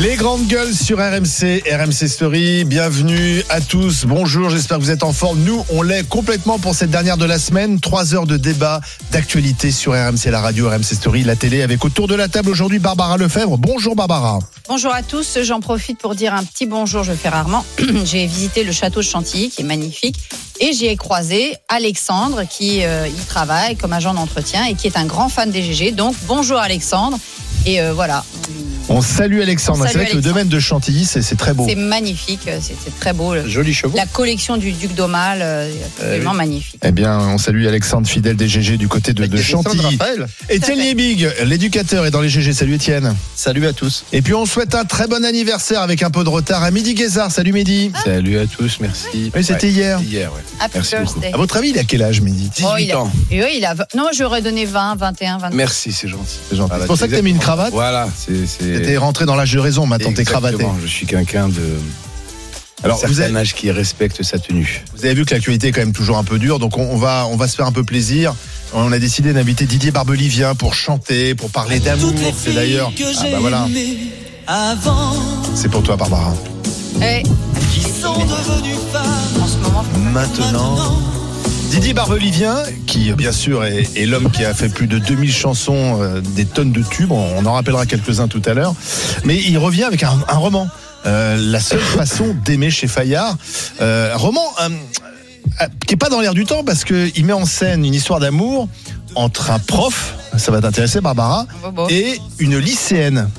Les grandes gueules sur RMC, RMC Story, bienvenue à tous, bonjour, j'espère que vous êtes en forme. Nous, on l'est complètement pour cette dernière de la semaine, trois heures de débat, d'actualité sur RMC, la radio, RMC Story, la télé, avec autour de la table aujourd'hui Barbara Lefebvre. Bonjour Barbara. Bonjour à tous, j'en profite pour dire un petit bonjour, je fais rarement. J'ai visité le château de Chantilly qui est magnifique et j'y ai croisé Alexandre qui euh, y travaille comme agent d'entretien et qui est un grand fan des GG. Donc bonjour Alexandre et euh, voilà. On salue Alexandre. C'est vrai que le domaine de Chantilly, c'est très beau. C'est magnifique, c'est très beau. Le- Joli chevaux. La collection du duc d'Aumale, euh, absolument magnifique. Eh bien, on salue Alexandre, fidèle des GG du côté de, de Chantilly. Étienne. Liebig, l'éducateur, est dans les GG. Salut Étienne. Salut à tous. Et puis on souhaite un très bon anniversaire avec un peu de retard à Midi Guézard. Salut Midi. Salut à tous, merci. Oui, c'était hier. Hier, ouais. Happy Merci beaucoup. À votre avis, il a quel âge Midi Oh, il a- ans. Et oui, il a. Non, j'aurais donné 20, 21, 22. Merci, c'est gentil. C'est gentil. Voilà, C'est pour ça que t'as mis une cravate Voilà, c'est. T'es rentré dans l'âge de raison, maintenant t'es cravaté. Je suis quelqu'un de. Alors, vous avez- âge qui respecte sa tenue. Vous avez vu que l'actualité est quand même toujours un peu dure, donc on, on va, on va se faire un peu plaisir. On a décidé d'inviter Didier Barbelivien pour chanter, pour parler d'amour. C'est d'ailleurs. Ah bah voilà, avant c'est pour toi Barbara. Eh, qui sont devenus femmes en ce moment, Maintenant. Didier Barbelivien, qui bien sûr est, est l'homme qui a fait plus de 2000 chansons, euh, des tonnes de tubes, on, on en rappellera quelques-uns tout à l'heure, mais il revient avec un, un roman, euh, La seule façon d'aimer chez Fayard, euh, un roman euh, euh, qui est pas dans l'air du temps parce qu'il met en scène une histoire d'amour entre un prof, ça va t'intéresser Barbara, et une lycéenne.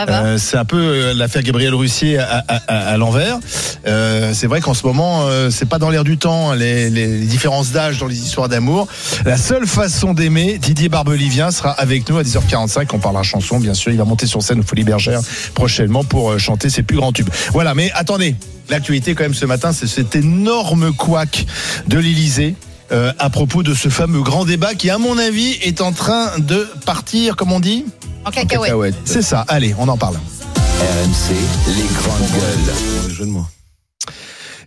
Ah bah. Euh, c'est un peu euh, l'affaire Gabriel Russier à, l'envers. Euh, c'est vrai qu'en ce moment, euh, c'est pas dans l'air du temps les, les- différences d'âge dans les histoires d'amour. La seule façon d'aimer, Didier Barbelivien sera avec nous à 10h45. On parlera chanson, bien sûr. Il va monter sur scène au Folie Bergère prochainement pour chanter ses plus grands tubes. Voilà, mais attendez, l'actualité quand même ce matin, c'est cet énorme couac de l'Élysée. Euh, à propos de ce fameux grand débat qui, à mon avis, est en train de partir, comme on dit. En cacahuète. C'est ça. Allez, on en parle. RMC, les grandes gueules. Bon, jeu de mots.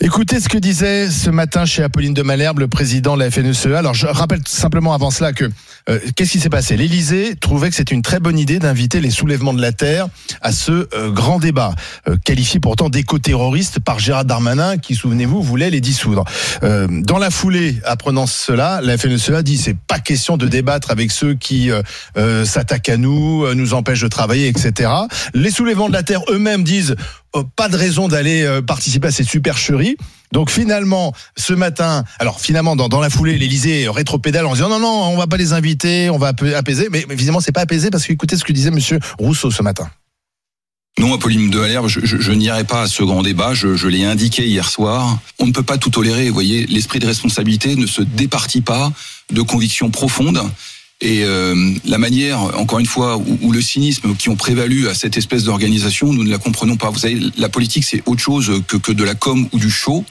Écoutez ce que disait ce matin chez Apolline de Malherbe, le président de la FNSEA. Alors, je rappelle simplement avant cela que euh, qu'est-ce qui s'est passé? L'Élysée trouvait que c'était une très bonne idée d'inviter les soulèvements de la terre à ce euh, grand débat, euh, qualifié pourtant d'éco-terroriste par Gérard Darmanin, qui, souvenez-vous, voulait les dissoudre. Euh, dans la foulée, apprenant cela, la FNSEA dit c'est pas question de débattre avec ceux qui euh, s'attaquent à nous, nous empêchent de travailler, etc. Les soulèvements de la terre eux-mêmes disent pas de raison d'aller euh, participer à cette supercherie. Donc finalement, ce matin, alors finalement dans, dans la foulée, l'Élysée rétropédale en disant non non, on va pas les inviter, on va apaiser, mais, évidemment c'est pas apaisé parce que écoutez ce que disait Monsieur Rousseau ce matin. Non, Apolline de Halère, je, je, je n'irai pas à ce grand débat. Je, je l'ai indiqué hier soir. On ne peut pas tout tolérer. Vous voyez, l'esprit de responsabilité ne se départit pas de convictions profondes. Et euh, la manière, encore une fois, où, où le cynisme qui ont prévalu à cette espèce d'organisation, nous ne la comprenons pas. Vous savez, la politique, c'est autre chose que, que de la com ou du show.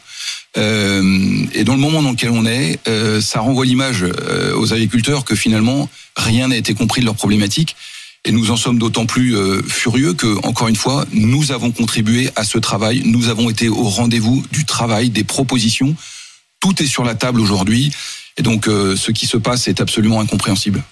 Euh, et dans le moment dans lequel on est, euh, ça renvoie l'image euh, aux agriculteurs que finalement rien n'a été compris de leurs problématiques. Et nous en sommes d'autant plus euh, furieux que, encore une fois, nous avons contribué à ce travail. Nous avons été au rendez-vous du travail, des propositions. Tout est sur la table aujourd'hui. Et donc, euh, ce qui se passe est absolument incompréhensible.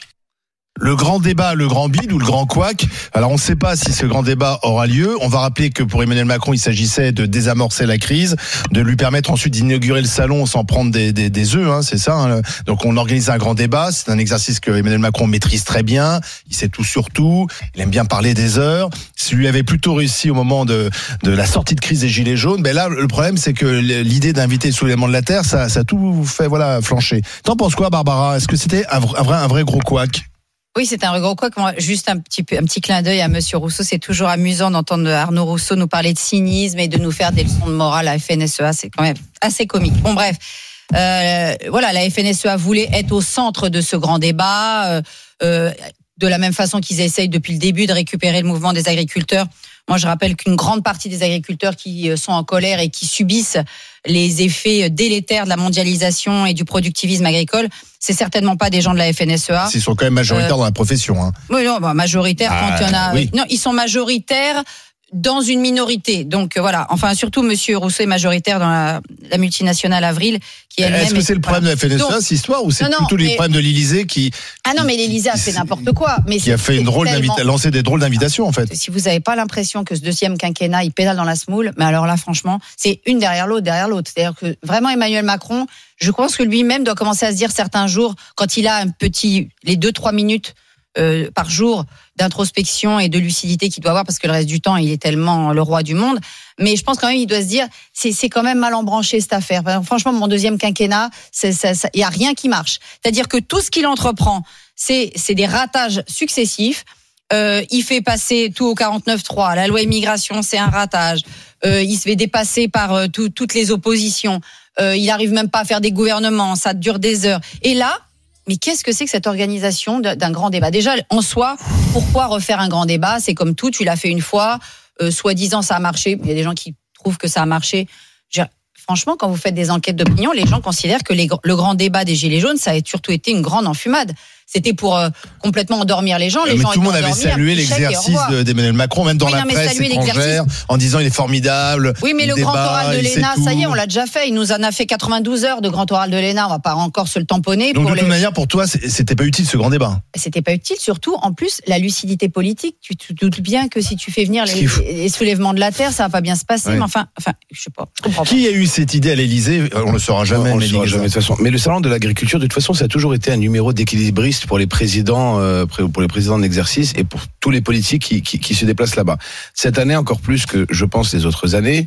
Le grand débat, le grand bid ou le grand couac. Alors on ne sait pas si ce grand débat aura lieu. On va rappeler que pour Emmanuel Macron, il s'agissait de désamorcer la crise, de lui permettre ensuite d'inaugurer le salon sans prendre des, des, des œufs, hein, c'est ça. hein. Donc on organise un grand débat. C'est un exercice que Emmanuel Macron maîtrise très bien. Il sait tout sur tout. Il aime bien parler des heures. Si lui avait plutôt réussi au moment de, de la sortie de crise des Gilets jaunes, ben là le problème c'est que l'idée d'inviter le soulèvement de la terre, ça, ça tout fait voilà flancher. T'en penses quoi, Barbara? Est-ce que c'était un, un vrai un vrai gros couac? Oui, c'est un gros quoi. Juste un petit, un petit clin d'œil à Monsieur Rousseau. C'est toujours amusant d'entendre Arnaud Rousseau nous parler de cynisme et de nous faire des leçons de morale à FNSEA. C'est quand même assez comique. Bon, bref. Euh, voilà, la FNSEA voulait être au centre de ce grand débat. Euh, euh, de la même façon qu'ils essayent depuis le début de récupérer le mouvement des agriculteurs. Moi, je rappelle qu'une grande partie des agriculteurs qui euh, sont en colère et qui subissent les effets délétères de la mondialisation et du productivisme agricole, c'est certainement pas des gens de la FNSEA. Ils sont quand même majoritaires Euh, dans la profession. Hein. Oui, non, bah, majoritaire Ah, quand il y en a. oui. Non, ils sont majoritaires dans une minorité. Donc euh, voilà. Enfin, surtout Monsieur Rousseau est majoritaire dans la, la multinationale Avril, qui. Est-ce que est- c'est le problème de la FNSEA, cette histoire, ou c'est plutôt les problèmes de l'Élysée qui, Ah non, mais l'Élysée a fait n'importe quoi. Mais qui a fait une drôle tellement- lancé des drôles d'invitations, en fait Si vous n'avez pas l'impression que ce deuxième quinquennat, il pédale dans la smoule, mais alors là, franchement, c'est une derrière l'autre, derrière l'autre. C'est-à-dire que vraiment, Emmanuel Macron, je pense que lui-même doit commencer à se dire certains jours, quand il a un petit, les deux, trois minutes euh, par jour d'introspection et de lucidité qu'il doit avoir, parce que le reste du temps, il est tellement le roi du monde. Mais je pense quand même, il doit se dire, c'est quand même mal embranché cette affaire. Franchement, mon deuxième quinquennat, il y a rien qui marche. C'est-à-dire que tout ce qu'il entreprend, c'est c'est des ratages successifs. Euh, il fait passer tout au 49-3. La loi immigration, c'est un ratage. Euh, il se fait dépasser par euh, tout- toutes les oppositions. Euh, il arrive même pas à faire des gouvernements. Ça dure des heures. Et là, mais qu'est-ce que c'est que cette organisation d'un grand débat? Déjà, en soi, pourquoi refaire un grand débat? C'est comme tout, tu l'as fait une fois, euh, soi-disant ça a marché. Il y a des gens qui trouvent que ça a marché. Franchement, quand vous faites des enquêtes d'opinion, les gens considèrent que le grand débat des Gilets jaunes, ça a surtout été une grande enfumade. C'était pour euh, complètement endormir les gens. Les Euh, mais gens tout le monde avait salué l'exercice d'Emmanuel Macron, même dans Oui, la non, mais presse saluer étrangère, en disant il est formidable. Oui, mais le grand oral de l'ENA, ça y est, on l'a déjà fait. Il nous en a fait 92 heures de grand oral de l'ENA. On va pas encore se le tamponner. Donc pour de les- toute manière, pour toi, c'était pas utile ce grand débat. C'était pas utile, surtout en plus la lucidité politique. Tu te doutes bien que si tu fais venir les, soulèvements de la terre, ça va pas bien se passer. Oui. Mais enfin, enfin, je sais pas, je comprends pas. Qui a eu cette idée à l'Élysée? On le saura jamais. on le saura jamais de toute façon. Mais le salon de l'agriculture, de toute façon, ça a toujours été un numéro d'équilibriste pour les présidents, euh, pour les présidents d'exercice et pour tous les politiques qui, qui, qui se déplacent là-bas. Cette année, encore plus que je pense les autres années,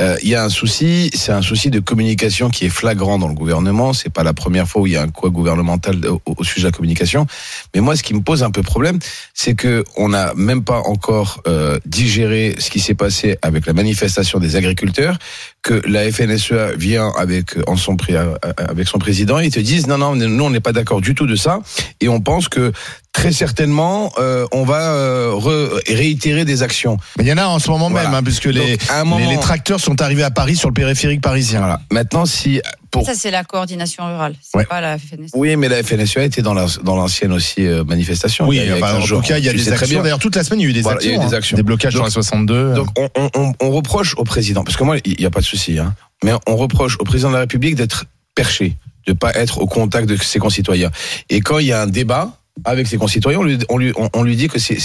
euh, il y a un souci. C'est un souci de communication qui est flagrant dans le gouvernement. C'est pas la première fois où il y a un quoi gouvernemental au, au sujet de la communication. Mais moi, ce qui me pose un peu problème, c'est que on n'a même pas encore euh, digéré ce qui s'est passé avec la manifestation des agriculteurs, que la FNSEA vient avec en son euh, son président et te disent non non nous on n'est pas d'accord du tout de ça et on pense que très certainement euh, on va euh, re- réitérer des actions. Mais il y en a en ce moment Voilà. même, hein, puisque les, Donc, les, moment- les tracteurs sont arrivés à Paris sur le périphérique parisien. Voilà. Maintenant si pour Ça, c'est la coordination rurale. C'est Ouais. pas la FNSEA. oui, mais la FNSEA était dans la- dans l'ancienne aussi euh, manifestation. Oui, Il y a enfin, quinze en tout cas, il y a des actions. D'ailleurs, toute la semaine, il y a eu des Voilà, il y actions. a eu des hein. actions. Des blocages sur Donc- la 62. Donc on, on, on, on reproche au président, parce que moi, il n'y a pas de souci, hein, mais on reproche au président de la République d'être perché, de pas être au contact de ses concitoyens. Et quand il y a un débat avec ses concitoyens, on lui, on lui, on, on lui dit que c'est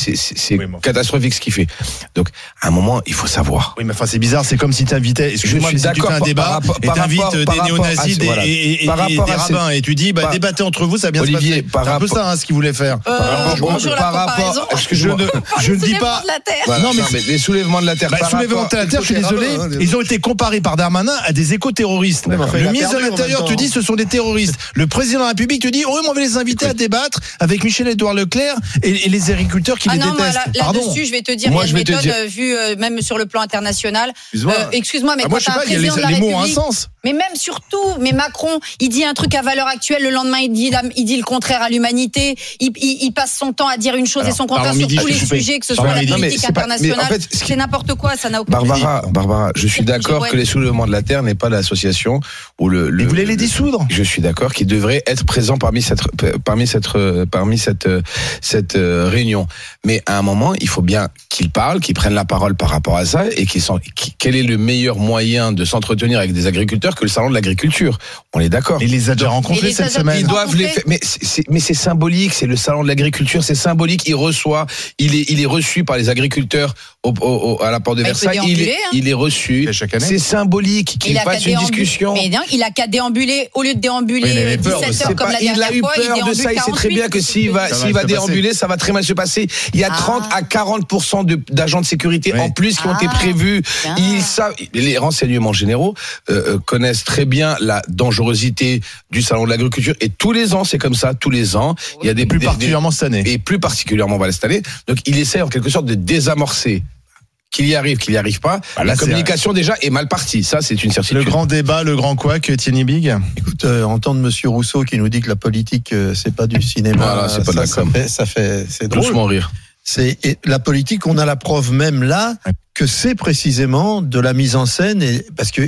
Oui, catastrophique ce qu'il fait. Donc, à un moment, il faut savoir. Oui, mais enfin, c'est bizarre. C'est comme si tu invitais, excuse-moi, Je mais suis si tu fais d'accord un débat par et t'invites rapport- des néo-nazis voilà. et, et- et Par des rabbins et tu dis, bah, par- débattez entre vous, ça va bien Olivier, se passer. par C'est un peu rapport- ça, hein, ce qu'il voulait faire. Euh, rapport- par rapport-. Je ne, je ne dis Soulèvement pas. Non, mais les soulèvements de la terre. Bah, par soulèvement rapport- de la terre, je suis désolé, ah, non, ils ont été comparés par Darmanin à des éco-terroristes. le a ministre de l'Intérieur te dit ce sont des terroristes. Le président de la République te dit oh, oui, on va les inviter à débattre avec Michel-Édouard Leclerc et, et les agriculteurs qui Ah les non, détestent. là- là-dessus, je vais te dire, Moi, il y je a vais une te méthode dire- euh, vue euh, même sur le plan international. Excuse-moi. Euh, mais Ah, moi, je sais un les, président de la les mots ont un sens. Mais même surtout, mais Macron, il dit un truc à valeur actuelle, le lendemain il dit, la- il dit le contraire à l'humanité, il, il- il passe son temps à dire une chose Alors, et son contraire sur Midi, tous les sujets, que ce soit la. Non, politique mais en internationale. fait, ce C'est n'importe quoi, ça n'a aucun Barbara, Barbara, je suis d'accord que les soulèvements de la terre n'est pas l'association ou le. le Ils voulaient les le- dissoudre? Je suis d'accord qu'il devrait être présent parmi cette parmi cette parmi cette cette euh, réunion. Mais à un moment, il faut bien qu'il parle, qu'il prenne la parole par rapport à ça et qu'il s'en- qui- quel est le meilleur moyen de s'entretenir avec des agriculteurs que le salon de l'agriculture. On est d'accord. Il les a déjà rencontrés cette semaine. Ils doivent les rencontrés. faire, mais c'est- c'est mais c'est symbolique, c'est le salon de l'agriculture, c'est symbolique. Il reçoit, il est il est reçu par les agriculteurs au, au- au- à la porte de Bah, il peut Versailles. Il est, déambuler, hein. il est reçu. Et chaque année. C'est symbolique qu'il Il fasse une discussion. Mais non, il a qu'à déambuler, au lieu de déambuler Oui, il avait peur de 17 ça. heures comme la il dernière a eu fois, peur de ça. Il sait très 48. bien que s'il va, s'il va déambuler, ça va très mal se passer. Il y a Ah. 30 à 40 de- d'agents de sécurité Oui. en plus qui ont été Ah. prévus. Ils savent, les renseignements généraux euh, euh, connaissent très bien la dangerosité du salon de l'agriculture et tous les ans, c'est comme ça. Tous les ans, il y a des Plus des- particulièrement cette année. et plus particulièrement voilà, cette année. Donc il essaie en quelque sorte de désamorcer qu'il y arrive, qu'il n'y arrive pas, Bah là, la communication déjà est mal partie. Ça, c'est une certitude. Le grand débat, le grand quoi que Thierry Big Écoute, euh, entendre Monsieur Rousseau qui nous dit que la politique euh, c'est pas du cinéma, Voilà, c'est pas de ça, la ça com. fait, ça fait, c'est drôle. Doucement rire. C'est la politique, on a la preuve même là que c'est précisément de la mise en scène et parce que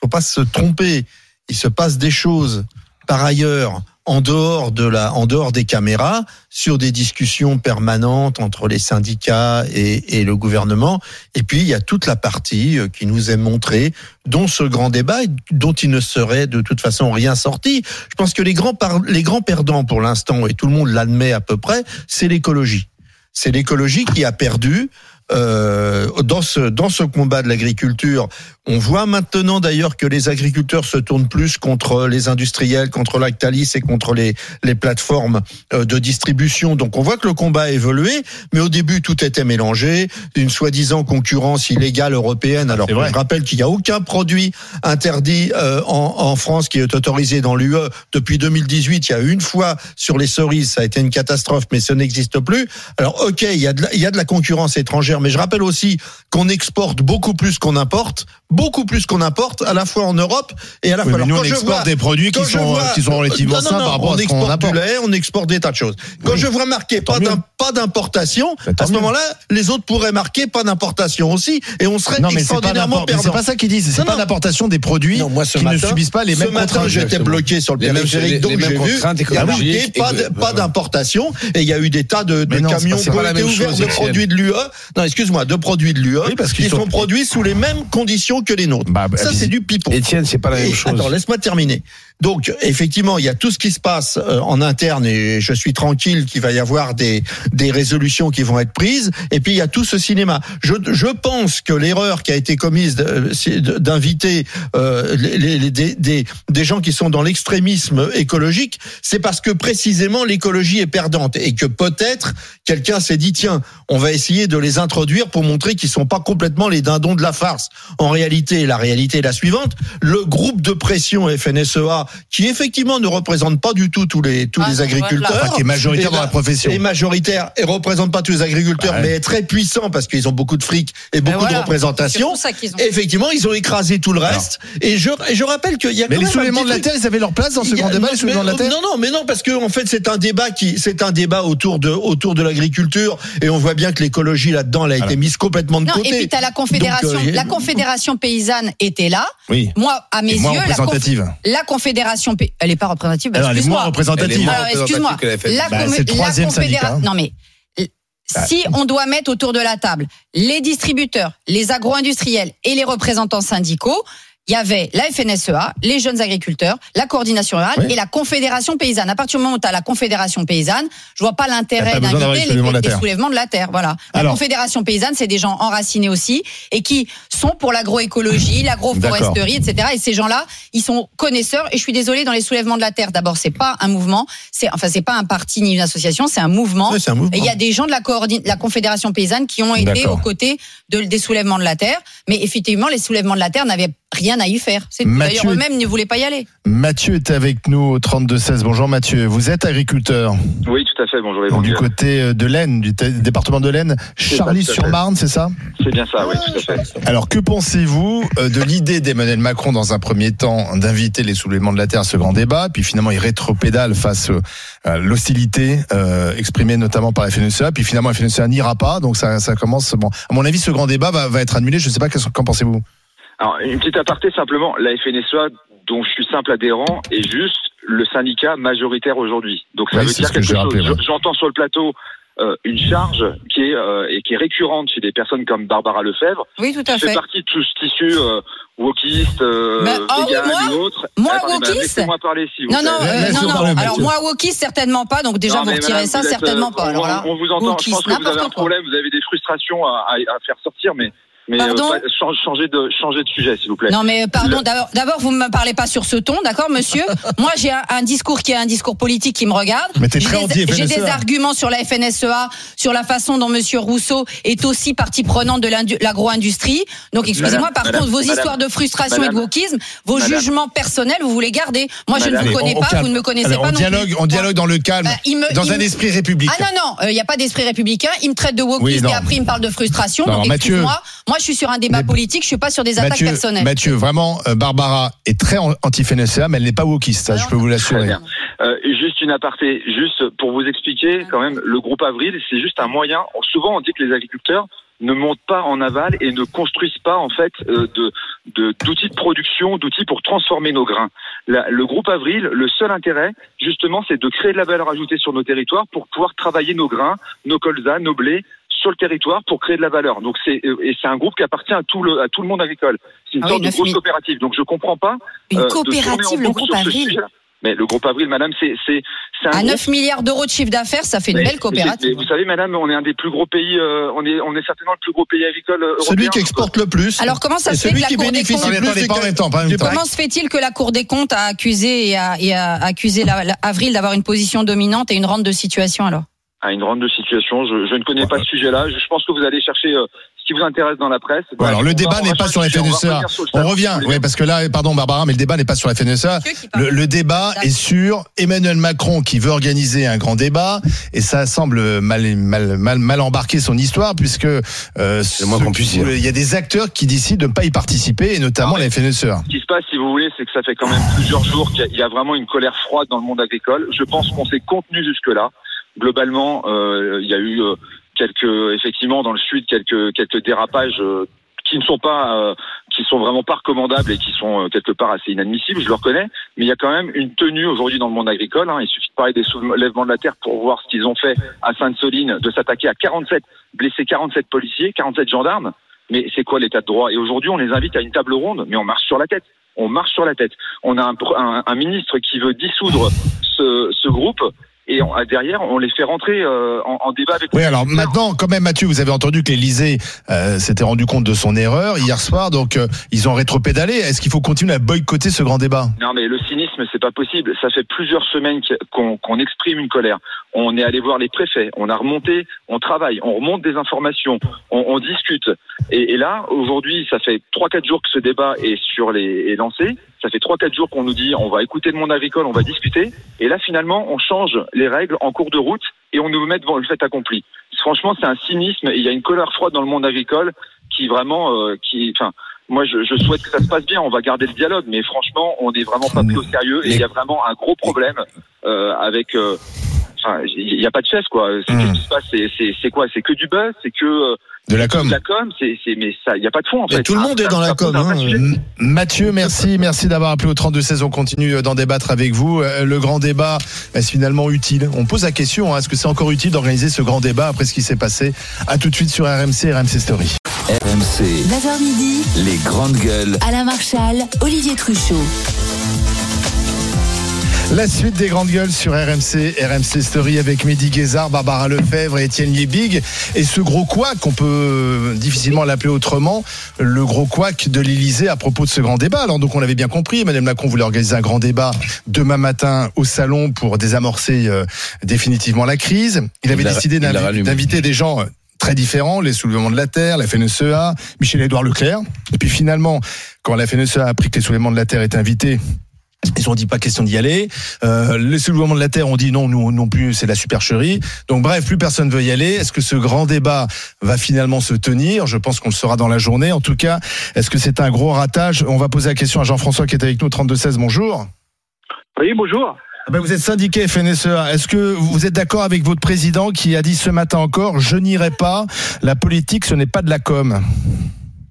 faut pas se tromper, il se passe des choses par ailleurs en dehors de la en dehors des caméras sur des discussions permanentes entre les syndicats et, et le gouvernement et puis il y a toute la partie euh, qui nous est montrée dont ce grand débat dont il ne serait de toute façon rien sorti. Je pense que les grands par- les grands perdants pour l'instant et tout le monde l'admet à peu près, c'est l'écologie c'est l'écologie qui a perdu. Euh, dans ce dans ce combat de l'agriculture, on voit maintenant d'ailleurs que les agriculteurs se tournent plus contre les industriels, contre Lactalis et contre les les plateformes euh, de distribution. Donc on voit que le combat a évolué, mais au début tout était mélangé, une soi-disant concurrence illégale européenne. Alors je rappelle qu'il n'y a aucun produit interdit euh, en, en France qui est autorisé dans l'UE depuis 2018. Il y a une fois sur les cerises, ça a été une catastrophe, mais ça n'existe plus. Alors ok, il y a de la, il y a de la concurrence étrangère, mais je rappelle aussi qu'on exporte beaucoup plus qu'on importe, beaucoup plus qu'on importe, à la fois en Europe et à la Oui, fois. mais Alors, nous, on quand je exporte vois- des produits qui sont, vois- qui sont relativement Non, non, simples non, par rapport on à ce qu'on exporte du apporte. lait, on exporte des tas de choses. Quand Oui. je vois marqué Tant pas mieux. d'im- pas d'importation, Bah, à ce moment-là, les autres pourraient marquer pas d'importation aussi, et on serait Non, mais c'est pas, extraordinairement c'est pas ça qu'ils disent. C'est pas non. d'importation des produits moi, ce qui ne matin- subissent pas les ce mêmes matin, contraintes. j'étais exactement. bloqué sur le périphérique, donc j'ai vu, pas d'importation, et il y a eu des tas de, camions qui ont été ouverts de produits de l'UE. Non, excuse-moi, de produits de l'UE, Oui, parce qu'ils qui sont produits sous les mêmes conditions que les nôtres. Bah, bah, Ça, c'est du pipeau. Étienne, c'est pas la même Et- chose. Attends, laisse-moi terminer. Donc, effectivement, il y a tout ce qui se passe euh, en interne et je suis tranquille qu'il va y avoir des, des résolutions qui vont être prises. Et puis, il y a tout ce cinéma. Je, je pense que l'erreur qui a été commise de- d'inviter euh, les, les- les- des, des, des gens qui sont dans l'extrémisme écologique, c'est parce que précisément l'écologie est perdante et que peut-être quelqu'un s'est dit, tiens, on va essayer de les introduire pour montrer qu'ils sont pas complètement les dindons de la farce. En réalité, la réalité est la suivante. Le groupe de pression FNSEA, qui effectivement ne représente pas du tout tous les, tous Ah, les agriculteurs. voilà. Enfin, qui est majoritaire dans la profession. Est majoritaire et représente pas tous les agriculteurs, Ouais. mais est très puissant parce qu'ils ont beaucoup de fric et beaucoup voilà. de C'est représentation. pour ça qu'ils ont- Effectivement, ils ont écrasé tout le reste. Et je, et je rappelle qu'il y a Mais quand les soulèvements de la terre, ils avaient leur place dans ce a- grand débat, non, les soulèvements de la terre Non, non, mais non, parce que en fait, c'est un débat qui, c'est un débat autour de, autour de l'agriculture, et on voit bien que l'écologie là-dedans, elle a été mise complètement de Non, côté. et puis t'as la confédération, Donc, euh, la confédération paysanne était là. Oui. Moi, à mes yeux, la, conf- la confédération, pa- elle est pas représentative. bah, Alors, elle est excuse-moi. moins représentative. Alors, excuse-moi. la. Bah, com- la confédération. hein. Non mais l- si on doit mettre autour de la table les distributeurs, les agro-industriels et les représentants syndicaux. Il y avait la FNSEA, les jeunes agriculteurs, la coordination rurale Oui. et la confédération paysanne. À partir du moment où tu as la confédération paysanne, je vois pas l'intérêt d'inviter les, soulèvements de la les terre. soulèvements de la terre. Voilà. La Alors. confédération paysanne, c'est des gens enracinés aussi et qui sont pour l'agroécologie, l'agroforesterie, etc. Et ces gens-là, ils sont connaisseurs. Et je suis désolée, dans les soulèvements de la terre, d'abord, c'est pas un mouvement, c'est enfin c'est pas un parti ni une association, c'est un mouvement. C'est un mouvement. Et il y a des gens de la, Confédération paysanne qui ont été aux côtés de, des soulèvements de la terre. Mais effectivement, les soulèvements de la terre n'avaient rien à y faire. C'est D'ailleurs, eux-mêmes ne voulaient pas y aller. Mathieu est avec nous au 32-16. Bonjour Mathieu, vous êtes agriculteur Oui, tout à fait. Bonjour les donc, du côté euh, de l'Aisne, du département de l'Aisne, Charlie-sur-Marne, c'est ça? C'est bien ça, oui, tout à fait. Alors que pensez-vous euh, de l'idée d'Emmanuel Macron dans un premier temps d'inviter les soulèvements de la terre à ce grand débat, puis finalement il rétropédale face euh, à l'hostilité euh, exprimée notamment par la FNSEA, puis finalement la FNSEA n'ira pas, donc ça, ça commence. Bon, à mon avis, ce grand débat va, va être annulé. Je ne sais pas qu'en pensez-vous? Alors, une petite aparté simplement. La FNSEA, dont je suis simple adhérent, est juste le syndicat majoritaire aujourd'hui. Donc ça Oui, veut dire que quelque chose. rappelé, ouais. Je- J'entends sur le plateau euh, une charge qui est euh, et qui est récurrente chez des personnes comme Barbara Lefebvre. Oui, tout à qui fait fait. partie de tout ce tissu euh, wokiste, euh, Mais, oh, vegan moi ou autre. Moi, wokiste Laissez-moi parler, vous Non, non, euh, non, parler, non. Alors moi, wokiste, certainement pas. Donc déjà, Non, vous retirez madame, ça, vous êtes, certainement euh, pas. on, Alors là, on vous entend. Je pense que vous avez un quoi. problème. Vous avez des frustrations à, à- à faire sortir, mais Mais Pardon pas- chan- changez de changer de sujet, s'il vous plaît. Non mais euh, pardon, Le- d'abord, d'abord vous ne me parlez pas sur ce ton, d'accord monsieur Moi j'ai un, un discours qui est un discours politique qui me regarde. Mais t'es J'ai très des- J'ai anti-FNSEA. des arguments sur la FNSEA, sur la façon dont monsieur Rousseau est aussi partie prenante de l'agro-industrie. Donc excusez-moi, par madame, contre vos madame, histoires de frustration et de wokisme, vos madame. jugements personnels, vous les gardez. Moi je ne vous connais on- on pas, vous ne me connaissez Alors, pas on non dialogue, plus. on dialogue dans le calme, Bah, me- dans un me- esprit républicain. Ah non, non, il n'y a pas d'esprit républicain. Il me traite de wokiste Oui, non. et après il me parle de frustration. Non, donc excuse-moi, moi je suis sur un débat Mais- politique, je suis pas sur des attaques Mathieu, personnelles. Mathieu, vraiment, euh, Barbara est très an- anti-FNSEA, mais elle n'est pas wokiste, ça, je peux vous l'assurer. Euh, juste une aparté, juste pour vous expliquer, quand même, le groupe Avril, c'est juste un moyen. Souvent, on dit que les agriculteurs ne montent pas en aval et ne construisent pas en fait euh, de de- d'outils de, production, d'outils pour transformer nos grains. La- le groupe Avril, le seul intérêt, justement, c'est de créer de la valeur ajoutée sur nos territoires pour pouvoir travailler nos grains, nos colzas, nos blés sur le territoire pour créer de la valeur. Donc c'est euh, et c'est un groupe qui appartient à tout le à tout le monde agricole. C'est une Ah oui, sorte de 9 grosse 000. coopérative. Donc je comprends pas Une euh, coopérative, le groupe Avril. Mais le groupe Avril, madame, c'est c'est À groupe 9 milliards d'euros de chiffre d'affaires, ça fait une mais- belle mais coopérative. vous savez, madame, on est un des plus gros pays, euh, on est, on est certainement le plus gros pays agricole européen. Celui qui exporte le plus. Alors comment ça se fait celui que la qui Cour des bénéficie comptes le plus Attendez, des pas en même temps, pas en même des temps. Comment se fait-il que la Cour des comptes a accusé et a, et a accusé la, la- Avril d'avoir une position dominante et une rente de situation alors? À une grande de situation. Je, je ne connais pas ce sujet-là. Je, je pense que vous allez chercher euh, ce qui vous intéresse dans la presse. Bon, alors le débat n'est pas sur la on FNSEA. On revient, oui, parce que là, pardon Barbara, mais le débat n'est pas sur la FNSEA. Le, le débat est sur Emmanuel Macron qui veut organiser un grand débat et ça semble mal mal mal, mal embarquer son histoire puisque euh, il y a des acteurs qui décident de ne pas y participer et notamment Ah, la FNSEA. Ce qui se passe, si vous voulez, c'est que ça fait quand même plusieurs jours qu'il y a- il y, a vraiment une colère froide dans le monde agricole. Je pense qu'on s'est contenu jusque-là. Globalement, euh, il y a eu euh, quelques, effectivement, dans le sud, quelques quelques dérapages euh, qui ne sont pas, qui sont vraiment pas recommandables et qui sont quelque part assez inadmissibles. Je le reconnais, mais il y a quand même une tenue aujourd'hui dans le monde agricole. hein. Il suffit de parler des soulèvements de la terre pour voir ce qu'ils ont fait à Sainte-Soline, de s'attaquer à 47 blesser 47 policiers, 47 gendarmes. Mais c'est quoi l'état de droit? Et aujourd'hui, on les invite à une table ronde, mais on marche sur la tête. On marche sur la tête. On a un, ministre qui veut dissoudre ce groupe et on- derrière, on les fait rentrer euh, en, en débat avec. Oui, les alors maintenant, quand même, Mathieu, vous avez entendu que l'Élysée euh, s'était rendu compte de son erreur hier soir, donc euh, ils ont rétropédalé. Est-ce qu'il faut continuer à boycotter ce grand débat? Non, mais le cynisme, c'est pas possible. Ça fait plusieurs semaines qu'- qu'on qu'on exprime une colère. On est allé voir les préfets, on a remonté, on travaille, on remonte des informations, on, on discute. Et, et là, aujourd'hui, ça fait trois quatre jours que ce débat est sur les est lancé. Ça fait trois quatre jours qu'on nous dit on va écouter le monde agricole, on va discuter. Et là, finalement, on change les règles en cours de route et on nous met devant le fait accompli. Franchement, c'est un cynisme. Il y a une colère froide dans le monde agricole qui vraiment, euh, qui, enfin. Moi, je, je souhaite que ça se passe bien. On va garder le dialogue, mais franchement, on n'est vraiment pas pris au sérieux et il y a vraiment un gros problème euh, avec. euh, Enfin, il n'y a pas de chef, quoi. C'est Hmm. qu'est-ce qui se passe? C'est- quoi? C'est que du buzz? C'est que euh, de la com de la com? C'est mais ça, il n'y a pas de fond en fait. tout le monde Ça- est dans la com, hein, Mathieu, merci, merci d'avoir appelé au 32 16. On continue d'en débattre avec vous. Euh, Le grand débat est-ce finalement utile? On pose la question hein, est-ce que c'est encore utile d'organiser ce grand débat après ce qui s'est passé? À tout de suite sur RMC, RMC Story. RMC, 9h midi, les grandes gueules. Alain Marchal, Olivier Truchot. La suite des grandes gueules sur RMC, RMC Story avec Mehdi Guézard, Barbara Lefebvre et Étienne Liebig. Et ce gros couac, on peut difficilement l'appeler autrement, le gros couac de l'Elysée à propos de ce grand débat. Alors donc on l'avait bien compris, Emmanuel Macron voulait organiser un grand débat demain matin au salon pour désamorcer euh, définitivement la crise. Il avait Il décidé d'inviter des gens euh, très différents, les soulèvements de la Terre, la FNSEA, Michel-Édouard Leclerc. Et puis finalement, quand la FNSEA a appris que les soulèvements de la Terre étaient invités, ils ont dit pas question d'y aller. Euh, les soulèvements de la terre ont dit non, nous non plus, c'est la supercherie. Donc bref, plus personne veut y aller. Est-ce que ce grand débat va finalement se tenir? Je pense qu'on le saura dans la journée. En tout cas, est-ce que c'est un gros ratage? On va poser la question à Jean-François qui est avec nous, 32-16. Bonjour. Oui, bonjour. Ah ben, vous êtes syndiqué FNSEA. Est-ce que vous êtes d'accord avec votre président qui a dit ce matin encore Je n'irai pas. La politique, ce n'est pas de la com?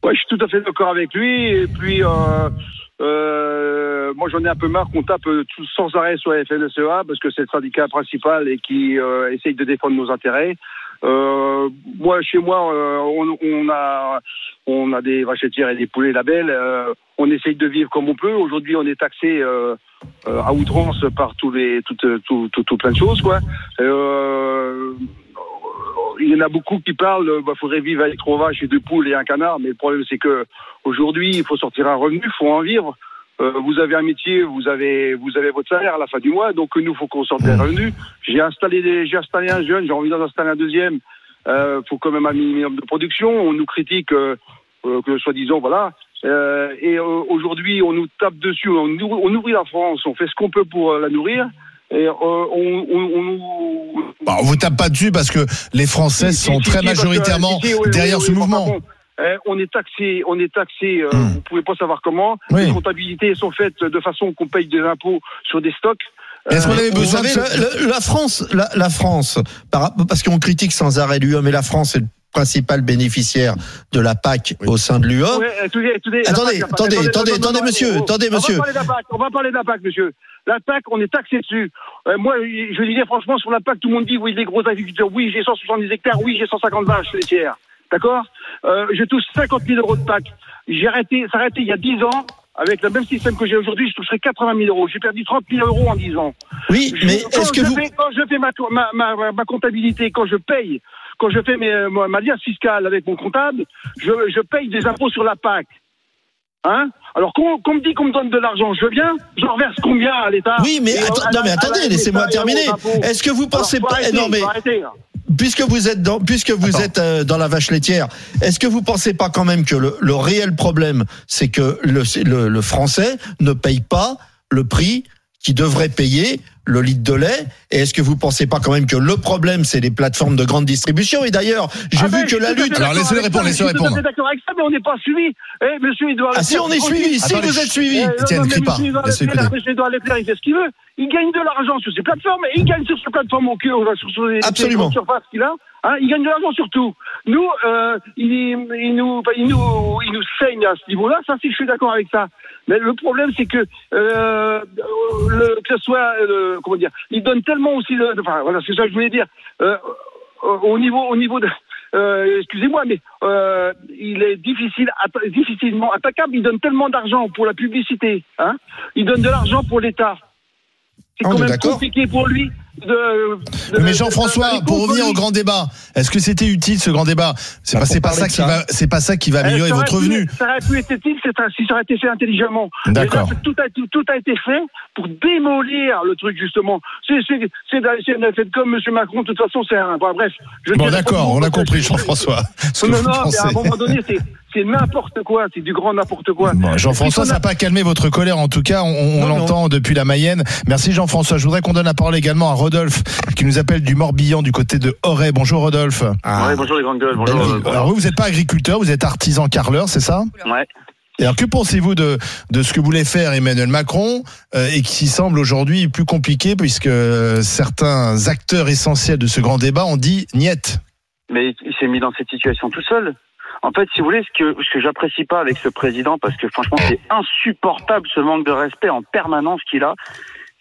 Ouais, je suis tout à fait d'accord avec lui. Et puis, euh, euh, moi, j'en ai un peu marre qu'on tape euh, tout, sans arrêt sur la FNSEA parce que c'est le syndicat principal et qui euh, essaye de défendre nos intérêts. Euh, moi, chez moi, euh, on, on a on a des vachetières et des poulets labels. Euh, on essaye de vivre comme on peut. Aujourd'hui, on est taxé à outrance par tous les toutes tout, tout, tout plein de choses quoi. Il y en a beaucoup qui parlent, il bah, faudrait vivre avec trois vaches et deux poules et un canard, mais le problème c'est que aujourd'hui, il faut sortir un revenu, il faut en vivre. Euh, vous avez un métier, vous avez vous avez votre salaire à la fin du mois, donc nous faut qu'on sorte des revenus. J'ai installé j'ai installé un jeune, j'ai envie d'en installer un deuxième. Euh, faut quand même un minimum de production. On nous critique euh, euh, que soi-disant voilà. Euh, et euh, aujourd'hui, on nous tape dessus, on, on nourrit la France, on fait ce qu'on peut pour la nourrir. Et euh, on, on, on nous Bah, on vous tape pas dessus parce que les Français si, sont si, très si, parce que, majoritairement oui, derrière oui, ce oui, mouvement. euh, on est taxé, on est taxé. euh, Hmm. Vous pouvez pas savoir comment. Oui. Les comptabilités sont faites de façon qu'on paye des impôts sur des stocks. Est-ce qu'on Euh, avait Vous besoin de savez, le- la France, la, la France, par- parce qu'on critique sans arrêt l'UE, mais la France est le principal bénéficiaire de la PAC au sein de l'UE. Attendez, attendez, Attendez, attendez, monsieur, attendez, monsieur. On va parler de la PAC, on va parler de la PAC, monsieur. La PAC, on est taxé dessus. Euh, moi, je disais franchement, sur la PAC, tout le monde dit, oui, les gros agriculteurs, oui, j'ai 170 hectares, oui, j'ai 150 vaches laitières. D'accord euh, Je touche 50 000 euros de PAC. J'ai arrêté, arrêté il y a 10 ans. Avec le même système que j'ai aujourd'hui, je toucherai 80 000 euros. J'ai perdu 30 000 euros en 10 ans. Oui, Je- mais est-ce que je vous... fais, quand je fais ma, ma, ma, comptabilité, quand je paye, quand je fais mes, ma, ma liasse fiscale avec mon comptable, je, je paye des impôts sur la PAC. Hein Alors qu'on me dit qu'on me donne de l'argent, je veux bien, j'en reverse combien à l'État Oui, mais, euh, à non, mais attendez, laissez-moi terminer. Est-ce que vous pensez Alors, pas... arrêter, non, mais puisque vous êtes dans, puisque vous êtes euh, dans la vache laitière, est-ce que vous pensez pas quand même que le, le réel problème, c'est que le, le, le français ne paye pas le prix qu'il devrait payer le litre de lait Et est-ce que vous pensez pas quand même que le problème, c'est les plateformes de grande distribution? Et d'ailleurs, j'ai Ah vu ben, que la lutte. Alors, laissez-le répondre, laissez-le Je suis répondre. d'accord avec ça, mais on n'est pas suivi. Eh, monsieur, il doit. Ah si, on est suivi. Si vous êtes suivi. Eh, non, mais crie pas. monsieur Edouard Leclerc, il fait ce qu'il veut. Il gagne de l'argent sur ces plateformes et il gagne sur ces plateformes au cul, sur, sur les, Absolument. les surfaces qu'il a. Hein, il gagne de l'argent sur tout. Nous, euh, il, il nous, enfin, il nous, il nous saigne à ce niveau-là. Ça, si je suis d'accord avec ça. Mais le problème, c'est que, euh, que ce soit, euh, comment dire, il donne tellement aussi, le, enfin, voilà, c'est ça que je voulais dire. Euh, au niveau, au niveau de, euh, excusez-moi, mais euh, il est difficile, difficilement attaquable. Il donne tellement d'argent pour la publicité, hein. Il donne de l'argent pour l'État. C'est On quand même compliqué pour lui. De, de- Mais Jean-François, pour revenir au grand débat, est-ce que c'était utile ce grand débat? C'est Bah, pas, c'est pas ça qui ça. va, c'est pas ça qui va améliorer Eh, votre pu- revenu. Ça aurait pu être utile si ça aurait été fait intelligemment. D'accord. Tout a, tout, tout a été fait pour démolir le truc, justement. C'est c'est- c'est c'est- c'est comme M. Macron, de toute façon, c'est un. Enfin, bref. je Bon, d'accord, on a parce que- compris, Jean-François. Non, non, mais à un moment donné, c'est- c'est n'importe quoi. C'est du grand n'importe quoi. Bon, Jean-François, ça n'a pas calmé votre colère. En tout cas, on, l'entend depuis la Mayenne. Merci Jean-François. Je voudrais qu'on donne la parole également à Rodolphe, qui nous appelle du Morbihan, du côté de Auray. Bonjour Rodolphe. Ah. Ouais, bonjour les grandes gueules, bonjour. Euh. Alors vous, vous n'êtes pas agriculteur, vous êtes artisan carreleur, c'est ça? Ouais. Et alors que pensez-vous de, de ce que voulait faire Emmanuel Macron euh, et qui semble aujourd'hui plus compliqué puisque euh, certains acteurs essentiels de ce grand débat ont dit niet. Mais il s'est mis dans cette situation tout seul. En fait, si vous voulez, ce que, ce que j'apprécie pas avec ce président, parce que franchement, c'est insupportable ce manque de respect en permanence qu'il a.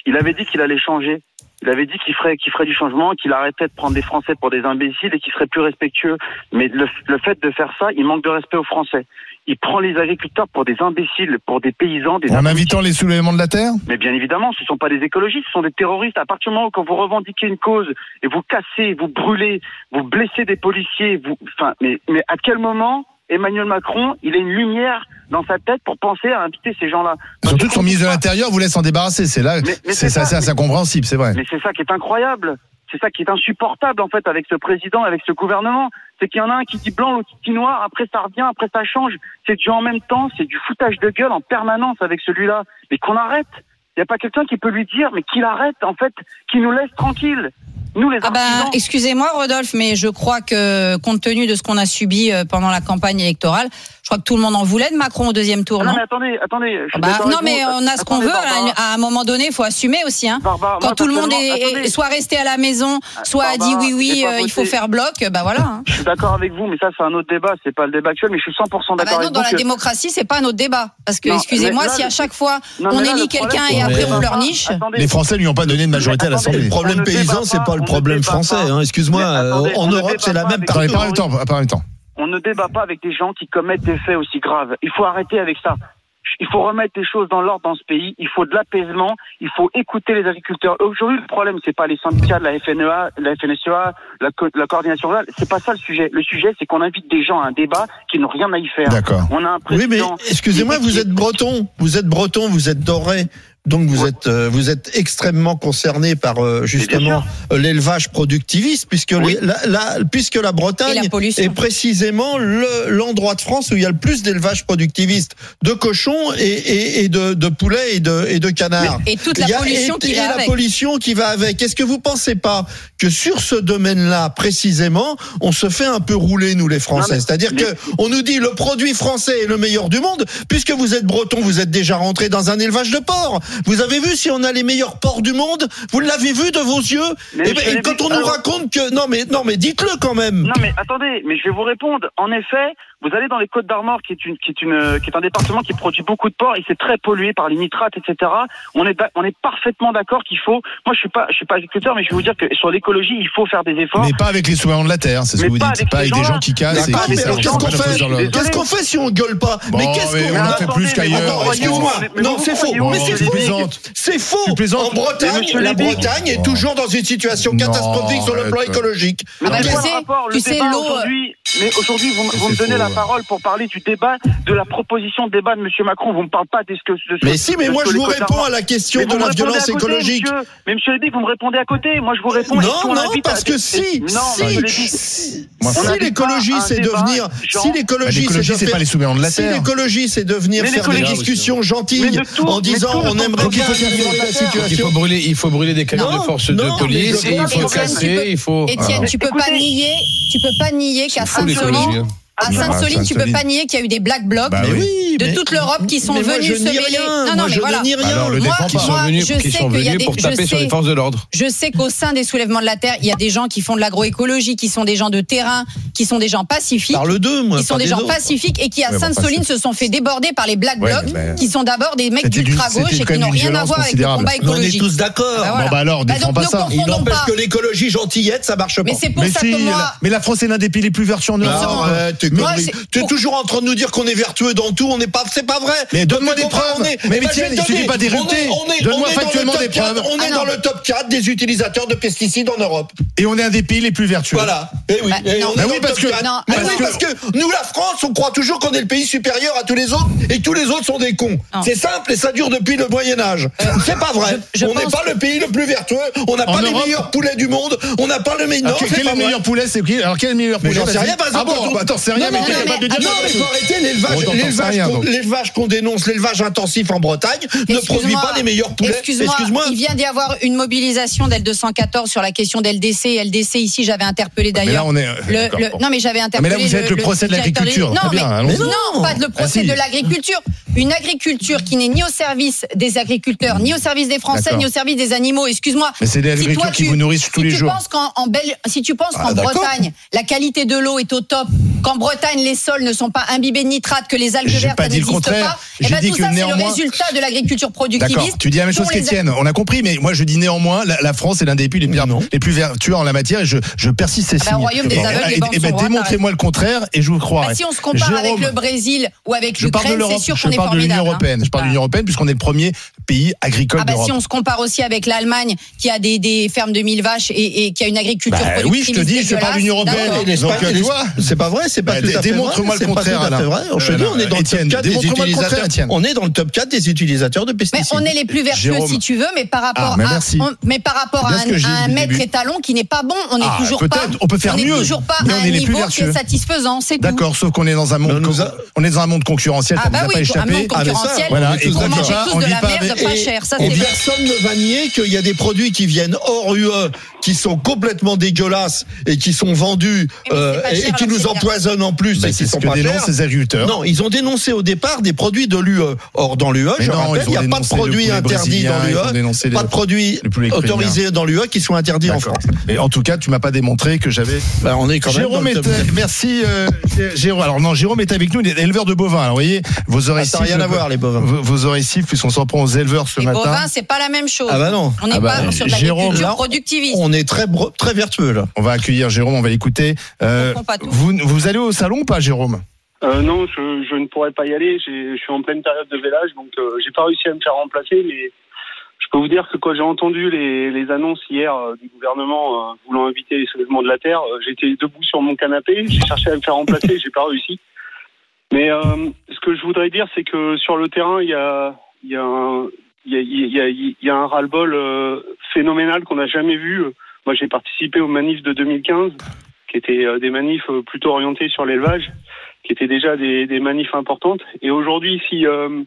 Il avait dit qu'il allait changer. Il avait dit qu'il ferait, qu'il ferait du changement, qu'il arrêtait de prendre des Français pour des imbéciles et qu'il serait plus respectueux. Mais le, le fait de faire ça, il manque de respect aux Français. Il prend les agriculteurs pour des imbéciles, pour des paysans, des En invitant les soulèvements de la terre? Mais bien évidemment, ce ne sont pas des écologistes, ce sont des terroristes. À partir du moment où quand vous revendiquez une cause et vous cassez, vous brûlez, vous blessez des policiers, vous, enfin, mais, mais à quel moment Emmanuel Macron, il a une lumière dans sa tête pour penser à inviter ces gens-là? Surtout que son ministre de l'Intérieur vous laisse en débarrasser. C'est là, c'est c'est incompréhensible, c'est vrai. Mais c'est ça qui est incroyable. C'est ça qui est insupportable en fait avec ce président, avec ce gouvernement. C'est qu'il y en a un qui dit blanc, l'autre qui dit noir, après ça revient, après ça change. C'est du en même temps, c'est du foutage de gueule en permanence avec celui-là. Mais qu'on arrête. Il n'y a pas quelqu'un qui peut lui dire, mais qu'il arrête en fait, qu'il nous laisse tranquille. Nous les Ah ben, artisans. excusez-moi Rodolphe, mais je crois que compte tenu de ce qu'on a subi euh, pendant la campagne électorale, je crois que tout le monde en voulait de Macron au deuxième tour, Ah non, non mais attendez, attendez. je suis Bah, non, mais vous. on a ce qu'on Attendez, veut. Barbara. À un moment donné, il faut assumer aussi. Hein. Barbara, Quand moi, tout le monde est, attendez. soit resté à la maison, soit a dit oui, oui, pas euh, il faut faire bloc, bah voilà. hein. Je suis d'accord avec vous, mais ça c'est un autre débat, c'est pas le débat actuel, mais je suis 100% Ah bah d'accord non, avec dans vous. la que- démocratie, c'est pas un autre débat. Parce que, excusez-moi, si à le- chaque fois Non, on élit le quelqu'un problème, et après c'est- on pleurniche, Attendez. Les Français lui ont pas donné de majorité à Mais attendez, l'Assemblée. Le problème On ne paysan, débat c'est pas, pas le on ne débat pas avec des gens qui commettent des faits aussi graves. Il faut arrêter avec ça. Il faut remettre les choses dans l'ordre dans ce pays. Il faut de l'apaisement. Il faut écouter les agriculteurs. Aujourd'hui, le problème, c'est pas les syndicats de la FNEA, la FNSEA, la, co la coordination rurale. C'est pas ça le sujet. Le sujet, c'est qu'on invite des gens à un débat qui n'ont rien à y faire. D'accord. On a un président. Oui, mais excusez-moi, vous êtes breton. Vous êtes breton. Vous êtes doré. Donc vous êtes euh, vous êtes extrêmement concerné par euh, justement euh, l'élevage productiviste puisque la, la, puisque la Bretagne est précisément l'endroit de France où il y a le plus d'élevage productiviste de cochons et, de, poulets et de et de canards. Et toute la pollution qui va avec. Est-ce que vous pensez pas que sur ce domaine-là précisément, on se fait un peu rouler nous les Français, c'est-à-dire mais... que on nous dit le produit français est le meilleur du monde puisque vous êtes breton, vous êtes déjà rentré dans un élevage de porc. Vous avez vu si on a les meilleurs ports du monde Vous l'avez vu de vos yeux Et, eh ben, quand on nous raconte que non mais non mais dites-le quand même. Non mais attendez, mais je vais vous répondre. En effet, vous allez dans les Côtes d'Armor, qui est un département qui produit beaucoup de porc et c'est très pollué par les nitrates, etc. On est, parfaitement d'accord qu'il faut. Moi, je suis pas, je suis pas agriculteur, mais je vais vous dire que sur l'écologie, il faut faire des efforts. Mais pas avec les souverains de la terre, c'est ce que vous dites. Avec pas avec des gens qui cassent. Qu'est-ce qu'on fait Qu'est-ce qu'on fait si on gueule pas Mais qu'est-ce qu'on fait a fait plus qu'ailleurs Non, c'est faux. Mais c'est faux. C'est faux. En Bretagne, la Bretagne est toujours dans une situation catastrophique sur le plan écologique. Mais tu sais, l'eau. Euh, mais aujourd'hui, vous me donnez la parole pour parler du débat, de la proposition de débat de M. Macron. Vous ne me parlez pas de ce que. De ce mais si, mais moi je vous réponds à la question de la violence écologique. Monsieur, mais Monsieur Lévy, vous me répondez à côté. Moi je vous réponds. Non, non, parce que si, si, l'écologie c'est devenir, si l'écologie c'est pas les de la terre. Si l'écologie c'est devenir faire des discussions gentilles en disant on aimerait bien la situation. Il faut brûler, des camions de force de police et il faut casser. Étienne, tu peux ah. pas nier, tu peux pas nier qu'à simplement à Sainte-Soline, Sainte tu peux pas nier qu'il y a eu des black blocs bah de toute l'Europe qui sont venus se mêler. Non, non, mais voilà. Moi, je sais qu'il y a des, forces de l'ordre. Je sais qu'au sein des soulèvements de la terre, il y a des gens qui font de l'agroécologie, qui sont des gens de terrain, qui sont des gens pacifiques. Parle d'eux, moi. Qui sont des, gens pacifiques et qui à Sainte-Soline se sont fait déborder par les black blocs, bah, qui sont d'abord des mecs d'ultra gauche et qui n'ont rien à voir avec le combat écologique. On est tous d'accord. Bah, bon bah alors, pas ça. Il n'empêche que l'écologie gentillette, ça marche pas. Mais c'est pour ça que la France est l'un des pays les plus vertueux en Europe tu es toujours en train de nous dire qu'on est vertueux dans tout. On n'est pas. C'est pas vrai. Mais donne-moi des preuves. Mais eh Étienne, il suffit pas d'éructer. Donne-moi factuellement des preuves. On est dans le top 4 ah des utilisateurs de pesticides en Europe. Et on est un des pays les plus vertueux. Voilà. Et oui. Eh, bah parce bah que. parce que nous, la France, on croit toujours qu'on est le pays supérieur à tous les autres et tous les autres sont des cons. C'est simple et ça dure depuis le Moyen Âge. C'est pas vrai. On n'est pas le pays le plus vertueux. On n'a pas les meilleurs poulets du monde. On n'a pas le meilleur. Ah, quel est le meilleur poulet C'est qui? Alors quel est le meilleur poulet J'en sais rien. Par ah exemple, rien, mais. Non, mais faut arrêter l'élevage qu'on dénonce, l'élevage intensif en Bretagne, ne produit pas les meilleurs poulets. Excuse-moi, il vient d'y avoir une mobilisation d'L214 sur la question d'LDC. LDC, ici, j'avais interpellé d'ailleurs. Non, mais j'avais interpellé. Mais là, vous êtes le procès de l'agriculture. Non, pas le ah, procès de l'agriculture. Une agriculture qui n'est ni au service des agriculteurs, ni au service des Français, ni au service des animaux. Excuse-moi. Mais c'est des agricultures qui vous nourrissent tous les jours. Si tu penses ah, qu'en Bretagne, la qualité de l'eau est au top, qu'en Bretagne, Bretagne, les sols ne sont pas imbibés de nitrates, que les algues vertes n'existent pas. pas. J'ai ben, dit tout que ça, néanmoins... c'est le résultat de l'agriculture productiviste. Tu dis la même chose qu'Étienne. On a compris, mais moi je dis néanmoins, la, France est l'un des pays les, non. les plus vertueux en la matière et je, je persiste ah bah, royaume des aveugles, et, ben, démontrez-moi le contraire et je vous crois. Bah, si on se compare avec le Brésil ou avec l'Ukraine, c'est sûr qu'on. Je parle de l'Union hein. européenne. Je parle de l'Union européenne puisqu'on est le premier pays agricole ah bah, Si on se compare aussi avec l'Allemagne qui a des, fermes de 1000 vaches et, qui a une agriculture bah, productive Oui, je te dis, je parle de l'Union européenne. C'est pas vrai, c'est pas Démontre-moi le contraire, C'est vrai. On est dans le top 4 des utilisateurs. De pesticides. Mais on est les plus vertueux, si tu veux, mais par rapport ah, à, un maître étalon qui n'est pas bon, on n'est ah, toujours pas. On peut faire mieux. Toujours pas à un niveau qui est satisfaisant. D'accord, sauf qu'on est dans un monde, on est dans un monde concurrentiel. Ah bah oui, un monde concurrentiel. Voilà, et on mange tous de la merde pas cher. Personne ne va nier qu'il y a des produits qui viennent hors UE, qui sont complètement dégueulasses et qui sont vendus et euh, qui nous empoisonnent en plus, bah, et qui sont ce pas chers. Ces agriculteurs. Non, ils ont dénoncé au départ des produits de l'UE. Or, dans l'UE, je non, rappelle, il n'y a pas de produits interdits dans l'UE, pas de produits autorisés dans l'UE qui sont interdits en France. Et en tout cas, tu m'as pas démontré que j'avais. Bah, on est quand Jérôme même. Jérôme merci euh, Jérôme. Alors non, Jérôme est avec nous, il est éleveur de bovins. Alors, vous voyez, vos oreilles Ça rien à voir les bovins. Vos, oreilles sifflent puisqu'on s'en prend aux éleveurs ce les matin. Bovins, c'est pas la même chose. Ah bah non. On n'est ah bah, pas sur la Jérôme, productiviste. On est très très vertueux là. On va accueillir Jérôme, on va l'écouter. Euh, vous, vous allez au salon pas, Jérôme? Euh, non, je, ne pourrais pas y aller. Je suis en pleine période de vélage, donc euh, j'ai pas réussi à me faire remplacer. Mais je peux vous dire que quand j'ai entendu les, annonces hier euh, du gouvernement euh, voulant inviter les soulèvements de la terre, j'étais debout sur mon canapé. J'ai cherché à me faire remplacer, j'ai pas réussi. Mais ce que je voudrais dire, c'est que sur le terrain, il y a, un, y y a, un ras-le-bol phénoménal qu'on n'a jamais vu. Moi, j'ai participé aux manifs de 2015, qui étaient euh, des manifs euh, plutôt orientés sur l'élevage, qui étaient déjà des, des manifs importantes. Et aujourd'hui, si, euh,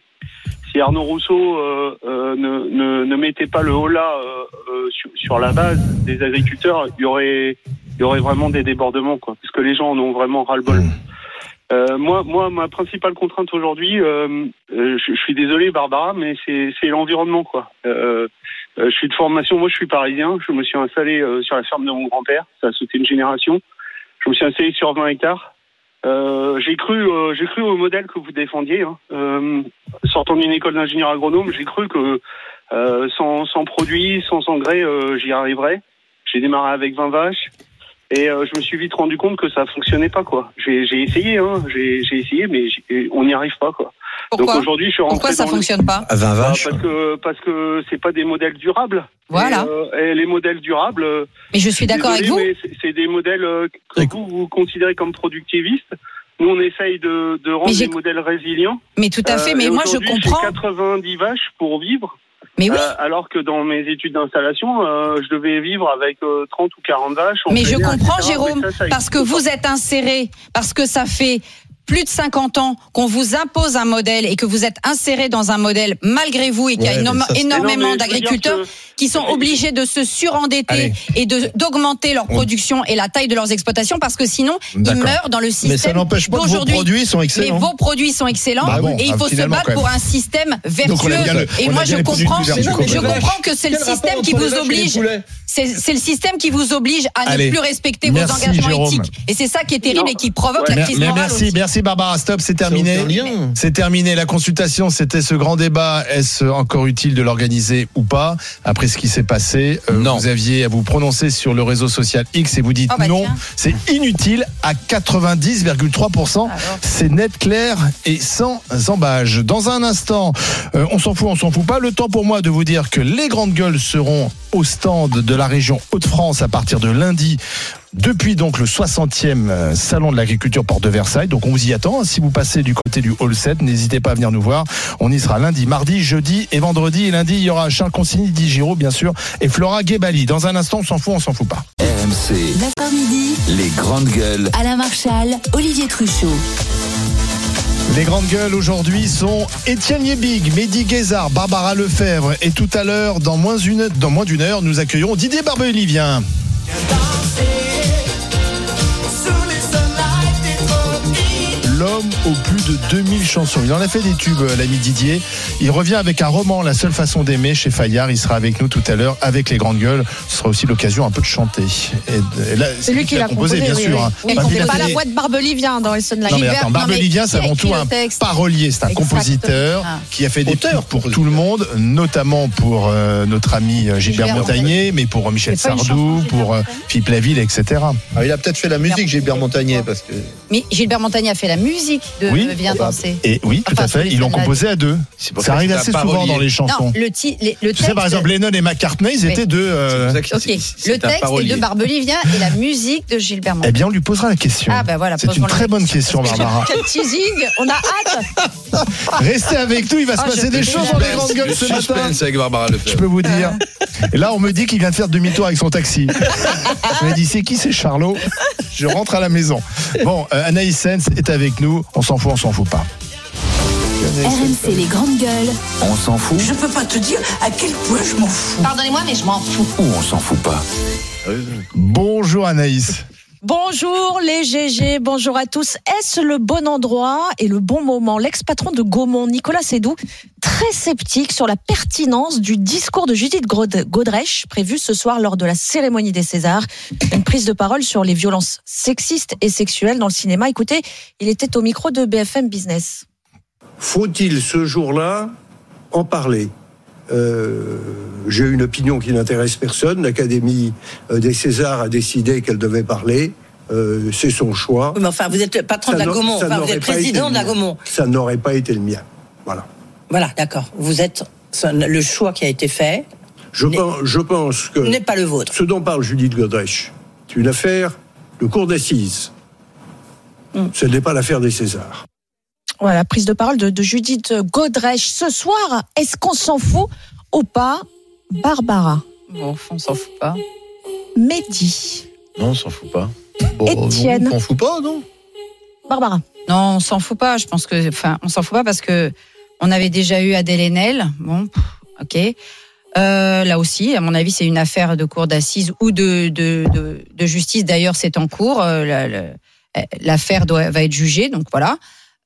si Arnaud Rousseau ne, ne, ne mettait pas le holà euh, euh, sur, sur la base des agriculteurs, il y aurait, il y aurait vraiment des débordements, quoi, parce que les gens en ont vraiment ras-le-bol. Euh, moi, moi, ma principale contrainte aujourd'hui, euh, euh, je, je suis désolé, Barbara, mais c'est l'environnement, quoi. Je suis de formation, moi, je suis parisien. Je me suis installé sur la ferme de mon grand-père. Ça a sauté une génération. Je me suis installé sur 20 hectares. Euh, j'ai cru, euh, j'ai cru au modèle que vous défendiez. Hein. Euh, sortant d'une école d'ingénieur agronome, j'ai cru que euh, sans, sans produits, sans engrais, euh, j'y arriverais. J'ai démarré avec 20 vaches. Et euh, je me suis vite rendu compte que ça fonctionnait pas quoi. J'ai essayé, hein, j'ai essayé, mais on n'y arrive pas quoi. Pourquoi Donc aujourd'hui, je suis rentré Pourquoi ça dans le- fonctionne pas À 20 Bah, vaches. parce que parce que c'est pas des modèles durables. Voilà. Et, euh, et les modèles durables. euh, Mais je suis d'accord avec vous. c'est- des modèles euh, que vous vous considérez comme productivistes. Nous, on essaye de, de rendre des modèles résilients. Mais tout à fait, mais moi je comprends. 90 vaches pour vivre. Mais oui. Euh, alors que dans mes études d'installation, euh, je devais vivre avec euh, 30 ou 40 vaches. Mais je comprends, etc. Jérôme, Mais ça, ça parce que vous êtes inséré, parce que ça fait plus de 50 ans qu'on vous impose un modèle et que vous êtes inséré dans un modèle malgré vous et qu'il y a Ouais, mais énorme- ça, c'est- Mais non, mais énormément d'agriculteurs que- qui sont obligés de se surendetter Allez. et de d'augmenter leur production et la taille de leurs exploitations parce que sinon ils meurent dans le Mais ça système n'empêche pas que vos produits sont Mais excellents. vos produits sont excellents Bah bon, et il faut se battre pour un système vertueux. le- et moi je comprends, je comprends que c'est le système qui vous oblige. C'est le système qui vous oblige à Allez. ne plus respecter Merci, vos engagements Jérôme. éthiques. Et c'est ça qui est terrible Non. et qui provoque Ouais. la crise mais morale merci, aussi. merci Barbara. Stop, c'est terminé. C'est terminé. La consultation, c'était ce grand débat. Est-ce encore utile de l'organiser ou pas? Après ce qui s'est passé, euh, Non. vous aviez à vous prononcer sur le réseau social X et vous dites Oh bah non, c'est inutile à 90,3%. Alors. C'est net, clair et sans embâge. Dans un instant, euh, on s'en fout, on s'en fout pas. Le temps pour moi de vous dire que les grandes gueules seront au stand de la région Hauts-de-France à partir de lundi. Depuis donc le 60e euh, salon de l'agriculture porte de Versailles. Donc on vous y attend. Si vous passez du côté du Hall 7, n'hésitez pas à venir nous voir. On y sera lundi, mardi, jeudi et vendredi. Et lundi, il y aura Charles Consigny, Di Giraud, bien sûr, et Flora Gebali. Dans un instant, on s'en fout, on s'en fout pas. RMC, 9h midi, les grandes gueules. Alain Marchal, Olivier Truchot. Les grandes gueules aujourd'hui sont Étienne Yebig, Mehdi Guézard, Barbara Lefebvre. Et tout à l'heure, dans moins une- dans moins d'une heure, nous accueillons Didier Barbelivien. L'homme aux plus de 2000 chansons. Il en a fait des tubes, euh, l'ami Didier. Il revient avec un roman, La seule façon d'aimer, chez Fayard. Il sera avec nous tout à l'heure, avec les grandes gueules. Ce sera aussi l'occasion un peu de chanter. Et, et là, c'est lui qui l'a composé, bien oui, sûr. oui. hein. Oui, pas la voix de Barbelivien dans de la non mais Gilbert. attends, Barbelivien, c'est avant tout un texte parolier, c'est un Exactement. compositeur Ah. qui a fait des Auteur, pour tout le monde, notamment pour euh, notre ami euh, Gilbert Montagnier, mais pour Michel Sardou, de pour euh, Philippe Laville, etc. Ah, il a peut-être fait la musique, Gilbert Montagnier, parce que. Mais Gilbert Montagnier a fait la musique de Oui. Viens danser. Et oui, tout Enfin, à fait, ils l'ont composé à deux. Ça arrive assez souvent parolier. dans les chansons. Non, le, ti- les- le Tu sais, par texte- exemple, Lennon et McCartney, ils Oui. étaient deux. euh, le texte est de Barbelivien et la musique de Gilbert Eh Montagnier. bien, on lui posera la question. Ah, bah voilà, C'est une très bonne question. Barbara. Quel teasing On a hâte Restez avec nous, il va se Ah, passer je- des choses dans les grandes Le gueules ce matin. avec Barbara Je peux vous dire. Et là, on me dit qu'il vient de faire demi-tour avec son taxi. Il m'a dit c'est qui c'est Charlot? Je rentre à la maison. Bon, euh, Anaïs Sens est avec nous. On s'en fout, on s'en fout pas. RMC les grandes gueules. On s'en fout Je peux pas te dire à quel point je m'en fous. Pardonnez-moi, mais je m'en fous. ou on s'en fout pas Bonjour Anaïs. Bonjour les GG, bonjour à tous. Est-ce le bon endroit et le bon moment? L'ex-patron de Gaumont, Nicolas Sédou, très sceptique sur la pertinence du discours de Judith Godrèche prévu ce soir lors de la cérémonie des Césars. Une prise de parole sur les violences sexistes et sexuelles dans le cinéma. Écoutez, il était au micro de BFM Business. Faut-il ce jour-là en parler? Euh, J'ai une opinion qui n'intéresse personne. L'Académie euh, des Césars a décidé qu'elle devait parler. euh, c'est son choix. Mais enfin, vous êtes patron de la Gaumont, enfin, vous êtes président de la. Gaumont. Ça n'aurait pas été le mien. Voilà. Voilà, d'accord. Vous êtes le choix qui a été fait Je pense, je pense que n'est pas le vôtre. ce dont parle Judith Godrèche, c'est une affaire de cour d'assises. Hmm. Ce n'est pas l'affaire des Césars. Voilà, prise de parole de, de Judith Godrèche ce soir. Est-ce qu'on s'en fout ou pas Barbara, Bon, on s'en fout pas. Mehdi, Non, on s'en fout pas. Étienne. Non, on fout pas, non? Barbara. Non, on s'en fout pas. Je pense que, enfin, on s'en fout pas parce que on avait déjà eu Adèle Haenel. Bon, ok. Euh, là aussi, à mon avis, c'est une affaire de cour d'assises ou de, de, de, de justice. D'ailleurs, c'est en cours. Euh, la- la- L'affaire doit va être jugée, donc voilà.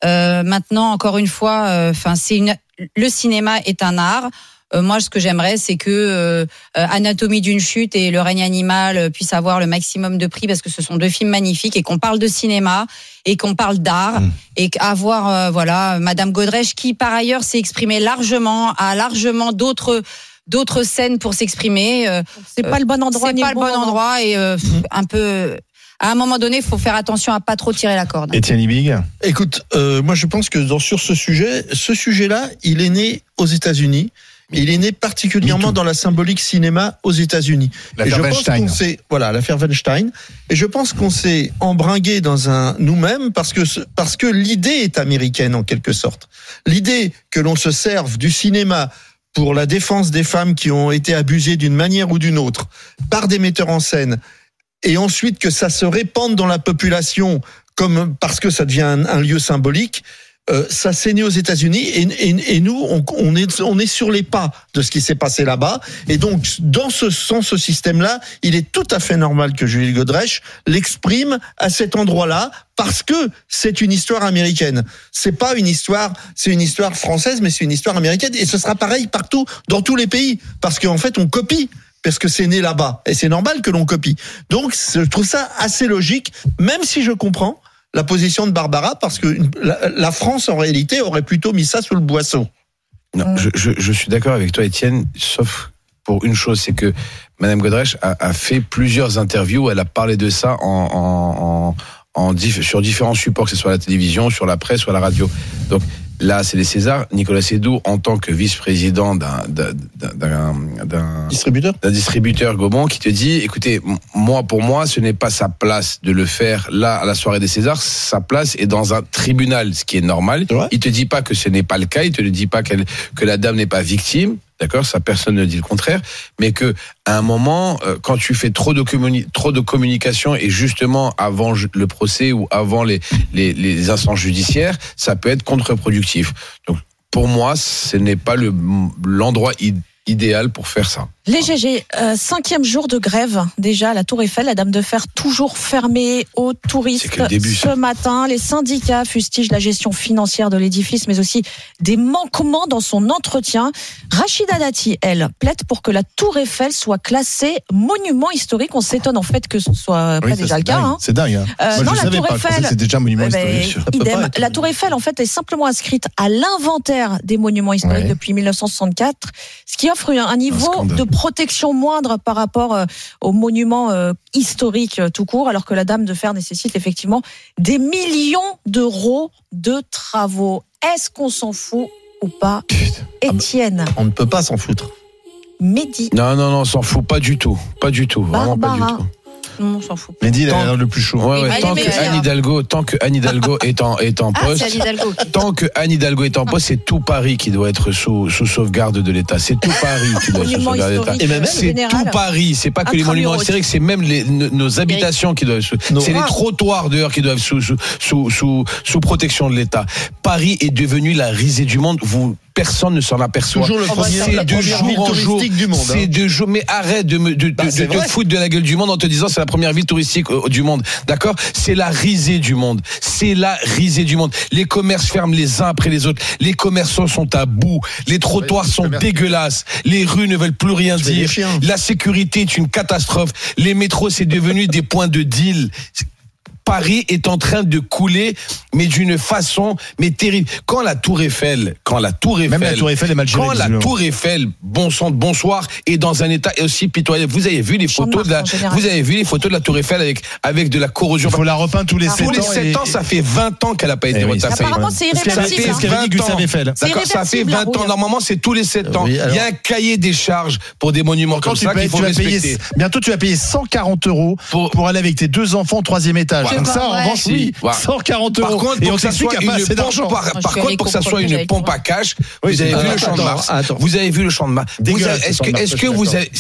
Euh, maintenant, encore une fois, euh, enfin, c'est une. Le cinéma est un art. Euh, moi, ce que j'aimerais, c'est que euh, euh, Anatomie d'une chute et Le règne animal euh, puissent avoir le maximum de prix parce que ce sont deux films magnifiques et qu'on parle de cinéma et qu'on parle d'art et qu'avoir euh, voilà Madame Godrèche qui par ailleurs s'est exprimée largement a largement d'autres d'autres scènes pour s'exprimer. euh, C'est pas le bon endroit C'est pas le bon endroit et euh, pff, un peu. À un moment donné, il faut faire attention à pas trop tirer la corde. Étienne Ibig Écoute, euh, moi je pense que dans, sur ce sujet, ce sujet-là, il est né aux États-Unis. Il est né particulièrement dans la symbolique cinéma aux États-Unis. Et L'affaire je pense Weinstein. qu'on s'est, voilà, l'affaire Weinstein. Et je pense qu'on s'est embringué dans un nous-mêmes parce que ce- parce que l'idée est américaine en quelque sorte. L'idée que l'on se serve du cinéma pour la défense des femmes qui ont été abusées d'une manière ou d'une autre par des metteurs en scène et ensuite que ça se répande dans la population comme parce que ça devient un, un lieu symbolique. euh, ça s'est né aux États-Unis et, et- et nous on, on est on est sur les pas de ce qui s'est passé là-bas et donc dans ce sans ce système-là, il est tout à fait normal que Julie Godrèche l'exprime à cet endroit-là parce que c'est une histoire américaine. C'est pas une histoire, c'est une histoire française, mais c'est une histoire américaine et ce sera pareil partout dans tous les pays parce qu'en fait on copie parce que c'est né là-bas et c'est normal que l'on copie. Donc je trouve ça assez logique, même si je comprends la position de Barbara parce que la, France en réalité aurait plutôt mis ça sous le boisseau. Non, je, je, je suis d'accord avec toi, Étienne, sauf pour une chose, c'est que Madame Godrèche a, a fait plusieurs interviews, elle a parlé de ça en, en, en, en diff- sur différents supports, que ce soit la télévision, sur la presse, sur la radio. Donc là, c'est les Césars. Nicolas Sédou, en tant que vice-président d'un Distributeur. d'un distributeur Gaumont qui te dit écoutez moi pour moi ce n'est pas sa place de le faire là à la soirée des Césars. Sa place est dans un tribunal ce qui est normal. Il te dit pas que ce n'est pas le cas. Il te le dit pas que la dame n'est pas victime D'accord, ça personne ne dit le contraire, mais que à un moment, euh, quand tu fais trop de communi- trop de communication et justement avant le procès ou avant les les, les instances judiciaires, ça peut être contre-productif. Donc pour moi, ce n'est pas le l'endroit i- idéal pour faire ça. Les GG, euh, cinquième jour de grève déjà à la Tour Eiffel, la Dame de Fer toujours fermée aux touristes. C'est début, Ce matin, les syndicats fustigent la gestion financière de l'édifice, mais aussi des manquements dans son entretien. Rachida Dati, elle, plaide pour que la Tour Eiffel soit classée monument historique. On s'étonne en fait que ce soit pas Oui, ça, déjà c'est le cas. dingue. hein. C'est dingue. hein. Euh, Moi, non, je la Tour pas. Eiffel- C'était déjà monument historique. idem. pas La Tour Eiffel, en fait, est simplement inscrite à l'inventaire des monuments historiques Ouais. depuis 1964, ce qui offre un, niveau de protection moindre par rapport euh, aux monuments euh, historiques euh, tout court, alors que la Dame de Fer nécessite effectivement des millions d'euros de travaux. Est-ce qu'on s'en fout ou pas Étienne, On ne peut pas s'en foutre. Mehdi, Non, non, non, on s'en fout pas du tout. Pas du tout. Vraiment pas du tout. Non, on s'en fout. Mehdi, il a l'air le plus chaud. Ouais, ouais, Allez, tant mais que. Anne Hidalgo, tant que Anne Hidalgo est en, est en Ah, poste. Hidalgo. Tant que Anne Hidalgo est en poste, c'est tout Paris qui doit être sous, sous sauvegarde de l'État. C'est tout Paris qui doit être sous sauvegarde de l'État. même- C'est tout Paris. C'est pas que les monuments historiques, c'est même les, nos, habitations qui doivent. être sous- Nos C'est les trottoirs dehors qui doivent être sous, sous, sous, sous, sous protection de l'État. Paris est devenu la risée du monde. Vous, personne ne s'en aperçoit. Toujours le premier, C'est de jour en jour. touristique du monde. C'est hein. de jour. Mais arrête de me de, Bah, de- de foutre de la gueule du monde en te disant c'est la première ville touristique euh, du monde. D'accord? C'est la risée du monde. C'est la risée du monde. Les commerces ferment les uns après les autres. Les commerçants sont à bout. Les trottoirs sont dégueulasses. Les rues ne veulent plus rien dire. La sécurité est une catastrophe. Les métros c'est devenu des points de deal. Paris est en train de couler, mais d'une façon mais terrible. Quand la Tour Eiffel, quand la Tour Eiffel, même la Tour Eiffel est mal gérée, quand la Tour Eiffel, bon sang, bonsoir, est dans un état aussi pitoyable. Vous avez vu les photos de la, vous avez vu les photos de la Tour Eiffel avec avec de la corrosion? Il faut la repeindre tous les ah, 7 ans. Tous les 7 ans, ça fait 20 ans qu'elle a pas été eh oui, Ça fait 20 ans. Normalement, c'est tous les 7 euh, ans. Il y a un cahier des charges pour des monuments comme ça qu'il faut respecter. Bientôt, tu vas payer 140 euros pour aller avec tes deux enfants au troisième étage. Par contre, ça, en revanche, oui. 140 euros. Par contre, pour que ça soit une pompe, à cash, vous avez vu le champ de Mars. Vous avez vu le champ de Mars. Est-ce que, vous avez,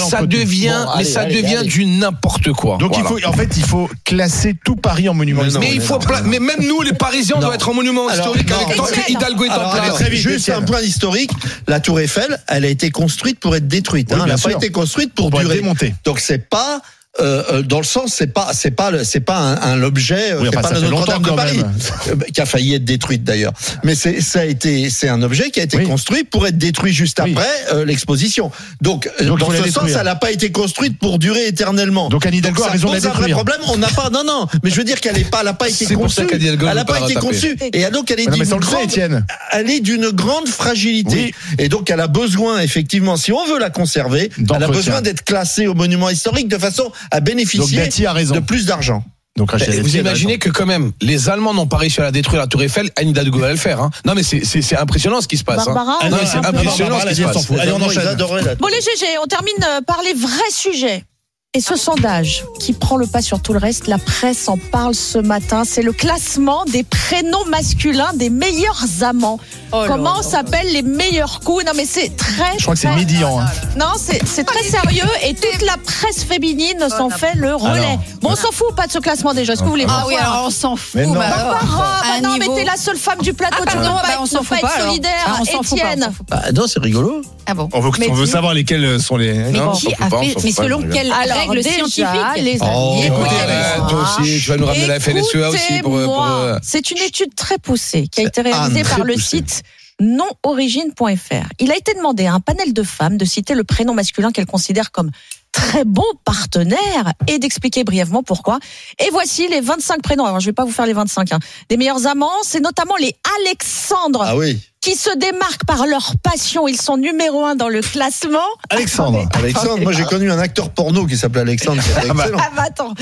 ça devient, mais ça devient du n'importe quoi. Donc il faut, en fait, il faut classer tout Paris en monument historique. Mais il faut, mais même nous, les Parisiens, on être en monument historique avec est en place. Juste un point historique. La Tour Eiffel, elle a été construite pour être détruite. Hein. Elle n'a pas été construite pour durer. Donc c'est pas euh, euh, dans le sens, c'est pas, c'est pas, c'est pas un, un objet, euh, oui, euh, qui a failli être détruite d'ailleurs. Mais c'est, ça a été, c'est un objet qui a été construit pour être détruit juste après euh, l'exposition. Donc, dans ce sens, elle n'a pas été construite pour durer éternellement. Donc Annie Delgo a raison de un vrai problème. On n'a pas, non, non, mais je veux dire qu'elle n'est pas, elle n'a pas été conçue. Elle n'a pas, été conçue. Et donc, elle est d'une elle est d'une grande fragilité. Et donc, elle a besoin effectivement, si on veut la conserver, elle a besoin d'être classée au monument historique de façon à bénéficier de plus d'argent. Donc bah, vous imaginez que quand même les Allemands n'ont pas réussi à la détruire la Tour Eiffel, Anida de va le faire. Hein. Non mais c'est impressionnant ce qui se passe. Hein. Barbara, hein. Non, c'est impressionnant ce qui se passe. Allez, on enchaîne. Bon les GG, on termine euh, par les vrais sujets. Et ce sondage qui prend le pas sur tout le reste, la presse en parle ce matin, c'est le classement des prénoms masculins des meilleurs amants. Oh Comment s'appellent les meilleurs coups? Non mais c'est très... Je crois que c'est médiant. Hein. Non, c'est très sérieux et toute la presse féminine s'en oh fait le relais. Bon, on s'en fout pas de ce classement déjà, Est-ce que vous voulez Ah oui, on s'en fout. Mais non, bah, bah, bah, mais t'es la seule femme du plateau, ah, tu bah, ne bah, pas, ah, on s'en fout pas, solidaire, Étienne. Ah, non, c'est rigolo. Ah bon. On veut, savoir lesquels sont les... Mais non. Mais selon quel... Alors, règles C'est une étude très poussée qui a été réalisée par le site nonorigine.fr. Il a été demandé à un panel de femmes de citer le prénom masculin qu'elles considèrent comme très bon partenaire et d'expliquer brièvement pourquoi. Et voici les 25 prénoms. Alors, je ne vais pas vous faire les 25. Hein. Des meilleurs amants, c'est notamment les Alexandre. Ah oui qui se démarquent par leur passion. Ils sont numéro un dans le classement. Alexandre, Alexandre, moi j'ai connu un acteur porno qui s'appelait Alexandre. Qui ah bah, ah bah, attends,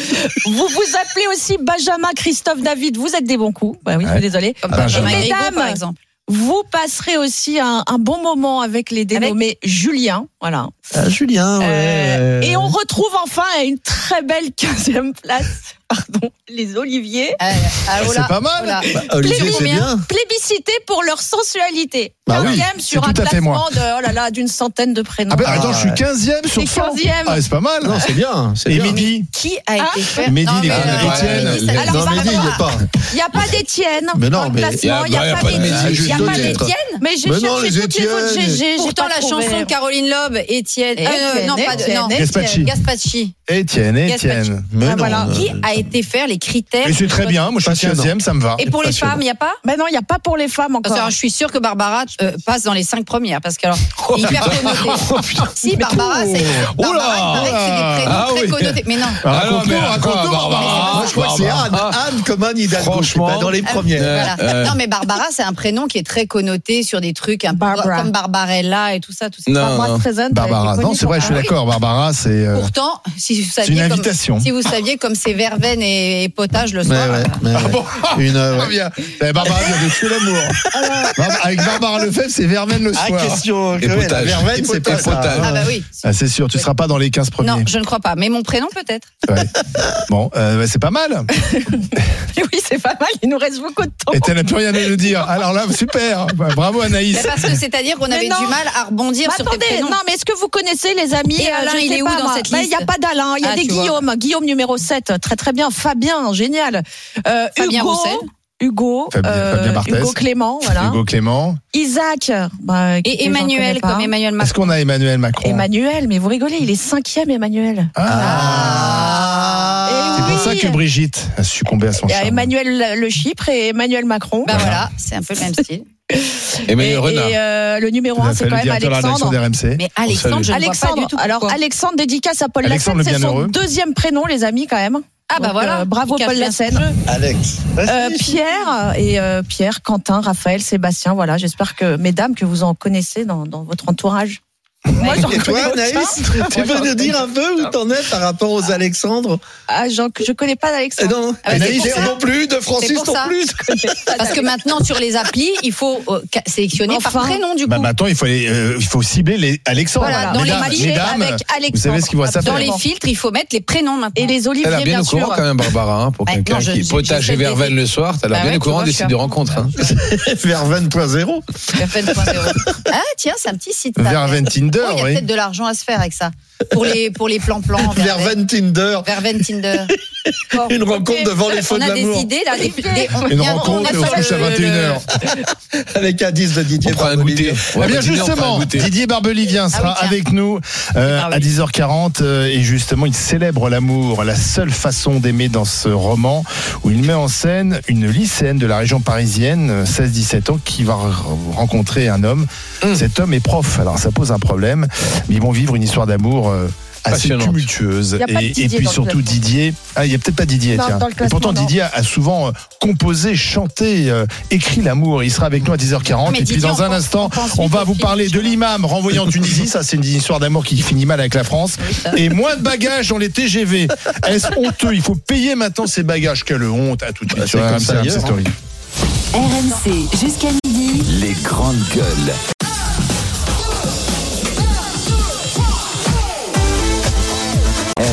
vous vous appelez aussi Benjamin Christophe David. Vous êtes des bons coups. Bah oui, je suis désolée. Benjamin. Mesdames, par exemple. vous passerez aussi un, bon moment avec les dénommés. Julien. Voilà. Ah, Julien. Ouais. Euh, et on retrouve enfin à une très belle 15e place. Pardon, les Oliviers. Euh, ah, ah c'est pas mal. Bah, Olivier, c'est bien. Plébiscité pour leur sensualité. 15e oui, sur un classement oh d'une centaine de prénoms. Ah bah, attends, je suis ah, 15e sur 100. 15e. Ah, c'est pas mal. Non, c'est bien. Et bien. Midi. Qui a ah. été fait Midi, non, les Étienne. Euh, non, Midi, il n'y a pas. Il n'y a pas d'Étienne. Mais non, mais. Il n'y bah, a pas d'Étienne. Mais j'ai cherché toutes les autres GG. Pourtant, la chanson Caroline Love. Bob, Étienne. Euh, non, pas de, non. Gaspacci. Gaspacci. Étienne, Étienne. Mais ah, non, voilà. euh, Qui a été faire les critères Mais c'est très bien, moi je suis 15 ça me va. Et pour les femmes, il n'y a pas Ben non, il n'y a pas pour les femmes encore. Parce que, alors, je suis sûre que Barbara euh, passe dans les 5 premières, parce que alors, oh, hyper connoté. Oh, si, Barbara, c'est. Oh Oula C'est des prénoms ah très connotés. Mais non. Ah raconte-nous, raconte-nous, Barbara. Je crois que c'est Anne. Anne comme Anne Hidalgo. Franchement. Dans les euh, premières. Euh, euh. Non, mais Barbara, c'est un prénom qui est très connoté sur des trucs un peu comme Barbarella et tout ça. Tout ça. Moi, très Barbara, non, c'est vrai, je suis d'accord. Barbara, c'est. Euh, Pourtant, si vous saviez. Une invitation. Comme, si vous saviez comme c'est verveine et, et, potage le soir. Mais ouais, euh, mais ah bon une euh, ah, Barbara vient de tuer l'amour. Ah, Avec Barbara Lefebvre, c'est verveine le ah, soir. Ah, question. Et potage. Verveine, c'est potage. Bah ah, c'est sûr, tu ne seras pas dans les 15 premiers. Non, je ne crois pas. Mais mon prénom, peut-être. Bon, bah, c'est pas mal. oui, c'est pas mal. Il nous reste beaucoup de temps. Et tu n'as plus rien à nous dire. Alors là, super. Bah, bravo, Anaïs. C'est-à-dire qu'on avait du mal à rebondir sur tes prénoms est-ce que vous connaissez les amis euh, Alain, il est où dans cette bah, liste Il n'y a pas d'Alain, il y a ah, des Guillaume, Guillaume numéro 7, très très bien, Fabien, génial. Euh, Fabien Roussel Hugo, Fabien, euh, Hugo Clément. Hugo Clément. Isaac. Bah, Et Emmanuel, comme Emmanuel Macron. Est-ce qu'on a Emmanuel Macron? Emmanuel, mais vous rigolez, il est cinquième Emmanuel. ah. ah. Ah c'est pour ça que Brigitte a succombé à son charme. Emmanuel Le Chypre et Emmanuel Macron. Bah voilà, c'est un peu le même style. Et, et, et euh, le numéro 1, c'est quand même Alexandre. Mais Alexandre, je Alexandre, vois pas du tout alors Alexandre dédicace à Paul Lassène, c'est son deuxième prénom, les amis, quand même. Ah bah voilà, euh, bravo Paul Lassène. Alex. Euh, Pierre et Pierre, Quentin, Raphaël, Sébastien, voilà, j'espère que mesdames que vous en connaissez dans votre entourage. Moi, j'en toi, aucun. tu peux nous dire un peu où t'en es par rapport aux Alexandres Ah, j'en- je connais pas Eh d'Alexandre. Non, Ah bah, ça. non plus, de Francis non ça. plus. Parce que maintenant, sur les applis, il faut euh, sélectionner Enfin. par prénom du coup. Bah, maintenant, il faut, aller, euh, il faut cibler les Alexandre. Voilà, dans les mesdames, avec Alexandre. vous savez ce qu'il faut ça Dans les filtres, il faut mettre les prénoms maintenant. Et les Elle Olivier, a bien bien au courant quand même, Barbara, hein, pour Ouais, quelqu'un je- qui potage et des- le soir. T'as l'air Bah bien au courant des je sites de rencontres. hein. Verven.0. Verven.0. Ah tiens, c'est un petit site. Verven Oh, Il y a oui. peut-être de l'argent à se faire avec ça. Pour les pour les plans plans. Verven Tinder. Verven Tinder. Bon, Une rencontre devant les feux On de a des idées là. Des, des- on- Une a- rencontre et on se couche à le- 21h. Avec un 10 de Didier Barbelivien. Eh va bien justement. Didier Barbelivien sera Ah oui, avec nous euh, Ah oui. à 10h40 euh, et justement il célèbre l'amour, la seule façon d'aimer dans ce roman où il met en scène une lycéenne de la région parisienne, euh, 16-17 ans, qui va rencontrer un homme. Hum. Cet homme est prof, alors ça pose un problème, mais ils vont vivre une histoire d'amour. Euh, assez tumultueuse. Et, puis surtout. Didier. Ah il y a peut-être pas Didier Non, tiens. et pourtant non. Didier a, souvent euh, composé chanté euh, écrit l'amour. Il sera avec nous à 10h40 Mais et puis dans un pense- instant on va vous parler de l'imam renvoyé en Tunisie. Ça c'est une histoire d'amour qui finit mal avec la France. Et moins de bagages dans les TGV est-ce honteux? Il faut payer maintenant ces bagages. Quelle honte à tout de suite Bah, sur c'est comme RMC, ça RMC. RMC jusqu'à midi. Les grandes gueules.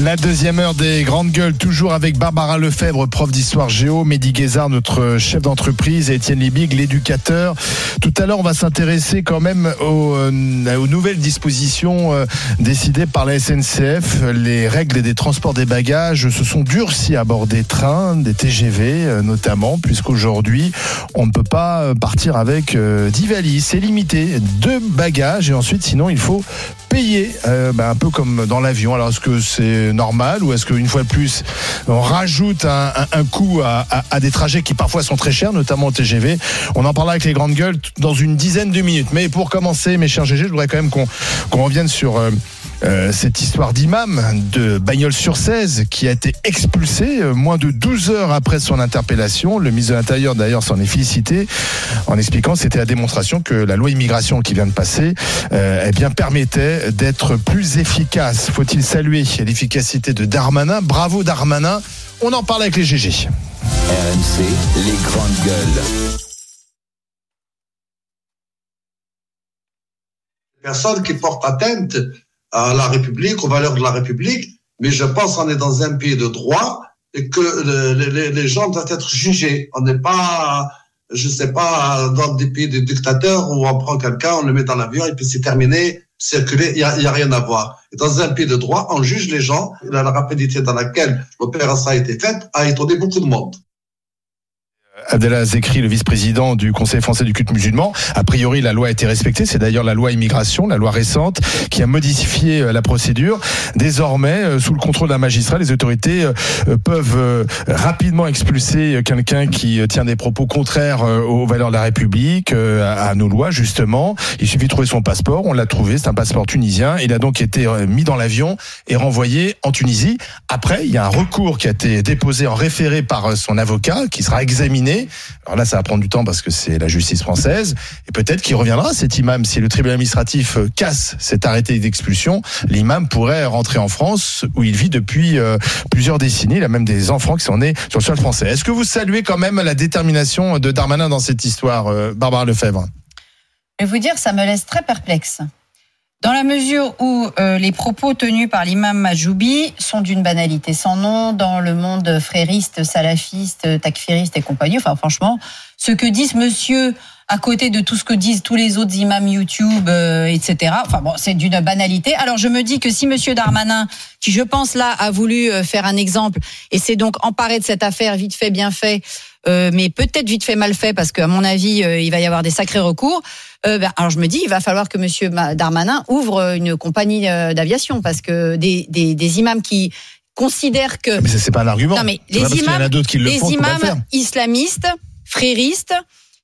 La deuxième heure des grandes gueules, toujours avec Barbara Lefebvre, prof d'histoire géo, Mehdi Guézard, notre chef d'entreprise, et Étienne Libig, l'éducateur. Tout à l'heure, on va s'intéresser quand même aux, euh, aux nouvelles dispositions euh, décidées par la SNCF. Les règles des transports des bagages se sont durcies à bord des trains, des TGV euh, notamment, puisqu'aujourd'hui, on ne peut pas partir avec euh, 10 valises. C'est limité, deux bagages, et ensuite, sinon, il faut payer, euh, bah, un peu comme dans l'avion. Alors, est-ce que c'est normal ou est-ce qu'une fois de plus, on rajoute un, coût à, des trajets qui parfois sont très chers, notamment au TGV On en parlera avec les grandes gueules dans une dizaine de minutes. Mais pour commencer, mes chers GG, je voudrais quand même qu'on qu'on revienne sur... euh, euh, cette histoire d'imam de Bagnols-sur-Cèze qui a été expulsé euh, moins de 12 heures après son interpellation. Le ministre de l'Intérieur d'ailleurs s'en est félicité en expliquant que c'était la démonstration que la loi immigration qui vient de passer euh, eh bien permettait d'être plus efficace. Faut-il saluer l'efficacité de Darmanin? Bravo Darmanin. On en parle avec les GG. RMC, les grandes gueules. personnes qui portent atteinte à la République, aux valeurs de la République, mais je pense qu'on est dans un pays de droit et que le- les, gens doivent être jugés. On n'est pas, je sais pas, dans des pays de dictateurs où on prend quelqu'un, on le met dans l'avion et puis c'est terminé, circuler, il y a, a rien à voir. Dans un pays de droit, on juge les gens. Et la rapidité dans laquelle l'opération a été faite a étonné beaucoup de monde. Abdallah Zekri, le vice-président du Conseil français du culte musulman. A priori, la loi a été respectée. C'est d'ailleurs la loi immigration, la loi récente, qui a modifié euh, la procédure. Désormais, euh, sous le contrôle d'un magistrat, les autorités euh, peuvent rapidement expulser quelqu'un qui tient des propos contraires aux valeurs de la République, à nos lois, justement. Il suffit de trouver son passeport. On l'a trouvé. C'est un passeport tunisien. Il a donc été mis dans l'avion et renvoyé en Tunisie. Après, il y a un recours qui a été déposé en référé par son avocat, qui sera examiné. Alors là, ça va prendre du temps parce que c'est la justice française. Et peut-être qu'il reviendra, cet imam. Si le tribunal administratif euh, casse cet arrêté d'expulsion, l'imam pourrait rentrer en France, où il vit depuis euh, plusieurs décennies. Il a même des enfants qui sont nés sur le sol français. Est-ce que vous saluez quand même la détermination de Darmanin dans cette histoire, euh, Barbara Lefebvre? Je vais vous dire, ça me laisse très perplexe. Dans la mesure où euh, les propos tenus par l'imam Majoubi sont d'une banalité sans nom dans le monde frériste, salafiste, takfiriste et compagnie. Enfin, franchement, ce que disent monsieur à côté de tout ce que disent tous les autres imams YouTube, euh, etc. Enfin bon, c'est d'une banalité. Alors je me dis que si Monsieur Darmanin, qui je pense là a voulu euh, faire un exemple et s'est donc emparé de cette affaire vite fait, bien fait, euh, mais peut-être vite fait, mal fait, parce qu'à mon avis, euh, il va y avoir des sacrés recours. Euh, ben, alors je me dis, il va falloir que Monsieur Ma- Darmanin ouvre une compagnie euh, d'aviation, parce que des, des, des imams qui considèrent que Mais c'est pas un argument. non mais les parce qu'il y en a imams, qui le les font le imams islamistes, fréristes,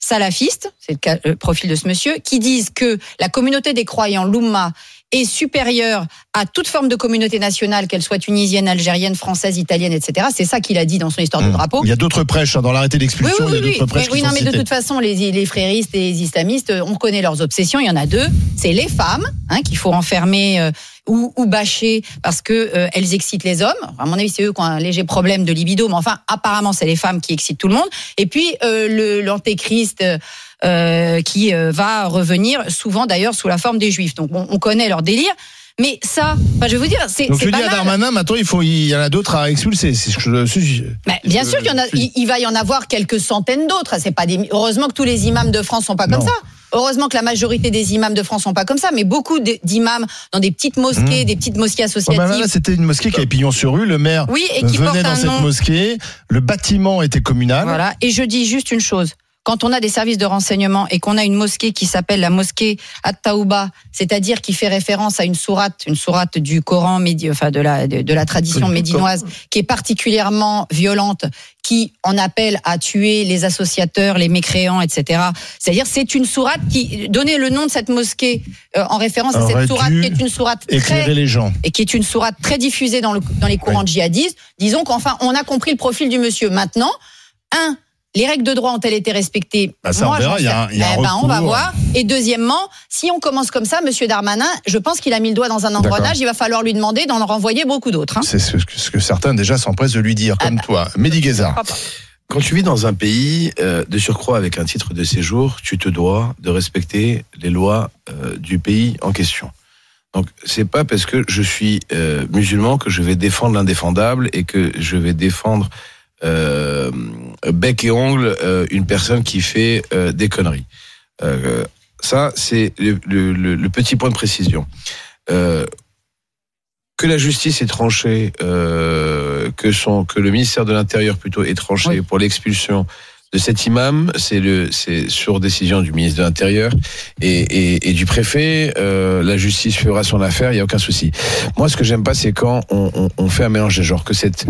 salafistes, c'est le, le profil de ce monsieur, qui disent que la communauté des croyants, l'Oumma, est supérieure à toute forme de communauté nationale, qu'elle soit tunisienne, algérienne, française, italienne, etc. C'est ça qu'il a dit dans son histoire de drapeau. Il y a d'autres prêches hein, dans l'arrêté Oui, d'expulsion. oui, il y a oui, d'autres oui. prêches Mais qui oui, sont non, mais de toute façon, les, les fréristes et les islamistes, euh, on connaît leurs obsessions. Il y en a deux. C'est les femmes hein, qu'il faut enfermer euh, ou, ou bâcher parce que euh, elles excitent les hommes. À mon avis, c'est eux qui ont un léger problème de libido, mais enfin, apparemment, c'est les femmes qui excitent tout le monde. Et puis euh, le- l'antéchrist. Euh, qui euh, va revenir souvent d'ailleurs sous la forme des juifs. Donc on, on connaît leur délire. Mais ça, enfin, je vais vous dire, c'est Donc tu dis à. Darmanin, maintenant il faut, il y en a d'autres à expulser. C'est ce que je bien sûr qu'il y en a, il, il va y en avoir quelques centaines d'autres. C'est pas des, heureusement que tous les imams de France sont pas comme ça. Heureusement que la majorité des imams de France sont pas comme ça, mais beaucoup d'imams dans des petites mosquées, des petites mosquées associatives. bah, là, c'était une mosquée qui avait pignon sur rue. Le maire Oui, et qui venait dans cette nom. mosquée. Le bâtiment était communal. Voilà. Et je dis juste une chose. Quand on a des services de renseignement et qu'on a une mosquée qui s'appelle la mosquée At-Taouba, c'est-à-dire qui fait référence à une sourate, une sourate du Coran, médi- enfin de la de, de la tradition médinoise, qui est particulièrement violente, qui en appelle à tuer les associateurs, les mécréants, etc. C'est-à-dire c'est une sourate qui donnait le nom de cette mosquée euh, en référence à cette sourate qui est une sourate très les gens. et qui est une sourate très diffusée dans, le, dans les courants djihadistes, disons qu'enfin, on a compris le profil du monsieur. Maintenant, un, les règles de droit ont-elles été respectées Bah, ça, on verra, j'en il y a un- sais- il y a un Eh ben, on va voir. Et deuxièmement, si on commence comme ça, monsieur Darmanin, je pense qu'il a mis le doigt dans un engrenage, il va falloir lui demander d'en renvoyer beaucoup d'autres. hein. C'est ce, que- ce que certains déjà s'empressent de lui dire, Ah comme bah. toi. Mehdi Guézard. Quand tu vis dans un pays euh, de surcroît avec un titre de séjour, tu te dois de respecter les lois euh, du pays en question. Donc c'est pas parce que je suis euh, musulman que je vais défendre l'indéfendable et que je vais défendre euh, bec et ongle euh, une personne qui fait euh, des conneries. Euh, ça c'est le, le- le- le petit point de précision. Euh, que la justice est tranchée, euh, que son, que le ministère de l'Intérieur plutôt est tranché pour l'expulsion de cet imam, c'est le, c'est sur décision du ministre de l'Intérieur et, et, et du préfet. euh, la justice fera son affaire, il y a aucun souci. Moi, ce que j'aime pas, c'est quand on, on, on fait un mélange des genres, que cette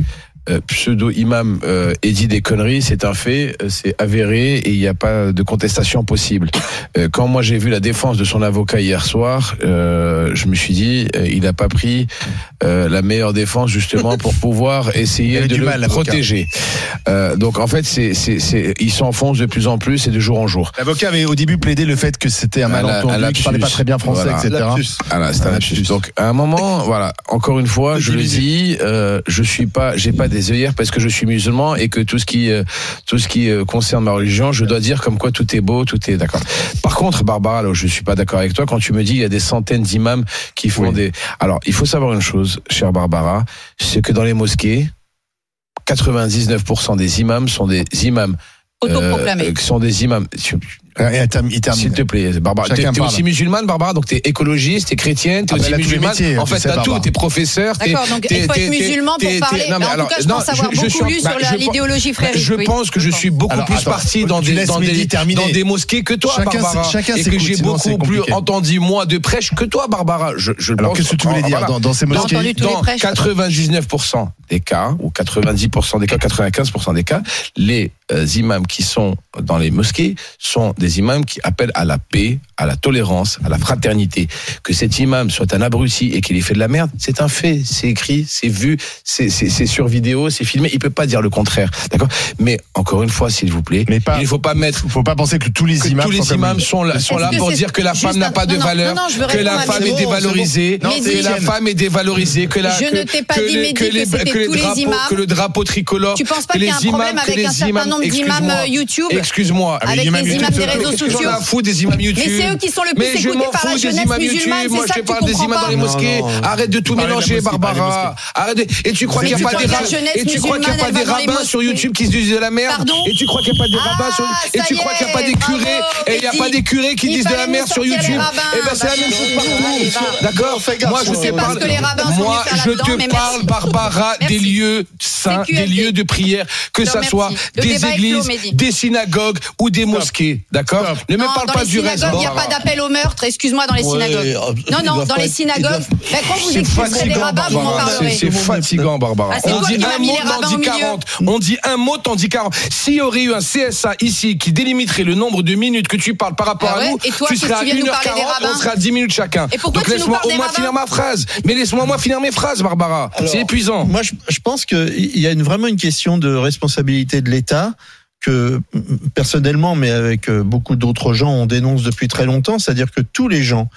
euh, pseudo imam euh, ait dit des conneries, c'est un fait, euh, c'est avéré et il n'y a pas de contestation possible. Euh, quand moi j'ai vu la défense de son avocat hier soir, euh, je me suis dit, euh, il n'a pas pris euh, la meilleure défense justement pour pouvoir essayer de le mal, protéger. Euh, donc en fait, c'est, c'est, c'est, il s'enfonce de plus en plus et de jour en jour. L'avocat avait au début plaidé le fait que c'était un Un malentendu, un qu'il lapsus. parlait pas très bien français, Voilà. etc. Voilà, c'est un lapsus. Donc à un moment, voilà, encore une fois, je le dis, euh, je suis pas, j'ai pas des œillères parce que je suis musulman et que tout ce qui, euh, tout ce qui euh, concerne ma religion, je dois dire comme quoi tout est beau, tout est d'accord. Par contre, Barbara, là où je suis pas d'accord avec toi quand tu me dis il y a des centaines d'imams qui font des. Alors, il faut savoir une chose, chère Barbara, c'est que dans les mosquées, 99% des imams sont des imams. Autoproclamés. euh, qui sont des imams. Termine. S'il te plaît, Barbara. T'es aussi musulmane, Barbara, donc t'es écologiste, t'es chrétienne, t'es Ah, aussi musulmane? métiers, en fait, t'as tout, t'es professeur. t'es- D'accord, donc t'es- il faut être musulman pour parler. non, Mais en tout cas, je pense avoir beaucoup lu bah, sur l'idéologie frériste, Je pense que je suis beaucoup plus parti dans des, mosquées que toi, Chacun Barbara. et que j'ai beaucoup plus entendu, moi, de prêches que toi, Barbara. Alors, pense- qu'est-ce que tu voulais dire Voilà. dans- ces mosquées? Dans prêches. 99% des cas, ou 90% des cas, 95% des cas, les euh, imams qui sont dans les mosquées sont des imams qui appellent à la paix, à la tolérance, à la fraternité. Que cet imam soit un abruti et qu'il ait fait de la merde, c'est un fait, c'est écrit, c'est vu, c'est sur vidéo, c'est filmé. Il peut pas dire le contraire, d'accord? Mais encore une fois, s'il vous plaît, il ne faut pas mettre. Faut pas penser que tous les que imams tous les sont imams là, sont pour dire que la femme n'a pas de non, valeur, non, non, je veux que la femme est dévalorisée, que la femme est dévalorisée, que la Je que, ne t'ai pas que dit, les- Mehdi, que que les, c'était que les tous les drapeaux, imams. que le drapeau tricolore, Tu penses pas que qu'il y a les un problème avec un certain imams- nombre d'imams euh, YouTube Excuse-moi, Avec les imams des réseaux sociaux J'en ai fous des imams YouTube. Mais c'est eux qui sont le plus Mais je écoutés m'en par la fous des jeunesse imams musulmane, YouTube. Moi, je te parle des imams dans les mosquées. Non, non. Arrête de tout mélanger, Barbara. Arrête. de- Et tu crois qu'il n'y a pas des Et tu crois qu'il n'y a pas des rabbins sur. YouTube qui se disent de la merde Et tu crois qu'il n'y a pas des Ah, rabbins sur Et tu crois qu'il n'y a pas des curés Et il n'y a pas des curés qui disent de la merde sur YouTube rabbins. Eh ben c'est la même chose partout. D'accord Fais gaffe, Moi je te parle Moi je te parle. Barbara des lieux saints, des lieux de prière, que ça soit des églises, des synagogues ou des mosquées. D'accord Ne me parle pas du reste. synagogues, il n'y a pas d'appel au meurtre, excuse-moi, dans les synagogues. euh, Non, non, dans les synagogues, ben, quand vous C'est expulserez des fatigant, rabbins, vous m'en Barbara. parlerez. C'est- fatigant, Barbara. Ah, on dit un mot, t'en dis au milieu. 40. On dit un mot, t'en dis 40. S'il y aurait eu un CSA ici qui délimiterait le nombre de minutes que tu parles par rapport Ah à nous, tu serais à tu viens nous parler des 1h40, rabbins on serait à 10 minutes chacun. Et pourquoi Donc laisse-moi au moins finir ma phrase. Mais laisse-moi moi finir mes phrases, Barbara. C'est épuisant. Moi, je, je pense qu'il y a une, vraiment une question de responsabilité de l'État que personnellement, mais avec euh, beaucoup d'autres gens, on dénonce depuis très longtemps, c'est-à-dire que tous les gens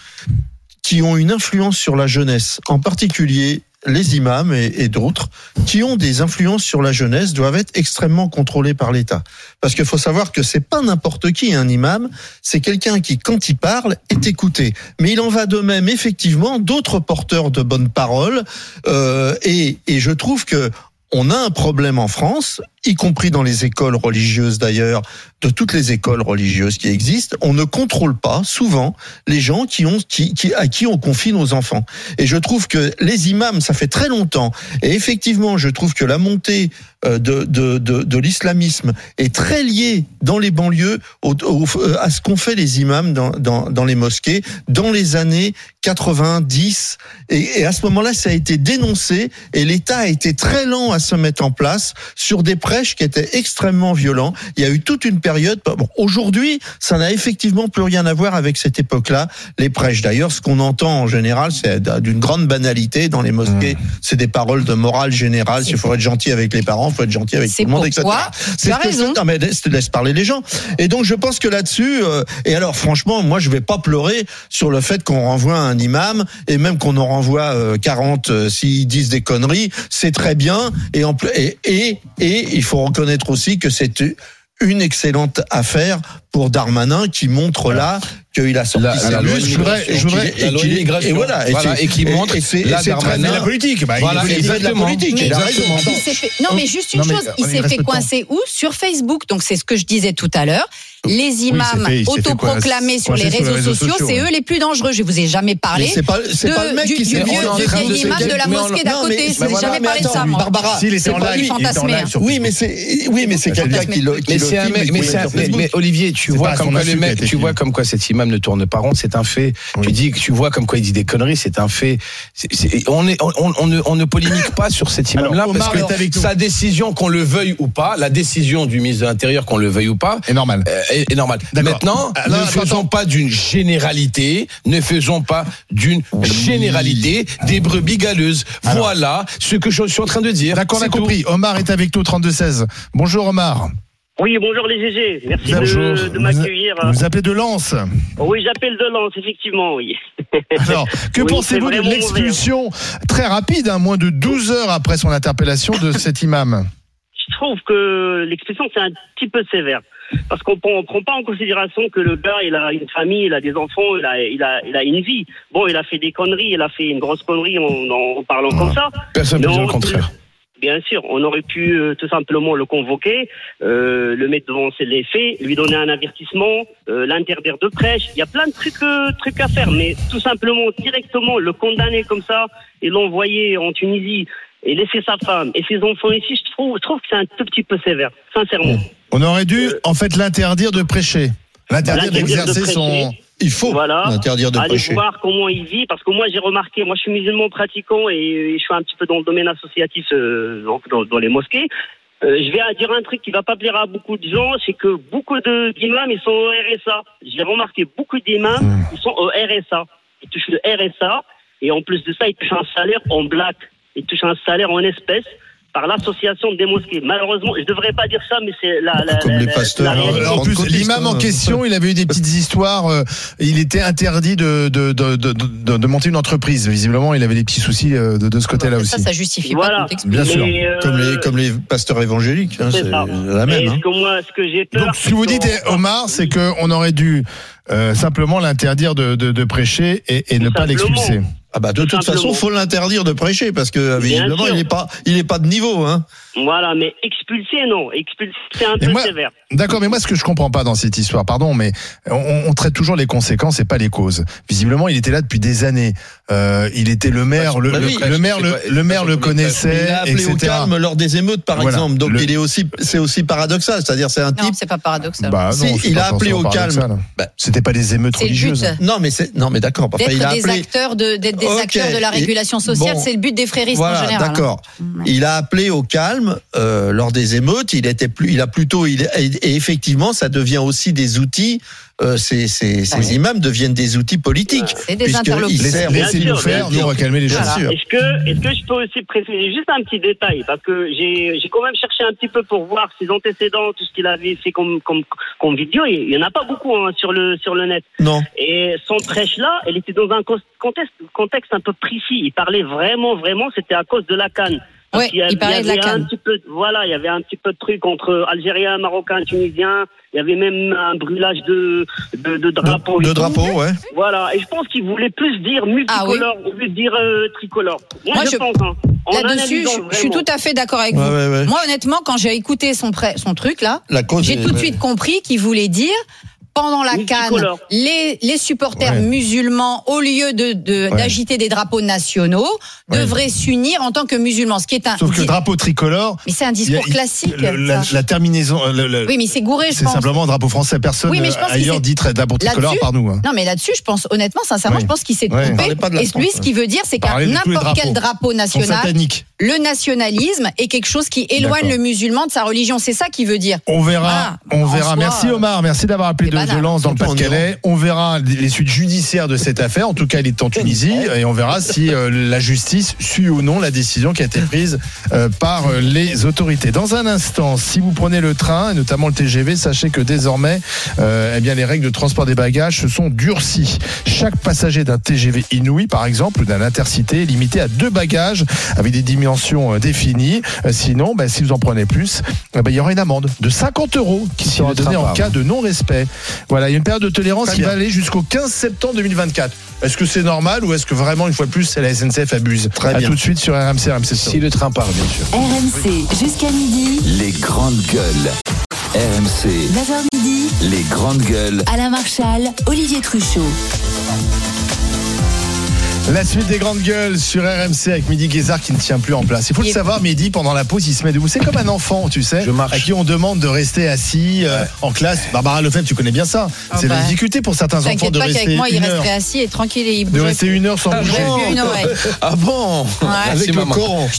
qui ont une influence sur la jeunesse, en particulier les imams et, et d'autres, qui ont des influences sur la jeunesse, doivent être extrêmement contrôlés par l'État. Parce qu'il faut savoir que c'est pas n'importe qui un imam, c'est quelqu'un qui, quand il parle, est écouté. Mais il en va de même, effectivement, d'autres porteurs de bonnes paroles. euh, et, et je trouve que on a un problème en France, y compris dans les écoles religieuses d'ailleurs, de toutes les écoles religieuses qui existent, on ne contrôle pas souvent les gens qui ont, qui, qui, à qui on confie nos enfants. Et je trouve que les imams, ça fait très longtemps. Et effectivement, je trouve que la montée euh, de, de, de, de l'islamisme est très liée dans les banlieues au, au- à ce qu'ont fait les imams dans, dans, dans les mosquées dans les années 90. Et, et à ce moment-là, ça a été dénoncé et l'État a été très lent à se mettre en place sur des prêches qui étaient extrêmement violents. Il y a eu toute une période. Bon, aujourd'hui, ça n'a effectivement plus rien à voir avec cette époque-là. Les prêches, d'ailleurs, ce qu'on entend en général, c'est d'une grande banalité dans les mosquées. Mmh. C'est des paroles de morale générale. Il faut être gentil avec les parents, il faut être gentil avec tout le monde, etc. C'est raison. non, mais laisse, laisse parler les gens. Et donc, je pense que là-dessus, euh, et alors, franchement, moi, je vais pas pleurer sur le fait qu'on renvoie un imam et même qu'on en renvoie euh, 40 euh, s'ils disent des conneries. C'est très bien. Et, en, et, et, et il faut reconnaître aussi que c'est une excellente affaire pour Darmanin qui montre là qu'il a sorti La- loi et Je voudrais- et immigration. et voilà, Voilà, c'est- et qui montre la politique. Bah, il Voilà, est- Il fait de la politique. Mais exactement. Il fait- Non, mais juste une Non, mais, chose, il s'est fait coincer où? Sur Facebook. Donc, c'est ce que je disais tout à l'heure. Les imams s'est fait autoproclamés sur les réseaux sociaux, c'est eux les plus dangereux. Je vous ai jamais parlé. C'est pas- c'est de- pas le mec du, qui du vieil se imam de la mosquée d'à côté. Je vous ai mais jamais voilà, parlé de ça, moi. Barbara, il était en fantasmer, live hein. Oui, mais c'est oui, mais c'est quelqu'un qui le qui Mais le c'est un et mec, qui mais, Olivier, tu vois comme quoi le mec, tu vois comme quoi cet imam ne tourne pas rond, c'est un fait. Tu dis que tu vois comme quoi il dit des conneries, c'est un fait. On, est, on, on ne, on ne polémique pas sur cet imam-là parce avec que nous. sa décision, qu'on le veuille ou pas, la décision du ministre de l'Intérieur, qu'on le veuille ou pas, est normal. euh, est. Maintenant, Ah, ne attends, faisons pas d'une généralité, ne faisons pas d'une généralité des brebis galeuses. Alors. voilà ce que je suis en train de dire. D'accord, on a tout. compris. Omar est avec nous, 32-16. Bonjour Omar. Oui, bonjour les GG. Merci Bonjour. de, m'accueillir. Vous vous appelez de Lens. Oui, j'appelle de Lens, effectivement, oui. Alors, que Oui, pensez-vous de l'expulsion très rapide, hein, moins de 12 heures après son interpellation de cet imam Je trouve que l'expression, c'est un petit peu sévère. Parce qu'on ne prend pas en considération que le gars, il a une famille, il a des enfants, il a, il a, il a une vie. Bon, il a fait des conneries, il a fait une grosse connerie en, en parlant comme ça. Personne ne dire le on- contraire. Bien sûr, on aurait pu euh, tout simplement le convoquer, euh, le mettre devant les faits, lui donner un avertissement, euh, l'interdire de prêche. Il y a plein de trucs, euh, trucs à faire, mais tout simplement directement le condamner comme ça et l'envoyer en Tunisie et laisser sa femme et ses enfants ici, je trouve, je trouve que c'est un tout petit peu sévère, sincèrement. On aurait dû, en fait, l'interdire de prêcher. L'interdire L'interdire de d'exercer son. Il faut Voilà. l'interdire de Allez prêcher. voir comment il vit, parce que moi j'ai remarqué, moi je suis musulman pratiquant et je suis un petit peu dans le domaine associatif, euh, donc dans, dans les mosquées. Euh, je vais dire un truc qui va pas plaire à beaucoup de gens, c'est que beaucoup de d'imams ils sont au RSA. J'ai remarqué beaucoup d'imams Mmh. ils sont au RSA. Ils touchent le RSA et en plus de ça ils touchent un salaire en black. Ils touchent un salaire en espèces par l'association des mosquées. Malheureusement, je devrais pas dire ça, mais c'est la, la, Comme la- les la- pasteurs, la réalité. En plus, l'imam en hein, question, il avait eu des petites histoires. euh, il était interdit de, de, de, de, de- de monter une entreprise. Visiblement, il avait des petits soucis euh, de, de ce côté-là aussi. Ça, ça justifie Voilà. pas. Bien sûr. Euh, Comme les comme les pasteurs évangéliques, hein, C'est la même. Hein. ce que moi, ce que j'ai peur. Donc, ce que vous dites, qu'on- Omar, c'est qu'on aurait dû euh, simplement l'interdire de, de, de prêcher et, et ne pas l'expulser. Ah bah de Tout toute façon, simplement. faut l'interdire de prêcher parce que visiblement il est pas, il est pas de niveau, hein. Voilà, mais expulser, non. Expulser, c'est un peu moi- sévère. D'accord, mais moi, ce que je comprends pas dans cette histoire, pardon, mais on, on traite toujours les conséquences et pas les causes. Visiblement, il était là depuis des années. Euh, il était le maire, le, bah le- oui. le maire, le, le maire le Il connaissait, a appelé au etc. calme lors des émeutes, par Voilà. exemple. Donc Le- il est aussi, c'est aussi paradoxal. C'est-à-dire, c'est un Non, type. c'est pas paradoxal. Bah non, il pas a appelé au calme. Bah, C'était pas des émeutes religieuses. but. Non, mais c'est non, mais d'accord. Enfin, il a des appelé. acteurs de, des Ok. acteurs de la régulation sociale, bon. c'est le but des fréristes Voilà, en général. hein. d'accord. Il a appelé au calme euh, lors des émeutes. Il était plus, il a plutôt, il et effectivement, ça devient aussi des outils. Euh, ces, ces, ces imams deviennent des outils politiques. C'est des interlocuteurs. Laissez-nous faire, bien nous on va calmer les choses. Bien sûr. Est-ce que, est-ce que je peux aussi préciser juste un petit détail parce que j'ai, j'ai quand même cherché un petit peu pour voir ses antécédents, tout ce qu'il avait fait comme, comme, comme vidéo. Il y en a pas beaucoup hein, sur le sur le net. Non. Et son prêche là, elle était dans un contexte, contexte un peu précis. Il parlait vraiment, vraiment, c'était à cause de la canne. Parce Ouais, qu'il y a- il parlait y de la avait un petit peu, voilà, il y avait un petit peu de truc entre Algériens, Marocains, Tunisiens. Il y avait même un brûlage de de, de drapeaux. De drapeaux, ouais. Voilà, et je pense qu'il voulait plus dire multicolore au lieu de dire euh, tricolore. Moi, Moi, je, je- pense. Hein, Là-dessus, je, je suis tout à fait d'accord avec Ouais, vous. ouais, ouais. Moi, honnêtement, quand j'ai écouté son, son truc là, j'ai tout de suite compris qu'il voulait dire pendant la canne, Multicolore. les, les supporters Ouais. musulmans, au lieu de de- Ouais. d'agiter des drapeaux nationaux, Ouais. devraient s'unir en tant que musulmans. Ce qui est un. Sauf que le drapeau tricolore, Mais c'est un a- discours classique. le- la, terminaison, euh, le- le- Oui, mais c'est gouré, je c'est pense. simplement un drapeau français. Personne Oui, mais je pense qu'il ailleurs dit très- drapeau tricolore par nous. hein. Non, mais là-dessus, je pense, honnêtement, sincèrement, Oui. je pense qu'il s'est trompé. Et France, lui, ce qu'il veut dire, c'est qu'à n'importe quel drapeau national, le nationalisme est quelque chose qui éloigne le musulman de sa religion. C'est ça qu'il veut dire. On verra, Voilà. on verra. Merci euh, Omar, merci d'avoir appelé c'est de banal. violence dans le Surtout en Pas-de-Calais. On verra les suites judiciaires de cette affaire. En tout cas, il est en Tunisie et on verra si euh, la justice suit ou non la décision qui a été prise euh, par euh, les autorités. Dans un instant, si vous prenez le train, et notamment le TGV, sachez que désormais, euh, eh bien, les règles de transport des bagages se sont durcies. Chaque passager d'un TGV Inouï, par exemple, ou d'un intercité, est limité à deux bagages avec des dimensions définies. Sinon, ben, si vous en prenez plus, eh ben, il y aura une amende de 50 euros qui Si sera donnée en cas de non-respect. Voilà, il y a une période de tolérance qui va aller jusqu'au 15 septembre 2024. Est-ce que c'est normal ou est-ce que vraiment, une fois de plus, c'est la SNCF abuse? Très À bien. tout de suite sur RMC, RMC Story. Si le train part, bien sûr. RMC jusqu'à midi. Les grandes gueules. RMC, 9h midi. les grandes gueules. Alain Marchal, Olivier Truchot. La suite des grandes gueules sur RMC avec Midi Guézard qui ne tient plus en place. Il faut le savoir, Midi, pendant la pause, il se met debout. C'est comme un enfant, tu sais, Je marche. à qui on demande de rester assis euh, en classe. Barbara Lefebvre, tu connais bien ça. Ah c'est la bah. difficulté pour certains enfants T'inquiète de pas rester moi, il resterait assis et tranquille et il De rester plus. une heure sans Ah bouger. bon. Ah bon Ouais. Avec le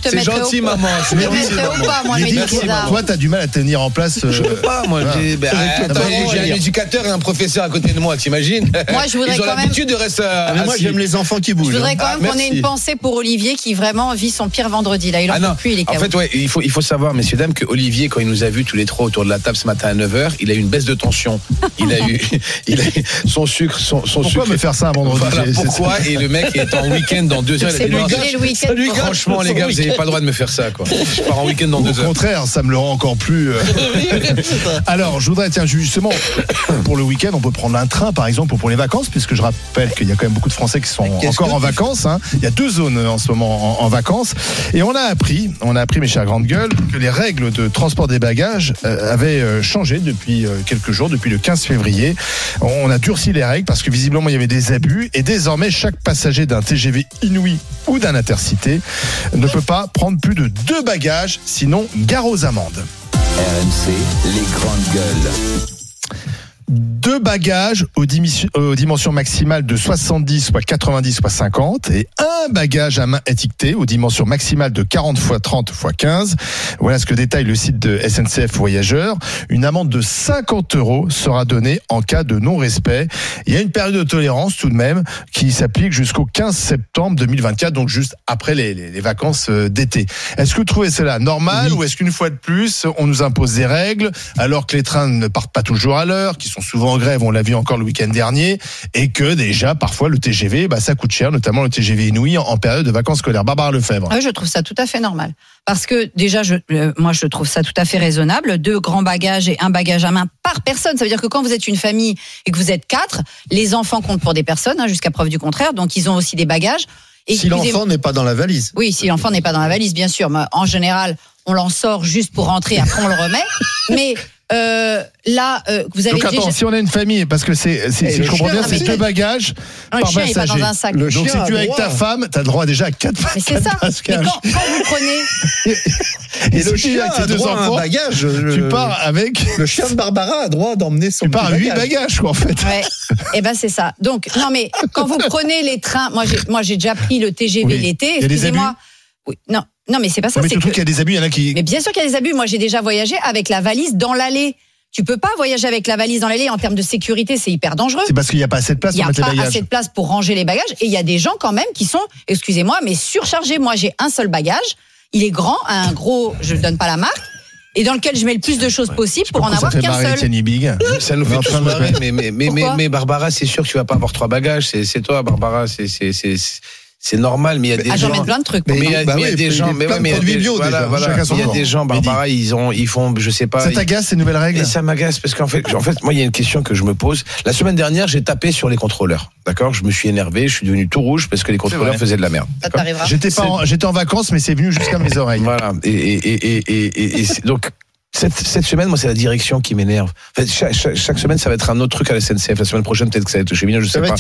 te C'est gentil, maman. Je C'est te gentil, mettrai au maman. pas, moi, Guézard. toi, t'as du mal à tenir en place. euh, Je peux pas, moi. J'ai ben, Avec un éducateur et un professeur à côté de moi, t'imagines? Moi, je voudrais Ils ont quand même- l'habitude de rester Ah, mais moi j'aime les enfants qui bougent. Je voudrais hein. quand Ah, même qu'on ait une pensée pour Olivier qui vraiment vit son pire vendredi. Là, il en Ah plus, il est en fait, ouais, il faut, il faut savoir, messieurs, dames, que Olivier, quand il nous a vus tous les trois autour de la table ce matin à 9h, il a eu une baisse de tension. Il a eu, il a eu son sucre, son, son Pourquoi sucre. me faire ça un vendredi Voilà pourquoi. Et le mec est en week-end dans deux heures. lui non, gâcher le week-end. lui pour- gâche Franchement, les gars, vous n'avez week-end. pas le droit de me faire ça, quoi. Je pars en week-end dans Au deux heures. contraire, ça me le rend encore plus. euh, Alors, je voudrais, tiens, justement, pour le week-end, on peut prendre un train, par exemple, ou pour les vacances, puisque je rappelle qu'il y a quand même beaucoup de Français qui sont encore en tu hein. Il y a deux zones euh, en ce moment en, vacances. Et on a appris, on a appris, mes chers grandes gueules, que les règles de transport des bagages euh, avaient euh, changé depuis quelques jours, depuis le 15 février. On a durci les règles parce que visiblement, il y avait des abus. Et désormais, chaque passager d'un TGV Inouï ou d'un intercité ne peut pas prendre plus de deux bagages, sinon gare aux amendes. RMC, les grandes gueules. Deux bagages aux, dimensions- aux dimensions maximales de 70, soit 90, soit 50, et un bagage à main étiqueté aux dimensions maximales de 40 fois 30 fois 15. Voilà ce que détaille le site de SNCF Voyageurs. Une amende de 50 euros sera donnée en cas de non-respect. Il y a une période de tolérance tout de même qui s'applique jusqu'au 15 septembre 2024, donc juste après les, les- les vacances euh, d'été. Est-ce que vous trouvez cela normal ou est-ce qu'une fois de plus, on nous impose des règles alors que les trains ne partent pas toujours à l'heure, qui sont souvent en grève, on l'a vu encore le week-end dernier, et que déjà, parfois, le TGV, bah, ça coûte cher, notamment le TGV Inouï en, en période de vacances scolaires. Barbara Lefebvre. Ah oui, je trouve ça tout à fait normal. Parce que déjà, je, euh, moi, je trouve ça tout à fait raisonnable. Deux grands bagages et un bagage à main par personne. Ça veut dire que quand vous êtes une famille et que vous êtes quatre, les enfants comptent pour des personnes, hein, jusqu'à preuve du contraire. Donc, ils ont aussi des bagages. Si excusez-moi- l'enfant n'est pas dans la valise. Oui, si l'enfant n'est pas dans la valise, bien sûr. Mais en général, on l'en sort juste pour rentrer, après on le remet. Mais euh, là, euh, vous avez Donc attends, déjà... si on a une famille, parce que c'est, si, Et je comprends bien, c'est mais- deux bagages le par chien, il est pas passager. dans un sac. Le Donc si tu es avec ta femme, t'as le droit déjà à quatre, Mais c'est ça. Mais quand, quand vous prenez, Et le tu chien avec tes a deux droit à un enfants, bagage. Tu Le- pars avec, Le chien de Barbara a droit d'emmener son tu pars à huit bagage. bagages, quoi, en fait. ouais, eh ben c'est ça. Donc non, mais quand vous prenez les trains, moi j'ai, moi j'ai déjà pris le TGV Oui. l'été. Excusez-moi. Oui, non, non, mais c'est pas ça. Non, mais c'est surtout qu'il y a des abus, il y en a qui. Mais bien sûr qu'il y a des abus. Moi, j'ai déjà voyagé avec la valise dans l'allée. Tu peux pas voyager avec la valise dans l'allée en termes de sécurité, c'est hyper dangereux. C'est parce qu'il n'y a pas assez de place Il n'y pour a mettre les pas bagages. assez de place pour ranger les bagages. Et il y a des gens quand même qui sont, excusez-moi, mais surchargés. Moi, j'ai un seul bagage. Il est grand, un gros, je ne donne pas la marque, et dans lequel je mets le plus de choses possible pour en avoir qu'un seul. Big. Ça nous fait tous marrer, mais, mais, mais, mais, Pourquoi mais Barbara, c'est sûr que tu vas pas avoir trois bagages. C'est c'est toi, Barbara. C'est c'est normal, mais il y a des Ah, gens. plein de trucs. Mais il y a, bah mais il y a oui, des gens, mais ouais, de mais il y a produits des- bio, voilà, déjà. il y a des gens. Barbara, ils ont, ils font, je sais pas. Ça ils- t'agace ces nouvelles règles Et ça m'agace parce qu'en fait, en fait, moi, il y a une question que je me pose. La semaine dernière, j'ai tapé sur les contrôleurs. D'accord Je me suis énervé, je suis devenu tout rouge parce que les contrôleurs faisaient de la merde. Ça D'accord t'arrivera. J'étais pas, en- j'étais en vacances, mais c'est venu jusqu'à mes oreilles. Voilà. Et, et, et, et, et, et- et c'est- donc. Cette, cette semaine, moi, c'est la direction qui m'énerve. En fait, chaque, chaque, chaque semaine, ça va être un autre truc à la SNCF. La semaine prochaine, peut-être que ça va être chez Mignon, je Ça sais pas.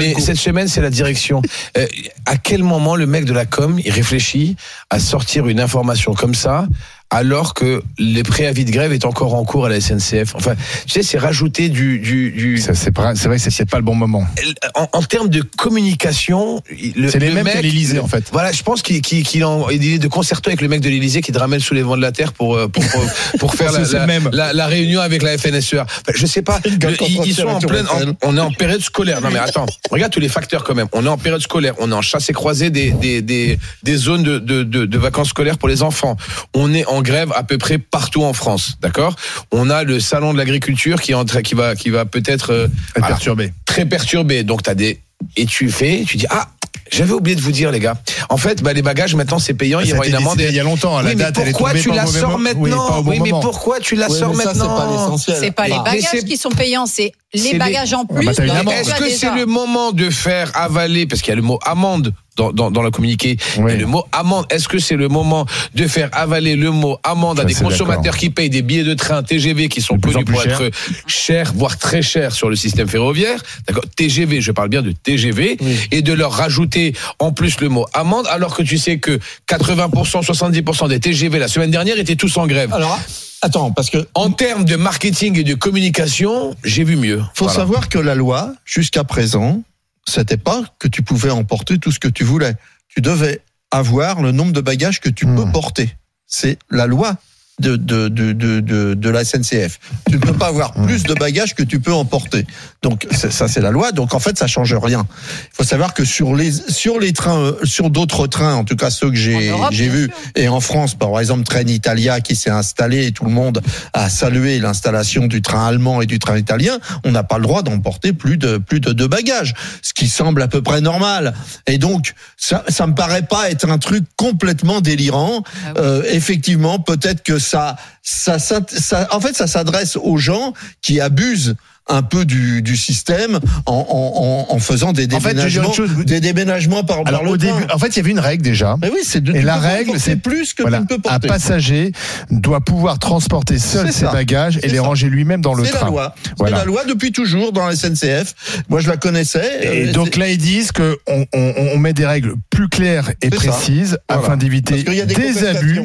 Mais cette semaine, c'est la direction. Euh, à quel moment le mec de la com, il réfléchit à sortir une information comme ça, alors que les préavis de grève est encore en cours à la SNCF Enfin, tu sais, c'est rajouter du... du, du C'est vrai c'est- pas le bon moment. en, en termes de communication, le- C'est les le mêmes mec- qu'à l'Élysée, en fait. Voilà, je pense qu'il en- il est de concerto avec le mec de l'Élysée qui te ramène sous les vents de la terre pour euh, pour, pour, pour faire la, que c'est la, le même. la- la réunion avec la FNSEA. Enfin, je sais pas, le- ils, sont en pleine, en- on est en période scolaire. Non mais attends, regarde tous les facteurs quand même. On est en période scolaire, on est en chasse et croisée des des des, des zones de, de, de, de vacances scolaires pour les enfants. On est en grève à peu près partout en France, d'accord? On a le salon de l'agriculture qui est en train- qui va qui va peut-être euh, voilà, perturbé. très perturbé. Donc t'as des et tu fais, tu dis ah. J'avais oublié de vous dire, les gars. En fait, bah, les bagages, maintenant, c'est payant. Il y aura une amende. il y a longtemps. La Oui, mais date, elle est pourquoi tu la sors moment. maintenant Oui, mais pourquoi tu la sors maintenant pas l'essentiel. C'est pas les Ah. Mais bagages qui sont payants, c'est les bagages en plus. bah, les bagages Est-ce que c'est le moment de faire avaler, parce qu'il y a le mot amende dans, dans, dans le communiqué, Oui. a le mot amende, est-ce que c'est le moment de faire avaler le mot amende à des consommateurs qui payent des billets de train TGV qui sont De plus en connus pour plus être chers, voire très chers sur le système ferroviaire? D'accord TGV, je parle bien de TGV, et de leur rajouter en plus le mot amende, alors que tu sais que 80%, 70% des TGV la semaine dernière étaient tous en grève. Alors, attends, parce que En termes de marketing et de communication, j'ai vu mieux. faut Voilà. savoir que la loi, jusqu'à présent, c'était pas que tu pouvais emporter tout ce que tu voulais. Tu devais avoir le nombre de bagages que tu Hmm. peux porter. C'est la loi de, de, de, de, de, de la SNCF. Tu ne peux pas avoir plus de bagages que tu peux emporter. Donc ça c'est la loi. Donc en fait ça change rien. Il faut savoir que sur les sur les trains, euh, sur d'autres trains, en tout cas ceux que j'ai j'ai sûr. et en France par exemple Train Italia qui s'est installé et tout le monde a salué l'installation du train allemand et du train italien, on n'a pas le droit d'emporter plus de plus de deux bagages, ce qui semble à peu près normal. Et donc ça ça me paraît pas être un truc complètement délirant. Ah oui. Euh, effectivement, peut-être que ça ça, ça en fait ça s'adresse aux gens qui abusent un peu du, du système en, en, en, faisant des En fait, déménagements, une chose. des déménagements par, Alors le au train. début, en fait, il y avait une règle déjà. Mais oui, c'est de, Et la règle, c'est plus que Voilà, tu ne peux un porter. passager doit pouvoir transporter seul ses ça. bagages et les ça. ranger lui-même dans le C'est la train. loi. Voilà. C'est la loi depuis toujours dans la SNCF. Moi, je la connaissais. Et Euh, donc là, ils disent qu'on on, on, on met des règles plus claires et précises Voilà. afin d'éviter des des, abus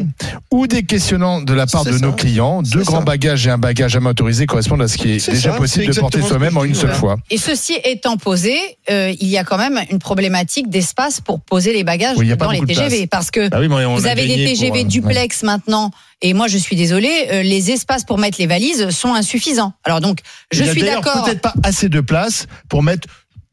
ou des questionnements de la part de ça. nos clients. Deux grands bagages et un bagage jamais autorisé correspondent à ce qui est, déjà possible porter soi-même en une seule fois. Et ceci étant posé, euh, il y a quand même une problématique d'espace pour poser les bagages Oui, dans les TGV. Parce que Ah oui, on vous avez des TGV pour, euh, duplex maintenant. Et moi, je suis désolée, euh, les espaces pour mettre les valises sont insuffisants. Alors donc, je Il y a suis d'accord. peut-être pas assez de place pour mettre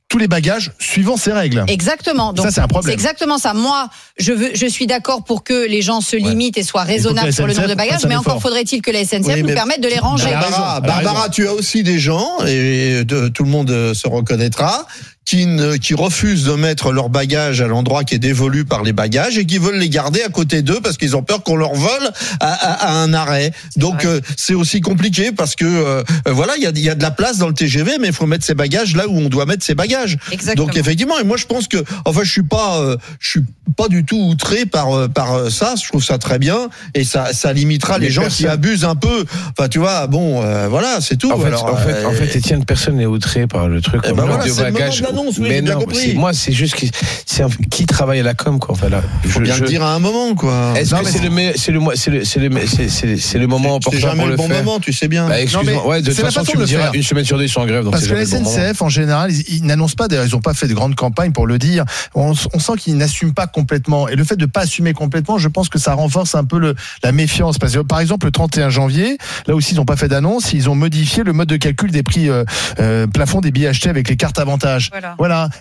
tous les bagages suivant ces règles. Exactement. Donc, Ça, c'est un problème. exactement ça. Moi, je veux, je suis d'accord pour que les gens se limitent et soient raisonnables sur le nombre de bagages, mais encore faudrait-il que la SNCF Oui, nous permette de les ranger. Barbara, Barbara, tu as aussi des gens, et de- tout le monde euh, se reconnaîtra, qui, ne, qui refusent de mettre leurs bagages à l'endroit qui est dévolu par les bagages et qui veulent les garder à côté d'eux parce qu'ils ont peur qu'on leur vole à, à- à un arrêt. Donc euh, c'est aussi compliqué parce que euh, euh, voilà, il y a, il y a de la place dans le TGV, mais il faut mettre ses bagages là où on doit mettre ses bagages. Exactement. Donc effectivement, et moi je pense que, enfin, je suis pas, euh, je suis pas du tout outré par euh, par euh, ça. Je trouve ça très bien et ça ça limitera les, Les gens qui abusent un peu. Enfin, tu vois, bon, euh, voilà, c'est tout. En fait, Alors, en fait, en fait, Étienne, personne n'est outré par le truc. Eh on ben voilà, le l'annonce, oui, j'ai bien compris. moi, c'est juste que c'est un- qui travaille à la com, quoi. Enfin, là, faut je- bien je- le dire à un moment, quoi. Est-ce que c'est le, le, mo- c'est le, c'est le, c'est- c'est- c'est le moment C'est opportun jamais pour le le bon faire moment, tu sais bien. Bah, excuse-moi. Ouais, de toute façon, tu me diras, une semaine sur deux, ils sont en grève, donc Parce que la bon. SNCF, en général, ils, ils n'annoncent pas, d'ailleurs, ils n'ont pas fait de grande campagne pour le dire. On, sent qu'ils n'assument pas complètement. Et le fait de pas assumer complètement, je pense que ça renforce un peu le, la méfiance. Parce que, par exemple, le 31 janvier, là aussi, ils n'ont pas fait d'annonce, ils ont modifié le mode de calcul des prix euh, euh, plafond des billets achetés avec les cartes avantages. Voilà.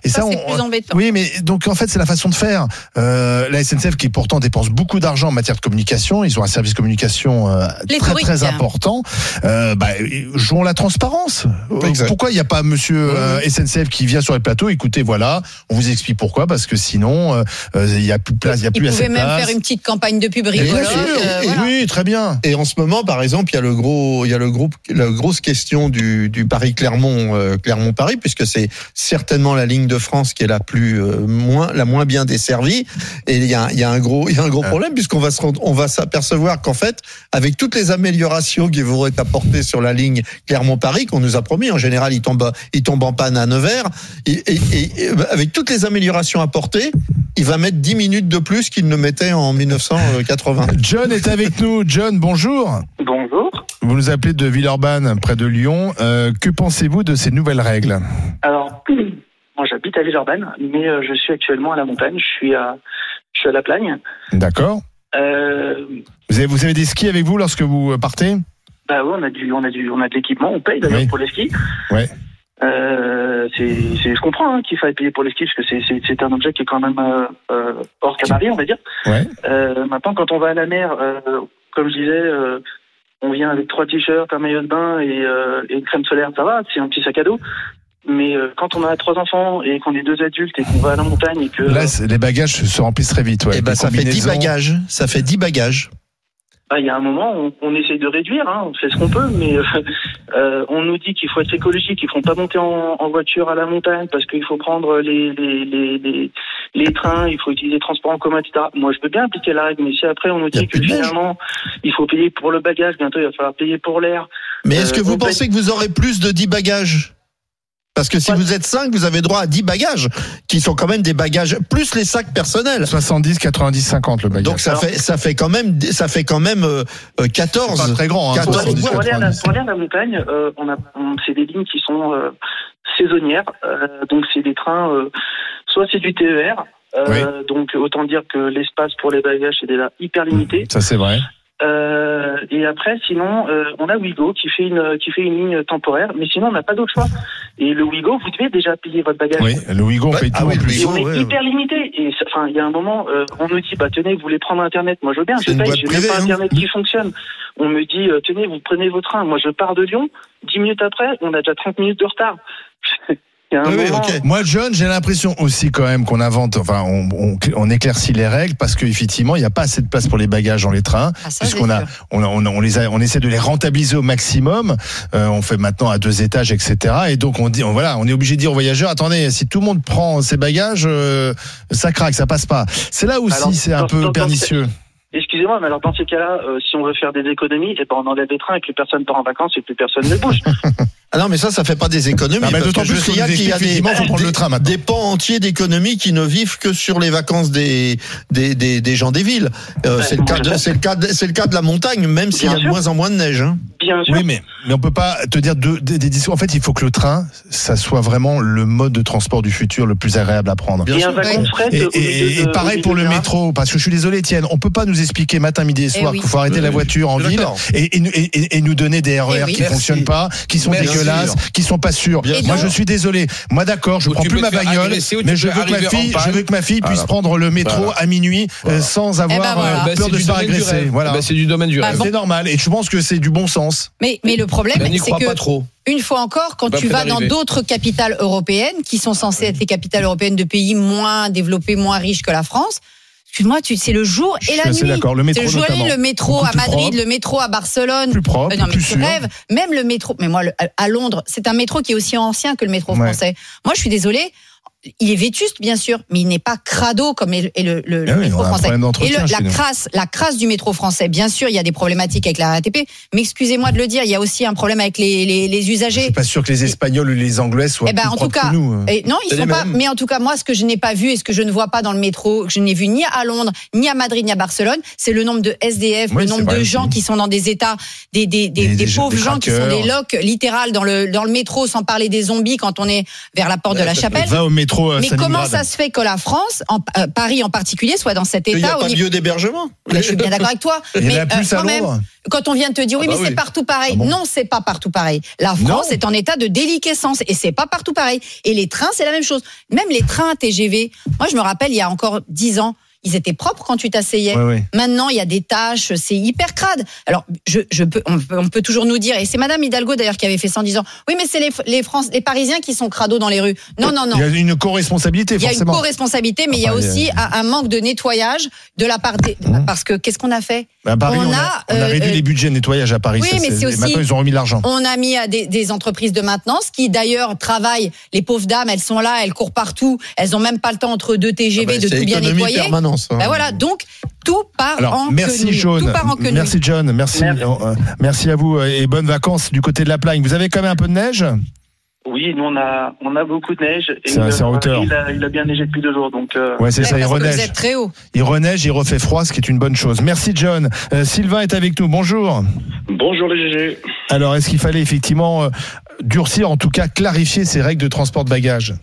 Et Ça, ça, c'est on- plus embêtant. Oui, mais donc en fait, c'est la façon de faire. Euh, la SNCF qui pourtant dépense beaucoup d'argent en matière de communication, ils ont un service communication euh, très très important. Euh, bah, jouons la transparence. Exact. Pourquoi il n'y a pas Monsieur euh, SNCF qui vient sur les plateaux? Écoutez, voilà, on vous explique pourquoi, parce que sinon, euh, euh, il n'y a plus de place, il n'y a Ils plus pouvaient assez de même place. faire une petite campagne de pub rigolote. euh, voilà. oui, très bien. Et en ce moment, par exemple, il y a le gros, il y a le groupe, la grosse question du, du Paris Clermont, euh, Clermont Paris, puisque c'est certainement la ligne de France qui est la plus euh, moins, la moins bien desservie. Et il y a, il y a un gros, il y a un gros problème puisqu'on va se rendre, on va s'apercevoir qu'en fait, avec toutes les améliorations qui vont être apportées sur la ligne Clermont Paris, qu'on nous a promis, en général, il tombe, il tombe en panne à Nevers, et, et, et- et avec toutes les améliorations apportées, il va mettre 10 minutes de plus qu'il ne mettait en 1980. John est avec nous. John, bonjour. Bonjour. Vous nous appelez de Villeurbanne, près de Lyon. Euh, que pensez-vous de ces nouvelles règles? Alors, moi j'habite à Villeurbanne, mais euh, je suis actuellement à la montagne. Je suis à, je suis à la Plagne. D'accord. Euh, Vous avez, vous avez des skis avec vous lorsque vous euh, partez? Bah ouais, on a du, on a du, on a de l'équipement. On paye d'ailleurs Oui. pour les skis. Ouais. Euh, c'est, c'est- je comprends hein, qu'il faille payer pour les skis parce que c'est, c'est, c'est un objet qui est quand même euh, euh, hors cabaret, on va dire. Ouais. Euh, maintenant, quand on va à la mer, euh, comme je disais, euh, on vient avec trois t-shirts, un maillot de bain et, euh, et une crème solaire, ça va, c'est un petit sac à dos. Mais euh, quand on a trois enfants et qu'on est deux adultes et qu'on va à la montagne et que Là, c'est- les bagages se remplissent très vite. Ouais. Eh ben, ça fait 10 combinaisons. bagages. Ça fait 10 bagages. bah, il y a un moment, on, on essaye de réduire, hein, on fait ce qu'on peut, mais euh, euh, on nous dit qu'il faut être écologique, qu'il faut pas monter en, en voiture à la montagne parce qu'il faut prendre les, les, les, les, les trains, il faut utiliser les transports en commun, etc. Moi, je peux bien appliquer la règle, mais si après on nous dit que finalement, il faut payer pour le bagage, bientôt il va falloir payer pour l'air. Mais est-ce que Euh, vous on paye- pensez que vous aurez plus de 10 bagages? Parce que si vous êtes 5, vous avez droit à 10 bagages, qui sont quand même des bagages, plus les sacs personnels. 70, 90, 50 le bagage. Donc ça fait, ça fait quand même, ça fait quand même euh, euh, 14. C'est pas très grand, hein, 14. Pour, 70, pour aller à la, 90. pour aller à la montagne, euh, on a, on- c'est des lignes qui sont euh, saisonnières. euh, donc c'est des trains, euh, soit c'est du TER. euh, Donc autant dire que l'espace pour les bagages est déjà hyper limité. Ça, c'est vrai. Euh, et après, sinon, euh, on a Wigo qui fait une qui fait une ligne temporaire, mais sinon on n'a pas d'autre choix. Et le Wigo, vous devez déjà payer votre bagage. Oui, le Wigo, on paye ah tout en plus. Et on est hyper limité. Et ça- enfin, il y a un moment, euh, on nous dit, bah tenez, vous voulez prendre Internet Moi, je veux bien, je paye. J'ai même pas hein. Internet qui fonctionne. On me dit, euh, tenez, vous prenez vos trains. Moi, je pars de Lyon. Dix minutes après, on a déjà 30 minutes de retard. Oui, oui, moment. ok. Moi, John, j'ai l'impression aussi quand même qu'on invente, enfin, on, on, on éclaircit les règles parce qu'effectivement, il n'y a pas assez de place pour les bagages dans les trains, Ah, puisqu'on a, on, a- on, a- on les a, on essaie de les rentabiliser au maximum. Euh, on fait maintenant à deux étages, etc. Et donc on dit, on, voilà, on est obligé de dire aux voyageurs, attendez, si tout le monde prend ses bagages, euh, ça craque, ça passe pas. C'est là aussi, c'est un dans- peu dans- dans- pernicieux. Excusez-moi, mais alors dans ces cas-là, euh, si on veut faire des économies, eh ben on enlève les trains et plus personne part en vacances et plus personne ne bouge. Ah non, mais ça, ça fait pas des économies. Ah, mais parce d'autant que je plus qu'il y a des, faut prendre le train maintenant. des pans entiers d'économies qui ne vivent que sur les vacances des, des, des, des gens des villes. Euh, c'est le cas de, c'est le cas de, c'est le cas de la montagne, même s'il y a Bien de sûr. moins en moins de neige. Hein. Bien sûr. Oui, mais, mais on peut pas te dire deux- des, des discours. En fait, il faut que le train, ça soit vraiment le mode de transport du futur le plus agréable à prendre. Et un wagon de fret Et, et- et de- pareil pour le de métro, parce que je suis désolé, Étienne, on peut pas nous expliquer matin, midi et soir oui. qu'il faut arrêter Oui, la voiture en ville et, et nous- et- et- et nous donner des RER Eh oui. qui Merci. fonctionnent pas, qui sont. Dégueulasses, qui sont pas sûrs. Bien Moi, sûr. je suis désolé. Moi, d'accord, je Ou prends plus ma bagnole, mais je veux que ma fille, je panne. veux que ma fille puisse Voilà. prendre le métro Voilà. à minuit euh, sans avoir ben voilà. euh, Bah, peur c'est de se faire agresser. Voilà. Bah, c'est du domaine du Bah, bon. C'est normal et je pense que c'est du bon sens. Mais, mais le problème, Ben, c'est que pas trop. une fois encore, quand tu vas dans d'autres capitales européennes, qui sont censées être les capitales européennes de pays moins développés, moins riches que la France, excuse-moi, tu- c'est le jour et la nuit. d'accord. Le métro le jour nuit, le métro à Madrid, propre. le métro à Barcelone. Plus propre, Euh, non, mais plus tu sûr. rêves. Même le métro, mais moi, le- à Londres, c'est un métro qui est aussi ancien que le métro Ouais. français. Moi, je suis désolée. Il est vétuste, bien sûr, mais il n'est pas crado comme est est le, le- le oui, métro français. Et le- la crasse, la crasse du métro français, bien sûr, il y a des problématiques avec la RATP, mais excusez-moi de le dire, il y a aussi un problème avec les, les, les Je usagers. suis pas sûr que les Espagnols ou les Anglais soient Eh ben, plus en tout cas, que nous. hein. et non, ils sont pas. mêmes. Mais en tout cas, moi, ce que je n'ai pas vu et ce que je ne vois pas dans le métro, que je n'ai vu ni à Londres, ni à Madrid, ni à Barcelone, c'est le nombre de SDF, Oui, le nombre de gens qui sont dans des états, des, des, des, Des- des des- pauvres gens qui sont des locs littéral dans le dans le métro, sans parler des zombies quand on est vers la porte de la chapelle. Va au métro euh, Mais comment Stalingrad. ça se fait que la France, en, euh, Paris en particulier, soit dans cet Il n'y a état pas mieux d'hébergement. Là, je suis bien d'accord avec toi. Il mais plus à quand même, quand on vient de te dire oui, Ah bah mais c'est oui. partout pareil. Ah bon non, c'est pas partout pareil. La France Non. est en état de déliquescence et c'est pas partout pareil. Et les trains, c'est la même chose. Même les trains TGV. Moi, je me rappelle, il y a encore dix ans, ils étaient propres quand tu t'asseyais. Ouais, ouais. Maintenant, il y a des tâches, c'est hyper crade. Alors, je, je peux, on, peut, on peut toujours nous dire, et c'est Madame Hidalgo d'ailleurs qui avait fait ça en disant, oui, mais c'est les, les, France, les Parisiens qui sont crados dans les rues. Non, non, non. Il y a une co-responsabilité, Il y a une forcément. co-responsabilité, mais il y a aussi un, un manque de nettoyage de la part des. Mmh. Parce que qu'est-ce qu'on a fait? À Paris, on, On a, on a euh, réduit euh, les budgets de nettoyage à Paris. Oui, ça, mais c'est aussi- Maintenant, ils ont remis l'argent. On a mis à des, des entreprises de maintenance qui d'ailleurs travaillent. Les pauvres dames, elles sont là, elles courent partout. Elles ont même pas le temps entre deux TGV Ah ben, de tout bien nettoyer. permanence, hein. Ben voilà, donc tout part Alors, en merci quenouille. John. Tout part en quenouille. Merci John. Merci, Merci. euh, merci à vous et bonnes vacances du côté de la Plagne. Vous avez quand même un peu de neige? Oui, nous on a on a beaucoup de neige et C'est- c'est en hauteur. il a, il a bien neigé depuis deux jours donc. euh, Ouais, c'est Ouais, ça, il vous reneige. êtes très haut. Il reneige, il refait froid, ce qui est une bonne chose. Merci John. Euh, Sylvain est avec nous. Bonjour. Bonjour les GG. Alors, est-ce qu'il fallait effectivement euh, durcir, en tout cas clarifier ces règles de transport de bagages?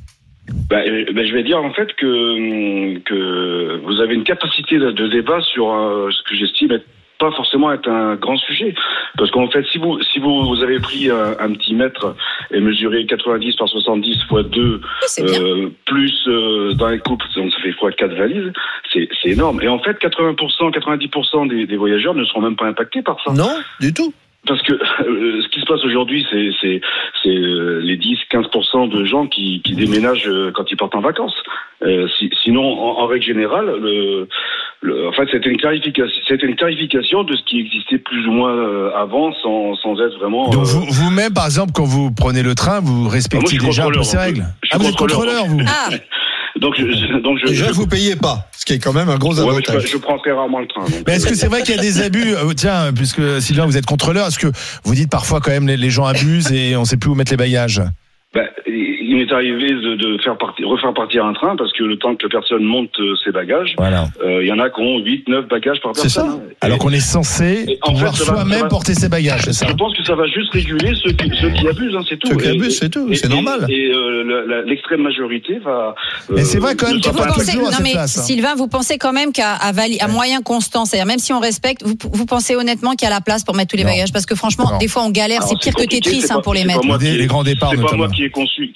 Bah, bah, je vais dire en fait que, que vous avez une capacité de, de débat sur euh, ce que j'estime être pas forcément être un grand sujet parce qu'en fait si vous si vous, vous avez pris un, un petit mètre et mesuré 90 par 70 fois 2 c'est bien. euh, plus euh, dans les couples donc ça fait fois 4 valises c'est c'est énorme et en fait 80% 90% des, des voyageurs ne seront même pas impactés par ça Non, du tout. Parce que euh, ce qui se passe aujourd'hui, c'est c'est c'est euh, les 10-15% de gens qui, qui déménagent euh, quand ils partent en vacances. Euh, si- sinon, en, en règle générale, le, le, en fait, c'était une clarification, c'était une clarification de ce qui existait plus ou moins euh, avant, sans, sans être vraiment. Donc euh, vous- vous-même, par exemple, quand vous prenez le train, vous respectez Ah, moi, déjà un peu contrôleur, ces règles. Ah, vous êtes contrôleur, contrôleur, vous Ah, donc, je, je- donc je, Déjà, je, vous payez pas, ce qui est quand même un gros ouais, mais je, avantage. je prends très rarement le train. donc, Mais est-ce euh, que c'est vrai qu'il y a des abus? Euh, Tiens, puisque Sylvain, vous êtes contrôleur, est-ce que vous dites parfois quand même les, les gens abusent et on ne sait plus où mettre les bagages? Ben, il m'est arrivé de, de faire partir, refaire partir un train parce que le temps que la personne monte euh, ses bagages, Voilà. euh, il y en a qui ont 8, 9 bagages par C'est personne. ça. hein. Alors qu'on est censé pouvoir soi-même porter ses bagages, c'est ça Je pense que ça va juste réguler ceux qui, ceux qui abusent, hein, c'est tout. Ceux qui abusent, c'est tout, c'est normal. Et euh, l'extrême majorité va. euh, Mais c'est vrai quand même qu'il jours à non mais place, hein. Sylvain, vous pensez quand même qu'à à, vali- à moyen constant, c'est-à-dire même si on respecte, vous, vous pensez honnêtement qu'il y a la place pour mettre tous les Non. bagages? Parce que franchement, Non. des fois on galère, c'est pire que Tetris c'est pour les c'est mettre. les grands départs, C'est pas moi qui ai conçu,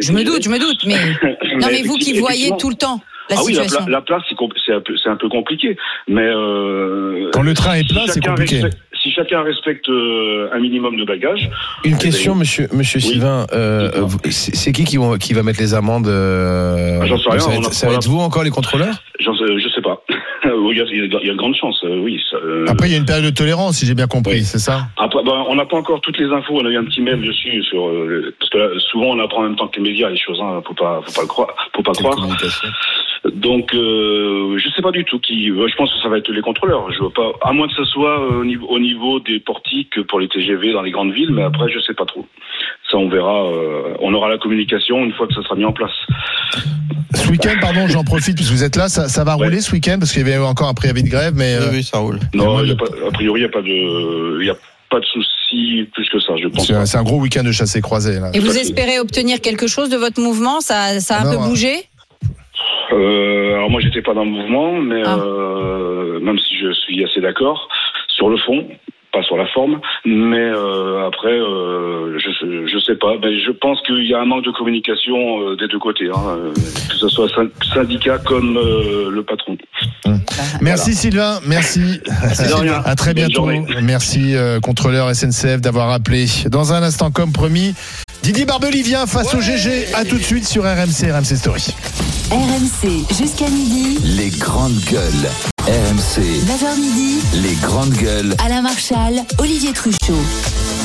Je me doute, je me doute, mais non mais vous qui voyez tout le temps la ah oui, la, situation. pla- la place, c'est un, peu- c'est un peu compliqué. Mais euh, Quand le train est si plein, c'est compliqué. respecte- si chacun respecte euh, un minimum de bagages. Une eh question, ben, monsieur, monsieur Oui. Sylvain. euh, c'est qui qui, vont- qui va mettre les amendes euh, Ah, j'en sais rien, Ça va être, ça va vous encore les contrôleurs? Sais- je. Il, y y a de grandes chances, euh, oui. ça, euh, Après, il y a une période de tolérance, si j'ai bien compris, Oui. c'est ça Après, ben, on n'a pas encore toutes les infos. On a eu un petit mail dessus sur euh, parce que là, souvent on apprend en même temps que les médias les choses. Hein, faut pas, faut pas le croire, faut pas croire. Donc, euh, je sais pas du tout qui. euh, Je pense que ça va être les contrôleurs. Je vois pas, à moins que ce soit euh, au niveau, au niveau des portiques pour les TGV dans les grandes villes, mais après je sais pas trop. Ça, on verra. euh, on aura la communication une fois que ça sera mis en place. Ce week-end, pardon, j'en profite puisque vous êtes là, ça, ça va Ouais. rouler ce week-end? Parce qu'il y avait encore un préavis de grève, mais Oui, euh, oui, ça roule. Non, a pas- a priori, il y a pas de, il y a pas de souci plus que ça. Je pense. c'est un, gros week-end de chassé croisé. Là. Et vous espérez obtenir quelque chose de votre mouvement? Ça, ça a un Non, peu euh, bougé? Euh, alors moi, j'étais pas dans le mouvement, mais Ah. euh, même si je suis assez d'accord sur le fond. pas sur la forme, mais euh, après, euh, je, je sais pas. Ben, je pense qu'il y a un manque de communication euh, des deux côtés, hein, euh, que ce soit syn- syndicat comme euh, le patron. Merci Sylvain, merci. Rien. À très bientôt. Merci euh, contrôleur SNCF d'avoir appelé. Dans un instant, comme promis, Didier Barbelivien face au GG. À tout de suite sur RMC, RMC Story. RMC jusqu'à midi. Les grandes gueules. RMC. 9h midi. Les grandes gueules. Alain Marchal, Olivier Truchot.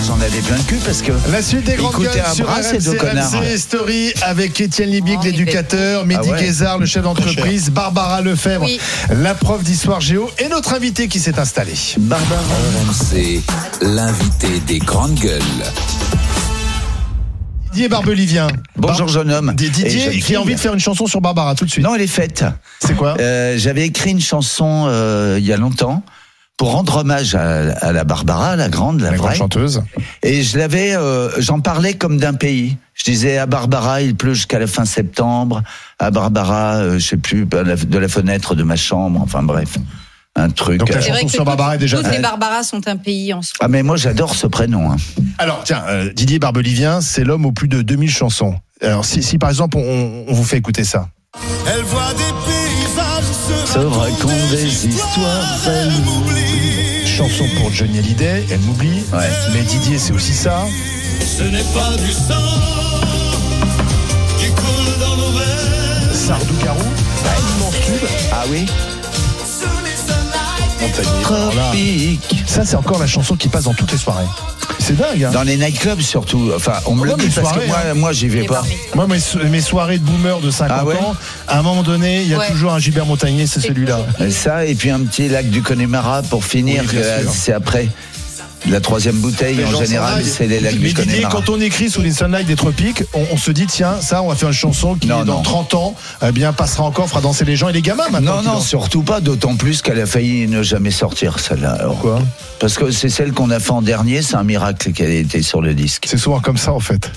J'en avais plein le cul parce que. La suite des grandes Écoutez gueules un sur bras, RMC. RMC Story avec Étienne Libic, Oh, l'éducateur, Mehdi Ah ouais. Guézard, le chef d'entreprise, Barbara Lefebvre, Oui. la prof d'histoire géo et notre invité qui s'est installé. Barbara. RMC. L'invité des grandes gueules. Didier Barbelivien. Bonjour jeune homme. Didier qui a envie de faire une chanson sur Barbara tout de suite. Non, elle est faite. C'est quoi? Euh, J'avais écrit une chanson euh, il y a longtemps pour rendre hommage à, à la Barbara, la grande, la, La grande vraie. chanteuse. Et je l'avais, euh, j'en parlais comme d'un pays. Je disais à Barbara, il pleut jusqu'à la fin septembre. À Barbara, je sais plus, de la fenêtre de ma chambre. Enfin bref, un truc. Donc la euh, vrai chanson que sur Barbara est déjà toutes les. Barbaras sont un pays en soi. Ah mais moi j'adore ce prénom. hein. Alors tiens, euh, Didier Barbelivien, c'est l'homme aux plus de 2000 chansons. Alors si, si par exemple on, on vous fait écouter ça. Elle voit des paysages Se raconte des histoires, elle Chanson pour Johnny Hallyday, elle m'oublie. Ouais. Mais Didier, c'est aussi ça. Ce n'est pas du sang qui coule dans nos veines. Sardou Carou, un immense tube. Ah oui. Tropique. ça, c'est encore la chanson qui passe dans toutes les soirées. C'est dingue, hein Dans les nightclubs surtout. Enfin, on me le dit parce soirées, que moi, hein. moi j'y vais pas. Moi, mes, so- mes soirées de boomer de 50 Ah ouais ans, à un moment donné, il y a Ouais. toujours un Gilbert Montagnier, c'est celui-là. Et ça, et puis un petit lac du Connemara pour finir, Oui, sûr. c'est après. La troisième bouteille, en général, c'est les lacs Mais du Connemara. quand on écrit sous les sunlight des tropiques, on, on se dit, tiens, ça, on va faire une chanson qui, Non, dans non. 30 ans, eh bien, passera encore, fera danser les gens et les gamins maintenant. Non, non, surtout pas, d'autant plus qu'elle a failli ne jamais sortir, celle-là. Pourquoi Parce que c'est celle qu'on a fait en dernier, c'est un miracle qu'elle ait été sur le disque. C'est souvent comme ça, en fait.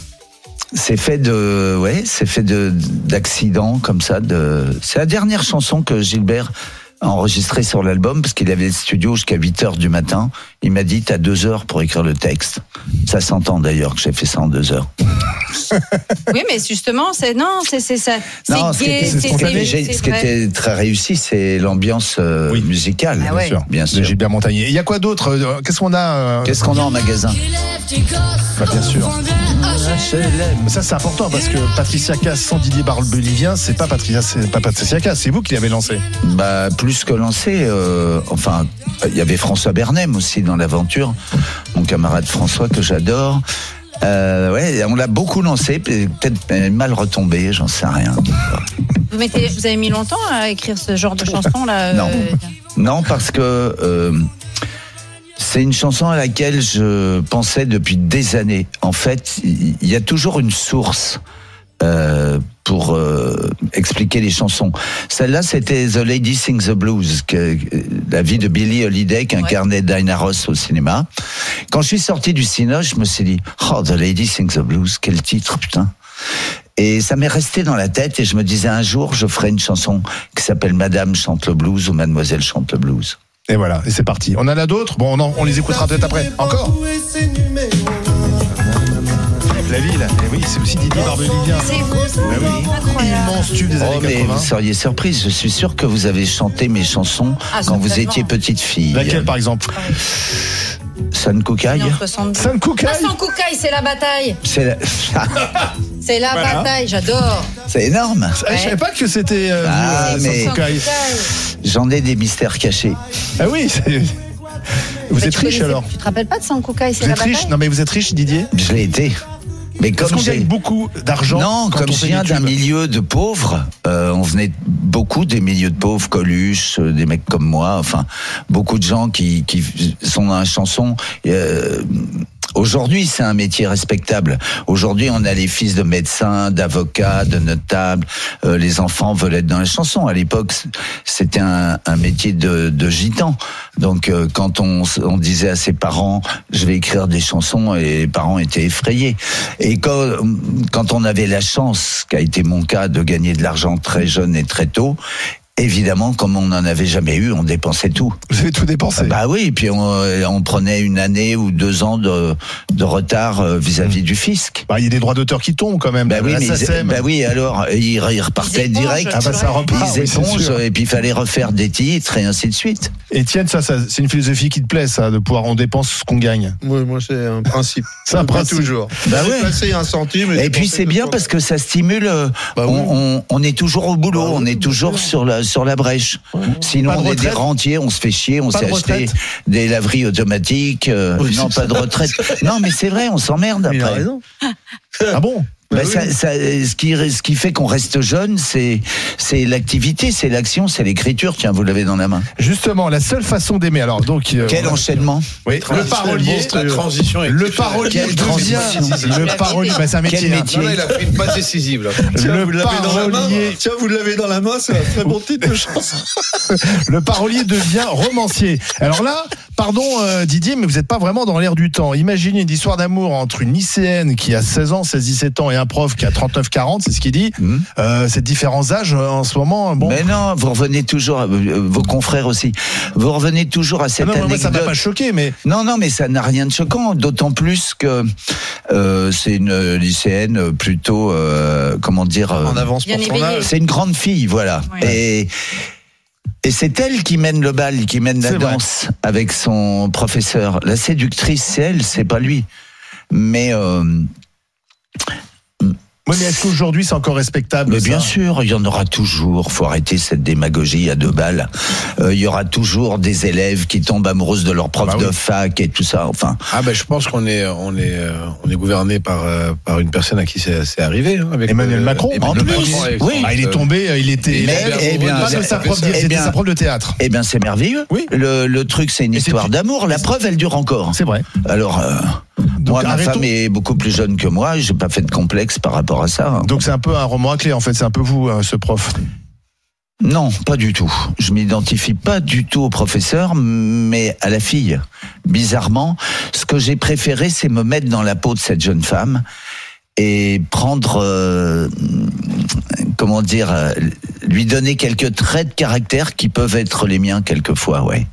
C'est fait de, ouais, c'est fait de, d'accidents comme ça, de, c'est la dernière chanson que Gilbert a enregistrée sur l'album parce qu'il avait le studio jusqu'à 8 heures du matin. Il m'a dit, t'as deux heures pour écrire le texte. Ça s'entend d'ailleurs que j'ai fait ça en deux heures. Oui, mais justement, c'est non, c'est c'est ça. Non, C'est ce qui gay, était, qui ce qui très réussi, c'est l'ambiance euh, Oui. musicale. Ah ouais. sûr. Bien De sûr. Gilbert Montagnier. Il y a quoi d'autre Euh, Qu'est-ce qu'on a euh, Qu'est-ce qu'on a en magasin Bah, Bien sûr. Ça, c'est important parce que Patricia Cass sans Didier Barbelivien, c'est pas Patricia, c'est pas Patricia Cass, c'est vous qui l'avez lancé. Bah plus que lancé. euh, enfin, il y avait François Bernem aussi dans l'aventure, mon camarade François que j'adore. Euh, ouais, on l'a beaucoup lancé, peut-être mal retombé, j'en sais rien. Vous, mettez, vous avez mis longtemps à écrire ce genre de chanson là. Non. euh, Non, parce que euh, c'est une chanson à laquelle je pensais depuis des années. En fait, il y a toujours une source. Euh, pour euh, expliquer les chansons. Celle-là, c'était The Lady Sings the Blues, que, la vie de Billie Holiday qu'incarnait Diana Ross au cinéma. Quand je suis sorti du cinéma, je me suis dit, oh, The Lady Sings the Blues, quel titre, putain. Et ça m'est resté dans la tête et je me disais un jour, je ferai une chanson qui s'appelle Madame chante le blues ou Mademoiselle chante le blues. Et voilà, et c'est parti. On en a d'autres? Bon, on, les écoutera peut-être après. Encore? Ville. Et oui, c'est aussi Didier Barbelivien. C'est vous ça Bah oui. Incroyable. Immense tube des Oh, années mais 80. vous seriez surprise, je suis sûr que vous avez chanté mes chansons Ah, quand vous étiez petite fille. Laquelle, par exemple San Koukaï En 70. Sam Cooke Ah, sans Koukaï, c'est la bataille. C'est la- C'est la Voilà. bataille, j'adore. c'est énorme. Ah, Je savais pas que c'était euh, Ah, euh, mais-. J'en ai des mystères cachés. Ah oui, c'est- vous Mais êtes riche connaissais- alors Tu te rappelles pas de Sans Koukaï, c'est Vous la êtes riche bataille Non mais vous êtes riche Didier Je l'ai été. Mais comme qu'on gagne beaucoup d'argent Non, quand comme on je viens d'un milieu de pauvres, euh, on venait beaucoup des milieux de pauvres, Coluche, euh, des mecs comme moi, enfin beaucoup de gens qui, qui sont dans la chanson. euh, Aujourd'hui, c'est un métier respectable. Aujourd'hui, on a les fils de médecins, d'avocats, de notables. Euh, les enfants veulent être dans la chanson. À l'époque, c'était un, un métier de, de gitan. Donc, euh, quand on, on disait à ses parents, je vais écrire des chansons, les parents étaient effrayés. Et quand, quand on avait la chance, qui a été mon cas, de gagner de l'argent très jeune et très tôt, Évidemment, comme on n'en avait jamais eu, on dépensait tout. Vous avez tout dépensé Bah oui, et puis on, on prenait une année ou deux ans de, de retard euh, vis-à-vis du fisc. Bah, il y a des droits d'auteur qui tombent quand même. Bah oui, ils- bah oui, alors ils, ils repartaient Ils direct. Ah bah ça repart, Ils oui, épongent, et puis il fallait refaire des titres et ainsi de suite. Étienne, ça, ça c'est une philosophie qui te plaît, ça, de pouvoir on dépense ce qu'on gagne. Moi, moi c'est un principe. Pas principe. toujours. Bah ouais. Un centime. Et puis c'est bien parce que ça stimule. euh, Bah on, oui. on- on est toujours au boulot, on est toujours sur la sur la brèche. Sinon on est des rentiers, on se fait chier, on s'est de acheté des laveries automatiques. euh, Oui, non, pas de retraite. non, mais c'est vrai, on s'emmerde Il a après. raison. Ah bon? Bah, Bah ça- oui. ça- ce, qui, ce qui fait qu'on reste jeune, c'est l'activité, c'est l'action, c'est l'écriture. Tiens, vous l'avez dans la main. Justement, la seule façon d'aimer. Alors donc, euh, Quel enchaînement oui, le parolier, La transition le parolier devient transition. le parolier. Bah, c'est un métier. Quel hein. métier Non, là, il a fait une passe décisive. Là. Tiens, Le vous parolier, Tiens, vous l'avez dans la main, c'est un très bon titre de chanson. le parolier devient romancier. Alors là, pardon euh, Didier, mais vous n'êtes pas vraiment dans l'air du temps. Imaginez une histoire d'amour entre une lycéenne qui a 16 ans, 16-17 ans et un prof qui a 39-40, c'est ce qu'il dit. Mhm. Euh, ces différents âges euh, en ce moment, bon. Mais non, vous revenez toujours, euh, vos confrères aussi, vous revenez toujours à Ah cette non, mais moi, ça m'a pas choqué, mais Non, non, mais ça n'a rien de choquant, d'autant plus que euh, c'est une lycéenne plutôt, euh, comment dire, euh, En avance Bien pour son âge. c'est une grande fille, voilà. Ouais. Et et c'est elle qui mène le bal, qui mène la vrai. danse avec son professeur. La séductrice, c'est elle, c'est pas lui. Mais euh, Oui, mais est-ce qu'aujourd'hui c'est encore respectable Mais ça bien sûr, il y en aura toujours. Faut arrêter cette démagogie à deux balles. Euh, il y aura toujours des élèves qui tombent amoureuses de leur prof Bah oui. de fac et tout ça. Enfin, Ah ben je pense qu'on est on est euh, on est gouverné par euh, par une personne à qui c'est c'est arrivé hein, avec Emmanuel Macron, en plus. Macron avec Oui. Ah, il est tombé, il était eh bien, Pas de sa prof, eh c'était bien- sa prof de théâtre. eh bien, c'est merveilleux. Oui. Le, le truc, c'est une histoire d'amour. La preuve, elle dure encore. C'est vrai. Alors, euh, moi, ma arrêtons. femme est beaucoup plus jeune que moi. J'ai pas fait de complexe par rapport à ça. hein. Donc c'est un peu un roman à clé en fait, c'est un peu vous euh, ce prof. Non, pas du tout. Je m'identifie pas du tout au professeur, mais à la fille. Bizarrement, ce que j'ai préféré, c'est me mettre dans la peau de cette jeune femme et prendre, euh, comment dire, euh, lui donner quelques traits de caractère qui peuvent être les miens quelquefois, ouais.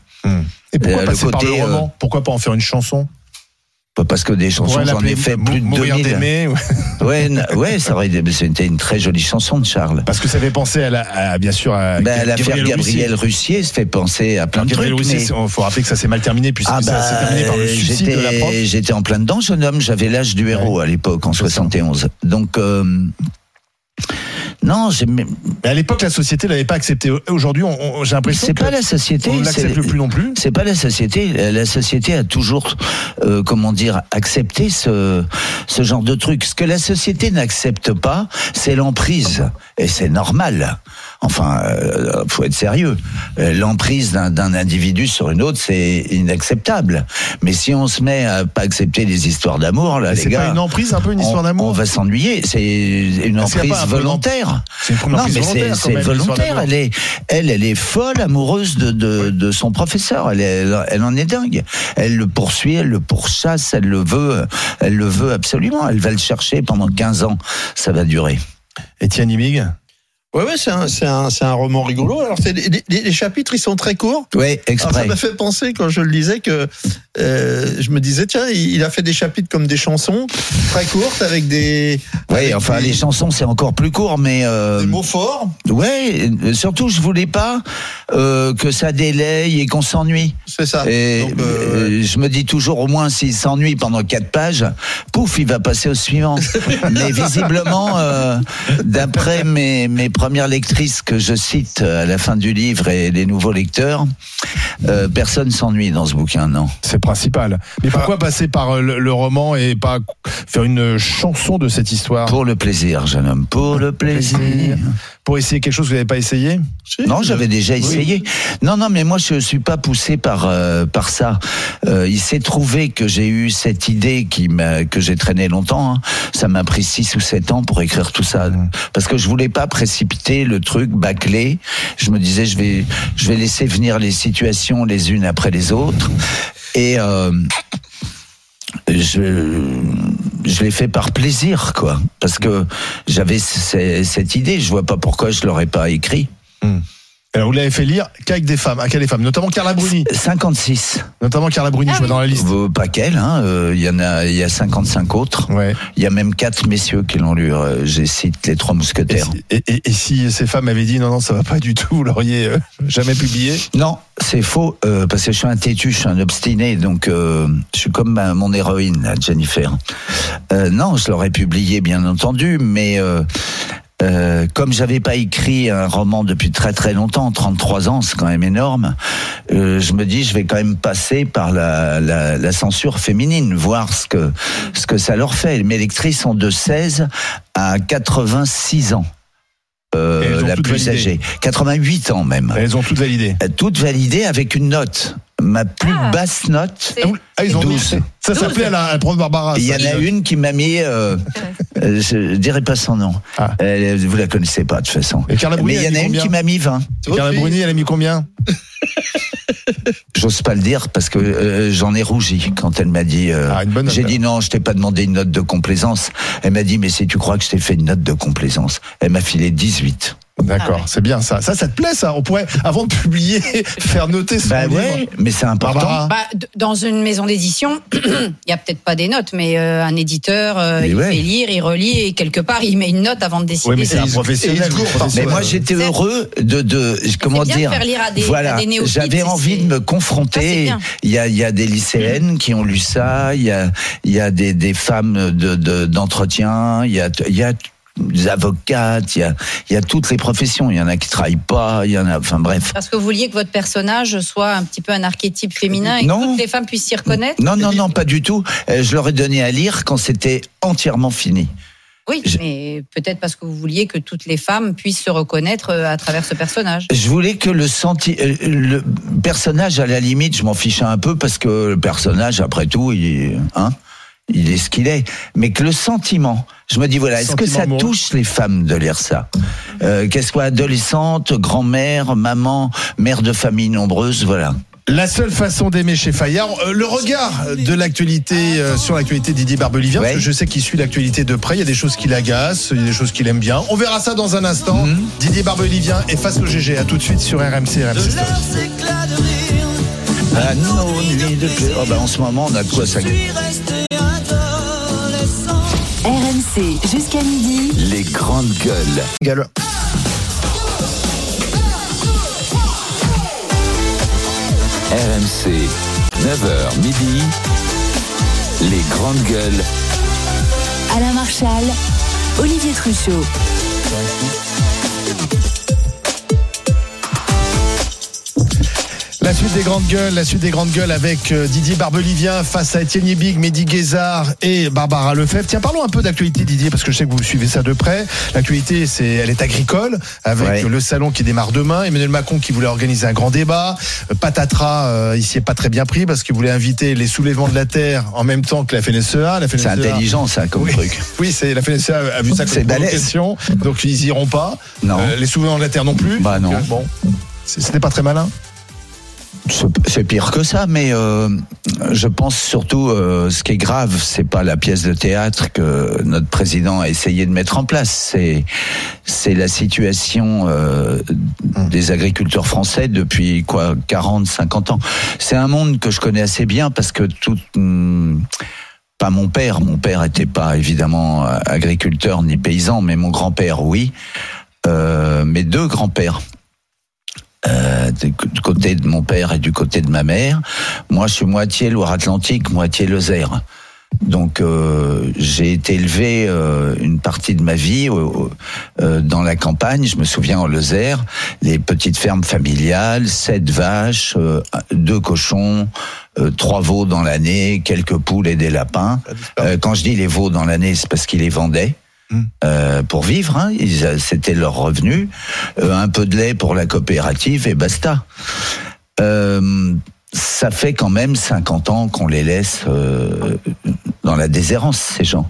Et pourquoi Euh, passer par le roman? Pourquoi pas en faire une chanson? Parce que des On chansons, j'en ai fait plus de Mourir 2000. d'aimer, ouais. Ouais, ça c'était une très jolie chanson de Charles. Parce que ça fait penser à, la, à, bien sûr à Ben, L'affaire Gabriel Gabriel Russier se fait penser à plein de Gabriel trucs. Roussier, mais- il faut rappeler que ça s'est mal terminé puisque Ah ça s'est bah, terminé par le suicide de la prof. j'étais j'étais en plein dedans, jeune homme. J'avais l'âge du héros à l'époque, en 71. Donc, euh, non, à l'époque, la société l'avait pas accepté. Aujourd'hui, j'ai l'impression c'est pas la société. on l'accepte plus non plus. C'est pas la société. La société a toujours, euh, comment dire, accepté ce, ce genre de truc. Ce que la société n'accepte pas, c'est l'emprise. Et c'est normal. Enfin, euh, faut être sérieux. L'emprise d'un individu sur une autre, c'est inacceptable. Mais si on se met à pas accepter les histoires d'amour, là, les C'est gars, pas une emprise, un peu une histoire d'amour on va s'ennuyer. C'est une emprise peu volontaire. C'est une Non, mais volontaire, c'est même, volontaire. Elle est, elle, elle est folle, amoureuse de, de, de son professeur. Elle, est- elle, elle en est dingue. Elle le poursuit, elle le pourchasse, elle le veut, elle le veut absolument. Elle va le chercher pendant 15 ans. Ça va durer. Étienne Imig Ouais, ouais, c'est un, c'est un, c'est un roman rigolo. Alors, c'est, les, les- les chapitres, ils sont très courts. Oui, Alors, ça exprès. m'a fait penser quand je le lisais que euh, je me disais tiens il, il a fait des chapitres comme des chansons très courtes avec des Oui, avec enfin, des, les chansons, c'est encore plus court, mais. Euh, des mots forts ouais, surtout, je voulais pas euh, que ça délaye et qu'on s'ennuie. c'est ça Et Donc, je me dis toujours, au moins, s'il s'ennuie pendant quatre pages, pouf, il va passer au suivant. Mais visiblement, d'après mes, mes premières lectrices que je cite à la fin du livre et les nouveaux lecteurs, euh, personne s'ennuie dans ce bouquin, non. C'est principal. Mais pourquoi passer par euh, le, le roman et pas faire une chanson de cette histoire? Pour le plaisir, jeune homme, pour le plaisir. Pour essayer quelque chose que vous n'avez pas essayé si, Non, j'avais déjà essayé. Non, non, mais moi je suis pas poussé par euh, par ça. Euh, il s'est trouvé que j'ai eu cette idée qui que j'ai traîné longtemps. hein. Ça m'a pris six ou sept ans pour écrire tout ça, parce que je voulais pas précipiter le truc bâclé. Je me disais je vais je vais laisser venir les situations les unes après les autres et euh, je je l'ai fait par plaisir quoi. Parce que j'avais cette idée. Je vois pas pourquoi je l'aurais pas écrit Alors, vous l'avez fait lire qu'avec des femmes, à quelles des femmes, notamment Carla Bruni. 56. Notamment Carla Bruni, je vois dans la liste. Euh, Pas qu'elle, hein, euh, il y en a, il y a 55 autres. Il y a même quatre messieurs qui l'ont lu. euh, J'ai cité les trois mousquetaires. Et, et- et si ces femmes avaient dit non, non, ça va pas du tout, vous l'auriez euh, jamais publié? Non, c'est faux, euh, parce que je suis un têtu, je suis un obstiné, donc euh, je suis comme ma- mon héroïne, là, Jennifer. Euh, non, je l'aurais publié, bien entendu, mais euh, comme j'avais pas écrit un roman depuis très très longtemps, 33 ans, c'est quand même énorme, euh, je me dis, je vais quand même passer par la, la, la censure féminine, voir ce que, ce que ça leur fait. Mes lectrices sont de 16 à 86 ans. Euh, la plus validé. âgée. 88 ans même. Elles ont toutes validé. Toutes validées avec une note. Ma plus basse note, Ah, ils ont 12. mis- Ça s'appelait à la, la prof Barbara. Il y en a les- une qui m'a mis, euh, euh, je dirais pas son nom. Elle, vous la connaissez pas de toute façon. Ah. Et Carla Bruni, Mais il y en a une qui m'a mis 20. Et Carla Bruni, elle a mis combien J'ose pas le dire parce que euh, j'en ai rougi quand elle m'a dit. euh, Ah, note, J'ai dit non, je t'ai pas demandé une note de complaisance. Elle m'a dit mais si tu crois que je t'ai fait une note de complaisance, elle m'a filé 18. D'accord, c'est bien ça. Ça, ça te plaît ça On pourrait, avant de publier, faire noter ce Bah livre. ouais, mais c'est important. Bah, dans une maison d'édition, il y a peut-être pas des notes, mais euh, un éditeur, euh, Mais il ouais. fait lire, il relit et quelque part il met une note avant de décider. Oui, mais c'est un professionnel. Mais moi j'étais heureux de, de comment bien dire de faire lire à des- voilà j'avais envie de me confronter bien. il y a il y a des lycéennes qui ont lu ça il y a il y a des des femmes de de- d'entretien il y a il y a des avocates, il y a, il y a toutes les professions. Il y en a qui travaillent pas, il y en a, enfin bref. Parce que vous vouliez que votre personnage soit un petit peu un archétype féminin et Non. que toutes les femmes puissent s'y reconnaître Non, non, non, pas du tout. Euh, Je leur ai donné à lire quand c'était entièrement fini. Oui, mais peut-être parce que vous vouliez que toutes les femmes puissent se reconnaître euh, à travers ce personnage. Je voulais que le senti, euh, le personnage à la limite, je m'en fichais un peu parce que le personnage, après tout, il, hein, il est ce qu'il est. Mais que le sentiment, je me dis voilà, est-ce que ça touche les femmes de lire ça? Euh, Qu'elle soit adolescente, grand-mère, maman, mère de famille nombreuse, voilà. La seule façon d'aimer chez Fayard, euh, le regard de l'actualité euh, sur l'actualité de Didier Barbelivien, parce que je sais qu'il suit l'actualité de près, il y a des choses qui l'agacent, il y a des choses qu'il aime bien. On verra ça dans un instant. Mhm. Didier Barbelivien est face au GG, à tout de suite sur RMC, RMC Story. Ah non, nuit de. Oh, bah, en ce moment, on a de quoi ça. RMC jusqu'à midi. Les grandes gueules. RMC, 9h midi. Les grandes gueules. Alain Marchal, Olivier Truchot. La suite des grandes gueules, la suite des grandes gueules avec euh, Didier Barbelivien face à Étienne Yebig, Mehdi Guézard et Barbara Lefebvre. Tiens, parlons un peu d'actualité Didier, parce que je sais que vous suivez ça de près. L'actualité, c'est, elle est agricole, avec Ouais. le salon qui démarre demain. Emmanuel Macron qui voulait organiser un grand débat. Euh, Patatras, euh, il s'y est pas très bien pris parce qu'il voulait inviter les soulèvements de la terre en même temps que la FNSEA. La C'est intelligent, ça, comme oui. truc. Oui, c'est la FNSEA a vu ça C'est comme balèze. provocation, donc ils iront pas. Non. Euh, les soulèvements de la terre non plus. Bah non. Donc, bon, c'était pas très malin. C'est- pire que ça, mais euh, je pense surtout euh, ce qui est grave, c'est pas la pièce de théâtre que notre président a essayé de mettre en place, c'est c'est la situation euh, des agriculteurs français depuis quoi 40, 50 ans. C'est un monde que je connais assez bien parce que tout hum, pas mon père, mon père était pas évidemment agriculteur ni paysan, mais mon grand-père oui. Euh, mes deux grands-pères euh, du du côté de mon père et du côté de ma mère. Moi, je suis moitié Loire-Atlantique, moitié Lozère. Donc, euh, j'ai été élevé euh, une partie de ma vie euh, euh, dans la campagne. Je me souviens en Lozère, les petites fermes familiales, sept vaches, euh, deux cochons, euh, trois veaux dans l'année, quelques poules et des lapins. Euh, quand je dis les veaux dans l'année, c'est parce qu'ils les vendaient. Euh, pour vivre, hein. C'était leur revenu, Euh, un peu de lait pour la coopérative et basta. Euh, ça fait quand même 50 ans qu'on les laisse euh, dans la déshérence, ces gens.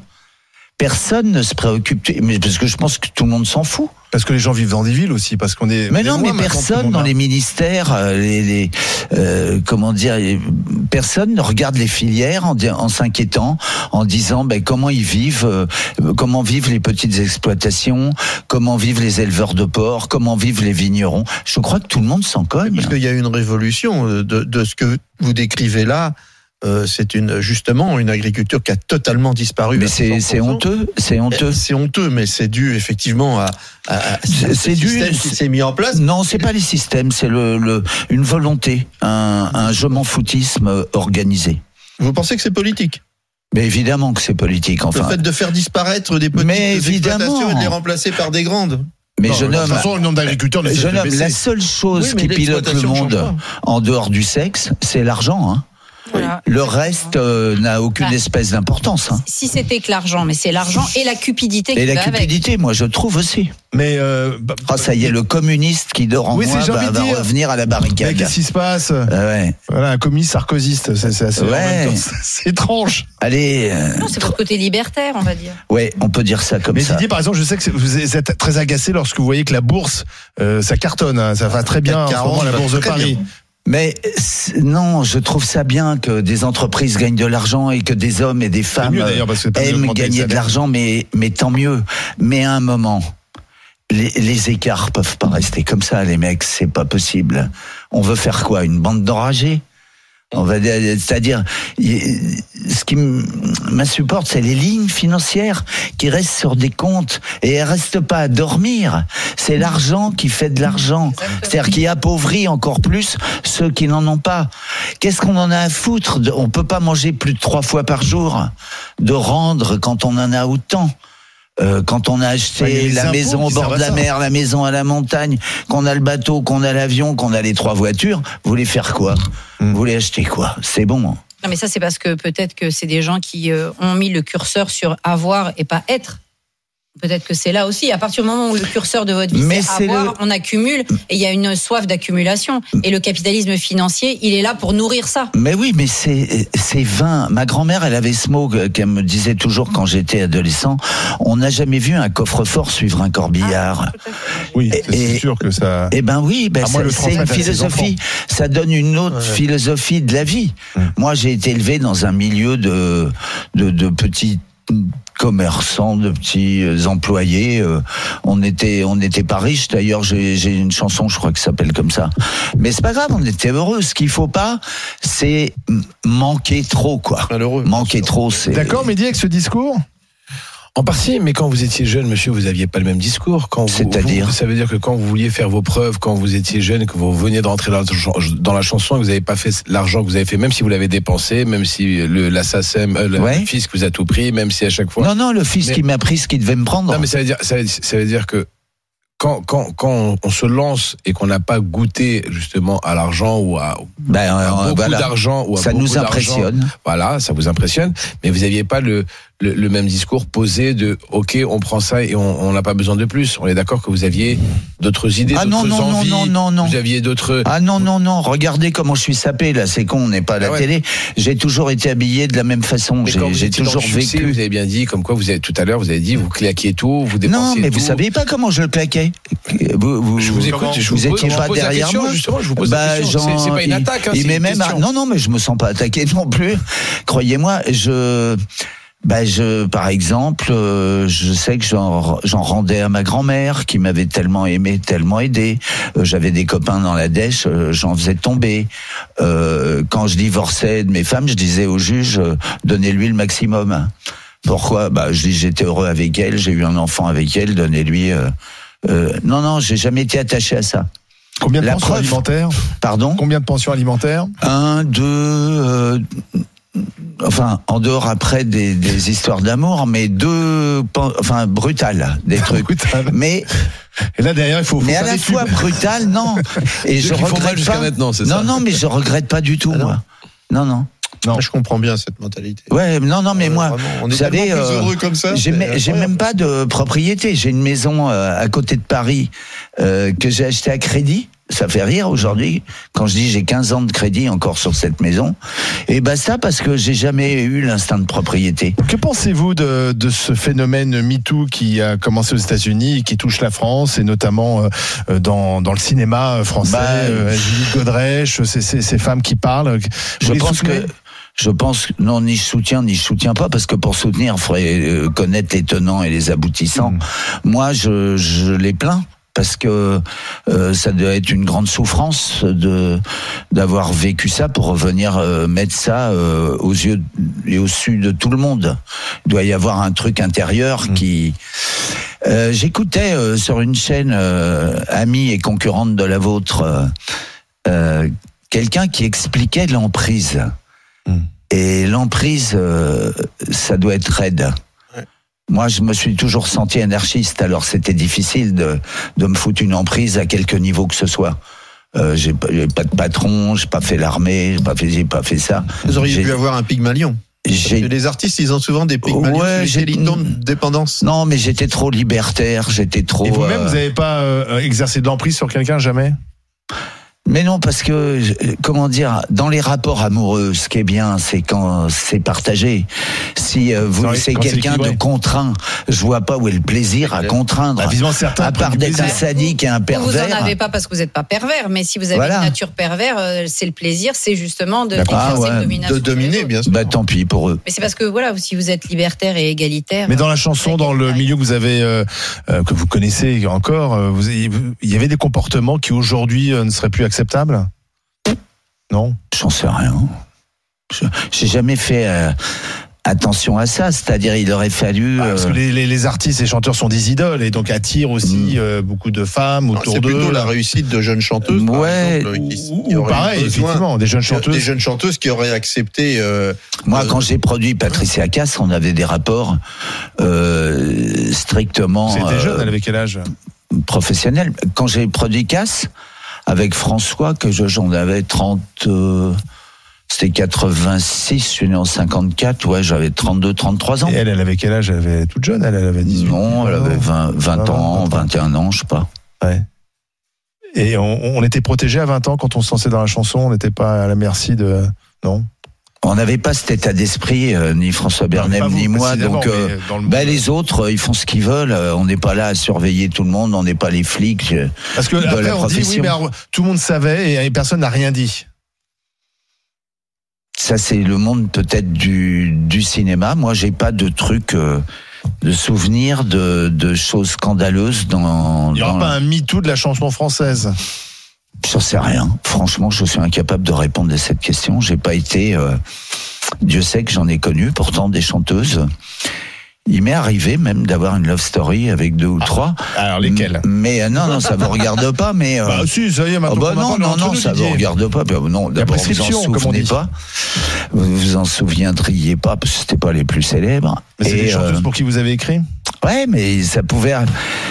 Personne ne se préoccupe. Mais parce que je pense que tout le monde s'en fout. Parce que les gens vivent dans des villes aussi, parce qu'on est. Mais non, mais personne dans les ministères, euh, les, les, euh, comment dire, personne ne regarde les filières en s'inquiétant, en disant ben, comment ils vivent, euh, comment vivent les petites exploitations, comment vivent les éleveurs de porc, comment vivent les vignerons. Je crois que tout le monde s'en cogne. Parce qu'il y a une révolution euh, de, de ce que vous décrivez là. Euh, c'est une justement une agriculture qui a totalement disparu. Mais c'est 60%. c'est honteux, c'est honteux. C'est honteux, mais c'est dû effectivement à, à, à C'est- ce c'est dû- système qui s'est mis en place. Non, c'est pas les systèmes, c'est le, le une volonté, un, un je m'en foutisme organisé. Vous pensez que c'est politique? Mais évidemment que c'est politique. Le Enfin, fait de faire disparaître des petites Mais évidemment. exploitations et de les remplacer par des grandes. Mais Non, jeune de homme, toute façon, le nombre d'agriculteurs la seule chose Oui, qui pilote le monde en dehors du sexe, c'est l'argent. Hein. Voilà. Le reste euh, n'a aucune Bah, espèce d'importance. Hein. Si c'était que l'argent, mais c'est l'argent et la cupidité qui Et va la avec. cupidité, moi je trouve aussi. Mais euh, bah, Ah, ça y est, le communiste qui dort en Oui, moi va, va dire. revenir à la mais barricade. qu'est-ce qui se passe Ah ouais. Voilà, un communiste sarkozyste, c'est, assez. Ouais. C'est étrange. Allez, euh, Non, c'est votre côté libertaire, on va dire. ouais, on peut dire ça comme Mais ça. Didier, par exemple, je sais que vous êtes très agacé lorsque vous voyez que la bourse, euh, ça cartonne, hein, ça va très bien en ce 40, moment, la va bourse de Paris. bien. Mais non, je trouve ça bien que des entreprises gagnent de l'argent et que des hommes et des femmes aiment gagner de l'argent, mais, mais tant mieux. Mais à un moment, les, les écarts peuvent pas rester comme ça, les mecs, c'est pas possible. On veut faire quoi Une bande d'enragés on va dire, c'est-à-dire, ce qui m'insupporte, c'est les lignes financières qui restent sur des comptes et elles restent pas à dormir. C'est l'argent qui fait de l'argent. C'est-à-dire qui appauvrit encore plus ceux qui n'en ont pas. Qu'est-ce qu'on en a à foutre On peut pas manger plus de trois fois par jour, de rendre quand on en a autant. Euh, quand on a acheté les la impôts maison au bord de la ça. mer, la maison à la montagne, qu'on a le bateau, qu'on a l'avion, qu'on a les trois voitures, vous voulez faire quoi? Hmm. Vous voulez acheter quoi? C'est bon. Non, mais ça, c'est parce que peut-être que c'est des gens qui euh, ont mis le curseur sur avoir et pas être. Peut-être que c'est là aussi. À partir du moment où le curseur de votre vie Mais c'est avoir, le- on accumule et il y a une soif d'accumulation. Et le capitalisme financier, il est là pour nourrir ça. Mais oui, mais c'est c'est vain. Ma grand-mère, elle avait ce mot que- qu'elle me disait toujours quand j'étais adolescent. On n'a jamais vu un coffre-fort suivre un corbillard. Oui, Et- c'est, et- sûr que ça. Eh ben oui, ben c'est une philosophie. Ça donne une autre philosophie de la vie. Moi, j'ai été élevé dans un milieu de de, de petits commerçants, de petits euh, employés. euh, On était on n'était pas riches. D'ailleurs, j'ai une chanson, je crois, qui s'appelle comme ça. Mais c'est pas grave, on était heureux. Ce qu'il faut pas, c'est manquer trop, quoi. Malheureux. Manquer trop, c'est. D'accord, Mehdi, avec ce discours En partie, mais quand vous étiez jeune, monsieur, vous aviez pas le même discours. C'est-à-dire Ça veut dire que quand vous vouliez faire vos preuves, quand vous étiez jeune, que vous veniez de rentrer dans la, chan- dans la chanson et que vous n'avez pas fait l'argent que vous avez fait, même si vous l'avez dépensé, même si le, la SACEM, euh, le, Ouais. le fisc vous a tout pris, même si à chaque fois. Non, non, le fils Mais- qui m'a pris ce qu'il devait me prendre. Non, mais ça veut dire, ça veut, ça veut dire que quand, quand, quand on, se lance et qu'on n'a pas goûté justement à l'argent ou à, Ben, à euh, beaucoup voilà. d'argent ou à Ça beaucoup nous impressionne. Voilà, ça vous impressionne, mais vous n'aviez pas le, le, le même discours posé de OK, on prend ça et on n'a pas besoin de plus. On est d'accord que vous aviez d'autres idées, Ah non, non, non, envies. non, non, non. Vous aviez d'autres. Ah non, non, non, regardez comment je suis sapé là, c'est con, on n'est pas à la Ah ouais. télé. J'ai toujours été habillé de la même façon, j'ai toujours le succès, vécu. Vous avez bien dit, comme quoi vous avez tout à l'heure, vous avez dit, vous claquiez tout, vous dépensiez Non, mais tout. vous saviez pas comment je le claquais. Vous, vous, Je vous écoute, je vous vous étiez pas derrière question, moi. justement, je vous pose Bah, question. C'est- pas une attaque, hein, il une même, non, non, mais je me sens pas attaqué non plus. Croyez-moi, je, bah je, par exemple, euh, je sais que j'en rendais à ma grand-mère qui m'avait tellement aimé, tellement aidé. Euh, J'avais des copains dans la dèche, euh, j'en faisais tomber. Euh, quand je divorçais de mes femmes, je disais au juge, euh, donnez-lui le maximum. Pourquoi? Bah, je dis j'étais heureux avec elle, j'ai eu un enfant avec elle, donnez-lui. euh, non, non, j'ai jamais été attaché à ça. Combien de La pensions preuve. alimentaires? Pardon? Combien de pensions alimentaires? Un, deux. Enfin, en dehors après des, des histoires d'amour, mais deux, enfin brutales, des trucs. Brutal. Mais Et là derrière, il faut, faut mais à la des fois tubes. brutal, non. Et je regrette jusqu'à pas. maintenant, c'est non, ça non, mais je regrette pas du tout, Ah non. moi. Non, non. Non. Je comprends bien cette mentalité. Ouais, non, non, mais Euh, moi, vraiment, on est vous savez, euh, heureux comme ça. j'ai même- j'ai incroyable. même pas de propriété. J'ai une maison euh, à côté de Paris euh, que j'ai achetée à crédit. Ça fait rire aujourd'hui quand je dis j'ai 15 ans de crédit encore sur cette maison. Et basta parce que j'ai jamais eu l'instinct de propriété. Que pensez-vous de, de ce phénomène MeToo qui a commencé aux États-Unis et qui touche la France et notamment euh, euh, dans, dans le cinéma français Bah, euh, Julie Godrèche, ces, ces, ces femmes qui parlent. Je Vous pense que je pense non ni je soutiens ni je soutiens pas parce que pour soutenir il faudrait euh, connaître les tenants et les aboutissants. Hmm. Moi je, je les plains parce que euh, ça doit être une grande souffrance de d'avoir vécu ça pour revenir euh, mettre ça euh, aux yeux et au su de tout le monde. Il doit y avoir un truc intérieur qui euh, J'écoutais sur une chaîne amie et concurrente de la vôtre quelqu'un qui expliquait l'emprise. Et l'emprise, ça doit être raide. Moi, je me suis toujours senti anarchiste, alors c'était difficile de, de me foutre une emprise à quelque niveau que ce soit. Euh, j'ai pas, j'ai pas de patron, j'ai pas fait l'armée, j'ai pas fait, j'ai pas fait ça. Vous auriez J'ai- pu avoir un Pygmalion. J'ai- Les artistes, ils ont souvent des Pygmalions Ouais, tombent dépendance. Non, mais j'étais trop libertaire, j'étais trop. Et vous-même, euh, vous n'avez pas euh, exercé de l'emprise sur quelqu'un jamais? Mais non, parce que, euh, comment dire, dans les rapports amoureux, ce qui est bien, c'est quand c'est partagé. Si euh, vous, c'est quelqu'un de contraint, je vois pas où est le plaisir à contraindre. Bah, certains à part d'être un sadique et un Vous vous en pervers. avez pas parce que vous n'êtes pas pervers, mais si vous avez Voilà. une nature pervers, euh, c'est le plaisir, c'est justement de Ah ouais. De dominer, bien sûr. Bah tant pis pour eux. Mais c'est parce que voilà, si vous êtes libertaire et égalitaire. Mais dans la chanson, dans le milieu que vous avez, euh, que vous connaissez encore, vous, il y avait des comportements qui aujourd'hui euh, ne seraient plus acceptables Non J'en sais rien. J'ai jamais fait euh, attention à ça. C'est-à-dire, il aurait fallu. Ah, Parce que euh, les, les- les artistes et chanteurs sont des idoles et donc attirent aussi Mm. euh, beaucoup de femmes autour C'est plutôt d'eux. la réussite de jeunes chanteuses, par Ouais. exemple, qui, Ou, qui ou auraient pareil, besoin- effectivement, des jeunes chanteuses. Des jeunes chanteuses qui auraient accepté. euh, Moi, euh, quand j'ai produit Patricia Cass, on avait des rapports euh, strictement. C'était euh, jeune, elle avait quel âge? professionnel. Quand j'ai produit Casse avec François, que je- j'en avais 30, euh, c'était 86, je suis né en 54, ouais, j'avais 32, 33 ans. Et elle, elle avait quel âge? Elle avait toute jeune, elle, elle avait 18 Non, elle avait 20, 20 Ah, ans, 20 ans. 21 ans, je sais pas. Ouais. Et on, on était protégé à 20 ans quand on se lançait dans la chanson, on n'était pas à la merci de. Non? On n'avait pas cet état d'esprit, euh, ni François Bernem, vous, ni moi. Donc, euh, le bah, les autres, euh, ils font ce qu'ils veulent. euh, On n'est pas là à surveiller tout le monde. On n'est pas les flics. Parce que après, la on dit, oui, mais alors, tout le monde savait et personne n'a rien dit. Ça, c'est le monde peut-être du, du cinéma. Moi, j'ai pas de trucs, euh, de souvenirs de, de choses scandaleuses dans. Il n'y aura dans- pas un MeToo de la chanson française. J'en sais rien. Franchement, je suis incapable de répondre à cette question. J'ai pas été. euh, Dieu sait que j'en ai connu, pourtant des chanteuses. Il m'est arrivé même d'avoir une love story avec deux ou trois. Alors lesquelles? Mais euh, non, non, ça vous regarde pas. Mais euh, Bah si, ça y est, ah maintenant. bah on en non, non, non, ça vous regarde pas. Puis, Non, d'abord vous en souvenez pas. Vous vous en souviendriez pas parce que c'était pas les plus célèbres. Mais c'est Et, des chanteuses euh, pour qui vous avez écrit? Ouais, mais ça pouvait.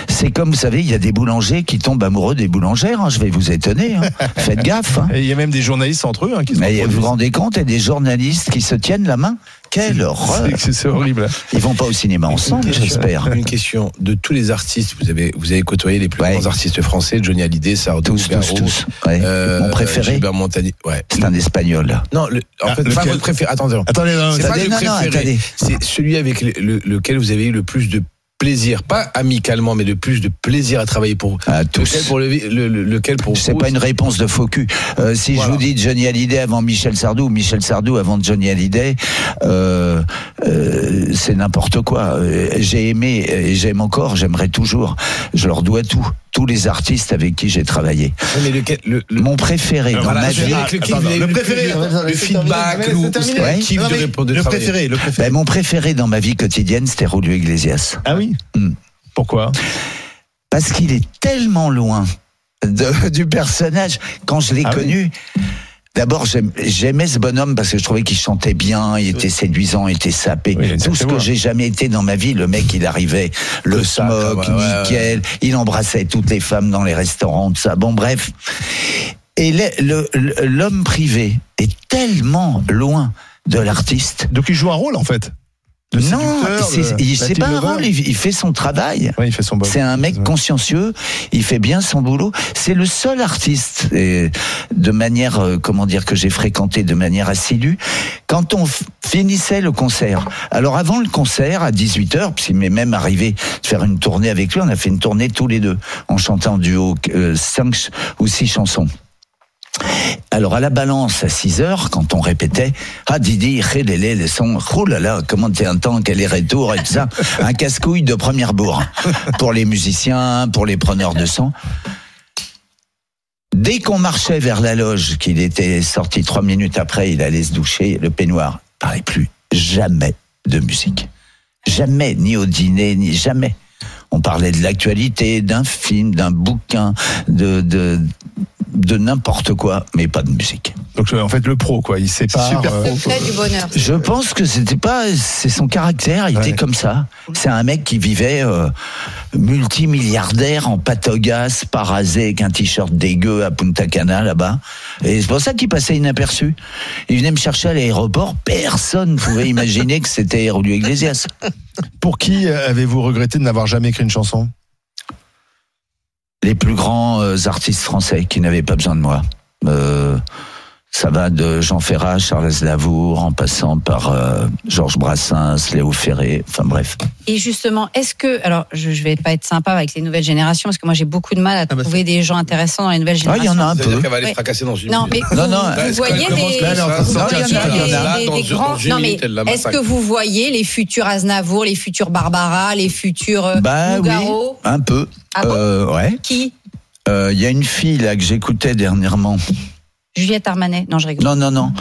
C'est comme vous savez, il y a des boulangers qui tombent amoureux des boulangères. hein, je vais vous étonner. hein. Faites gaffe. hein. Et il y a même des journalistes entre eux qui se Mais vous vous rendez compte, il y a des journalistes qui se tiennent la main. Quelle horreur C'est- horrible. Ils vont pas au cinéma ensemble, j'espère. Une question de tous les artistes, vous avez vous avez côtoyé les plus Ouais. grands artistes français, Johnny Hallyday, Sardou, Tous, tous, Garou, tous. Ouais. euh, Mon préféré, Gilbert Montagnier. Ouais. c'est un espagnol. Non, le- en Ah, fait, pas lequel votre préféré. Attendez, Attendez, non, c'est pas le préféré. C'est celui avec le- le- lequel vous avez eu le plus de plaisir, pas amicalement, mais de plus de plaisir à travailler pour. À tous. Lequel pour le, le- le- lequel pour C'est pas une réponse de faux cul. Euh, si Voilà. je vous dis Johnny Hallyday avant Michel Sardou, ou Michel Sardou avant Johnny Hallyday, euh, euh, c'est n'importe quoi. Euh, J'ai aimé et j'aime encore, j'aimerais toujours. Je leur dois tout. Tous les artistes avec qui j'ai travaillé. Mais lequel, le, le- Mon préféré Alors dans voilà, ma je vie, le préféré, feedback, Le préféré, ben, mon préféré dans ma vie quotidienne, c'était Rolio Iglesias. Ah oui Hmm. Pourquoi Parce qu'il est tellement loin de- du personnage. Quand je l'ai Ah oui. D'abord j'aimais ce bonhomme parce que je trouvais qu'il chantait bien, il était séduisant, il était sapé. Oui, Tout ce que voix. j'ai jamais été dans ma vie, le mec il arrivait, le ça, smoke, quoi, ouais, ouais, nickel, il embrassait toutes les femmes dans les restaurants, tout ça. Bon bref. Et le- le- le- l'homme privé est tellement loin de l'artiste. Donc il joue un rôle en fait. Le non, c'est- pas un il, fait son travail. Il fait son. C'est un mec consciencieux, il fait bien son boulot. C'est le seul artiste, et de manière, euh, comment dire, que j'ai fréquenté de manière assidue, quand on finissait le concert. Alors avant le concert, à 18h, puis il m'est même arrivé de faire une tournée avec lui, on a fait une tournée tous les deux, en chantant en duo euh, cinq ou six chansons. Alors à la balance à 6 heures, quand on répétait, ah Didi, les sons, oh là là, comment t'es un temps, quel est retour et tout ça, un casse-couille de première bourre pour les musiciens, pour les preneurs de son. Dès qu'on marchait vers la loge, qu'il était sorti trois minutes après, il allait se doucher, le peignoir, parlait plus jamais de musique. Jamais, ni au dîner, ni jamais. On parlait de l'actualité, d'un film, d'un bouquin, de, de, de n'importe quoi, mais pas de musique. Donc en fait le pro quoi, il sépare. Super euh, du bonheur. Je pense que c'était pas, c'est son caractère, il Ouais. était comme ça. C'est un mec qui vivait euh, multimilliardaire en patogas, parasé avec un t-shirt dégueu à Punta Cana là-bas. Et c'est pour ça qu'il passait inaperçu. Il venait me chercher à l'aéroport, personne ne pouvait imaginer que c'était Hérolio Iglesias. Pour qui avez-vous regretté de n'avoir jamais une chanson les plus grands euh, artistes français qui n'avaient pas besoin de moi. Euh, ça va de Jean Ferrat, Charles Aznavour, en passant par euh, Georges Brassens, Léo Ferré, enfin bref. Et justement, est-ce que, alors je, je vais pas être sympa avec les nouvelles générations parce que moi j'ai beaucoup de mal à bah, trouver des gens intéressants dans les nouvelles Ah, il y générations. en a un C'est-à-dire peu. qu'elle va aller Ouais. se fracasser dans une Non, mais vous, Non, non, vous voyez des, elle grands. Non, mais elle est-ce que vous voyez les futurs Aznavour, les futurs Barbara, les futurs euh, Bah oui, un peu. Ah bon Euh, ouais. Qui? Euh, Il y a une fille là que j'écoutais dernièrement. Juliette Armanet. Non, je rigole. Non, non, non.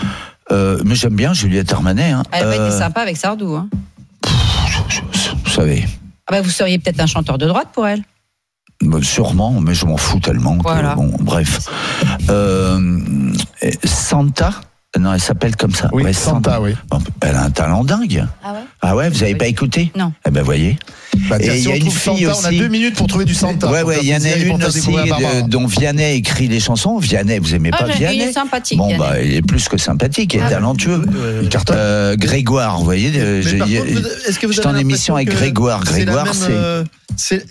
Euh, mais j'aime bien Juliette Armanet. Hein. Elle va Euh, sympa avec Sardou. Hein. Vous savez, Ah bah, vous seriez peut-être un chanteur de droite pour elle. bah, sûrement, mais je m'en fous tellement. que, Voilà. bon, bref. Euh, Santa Non, elle s'appelle comme ça. Oui, Ouais, Santa, oui. Bon, Elle a un talent dingue. Ah ouais? Ah ouais, vous avez pas écouté? Non. Eh ben voyez. Bah, Et il si y a une fille Santa, on a aussi. deux minutes pour trouver du Santa. Ouais, ouais, il y en a une aussi Barbara. euh, dont Vianney écrit les chansons. Vianney, vous aimez Ah, pas j'ai- il Vianney est sympathique. Bon, Vianney. bah, il est plus que sympathique et Ah ouais. talentueux. Il cartonne. Euh, Grégoire, vous voyez, euh, j'étais en émission avec Grégoire. Grégoire, c'est.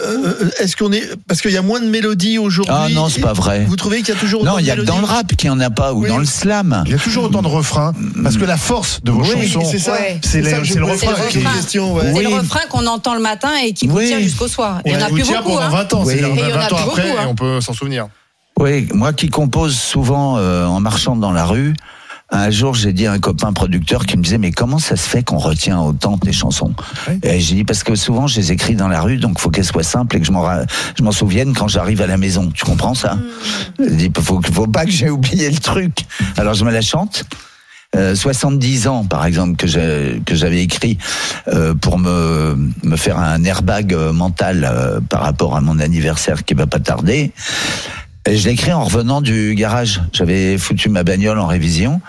Euh, c'est. Est-ce qu'on est parce qu'il y a moins de mélodies aujourd'hui Ah non, c'est pas vrai. Vous trouvez qu'il y a toujours Non, autant il de y a que dans le rap qu'il n'y en a pas, ou Oui. dans le slam. Il y a toujours autant de refrains parce que la force de vos Oui, chansons, c'est ça. Ouais. c'est c'est le voulais refrain. ouais. C'est le Oui. refrain qu'on entend le matin et qui vous tient jusqu'au soir. Il y en a plus tient beaucoup. pendant hein. 20 ans, il y a 20 ans après, hein. et on peut s'en souvenir. Oui, moi qui compose souvent euh, en marchant dans la rue, un jour j'ai dit à un copain producteur qui me disait mais comment ça se fait qu'on retient autant tes chansons Et j'ai dit parce que souvent je les écris dans la rue donc faut qu'elles soient simples et que je m'en ra- je m'en souvienne quand j'arrive à la maison. Tu comprends ça J'ai dit faut, faut pas que j'ai oublié le truc. Alors je me la chante. Euh, 70 ans, par exemple, que j'ai- que j'avais écrit euh, pour me, me faire un airbag euh, mental euh, par rapport à mon anniversaire qui va pas tarder. Et je l'ai écrit en revenant du garage. J'avais foutu ma bagnole en révision.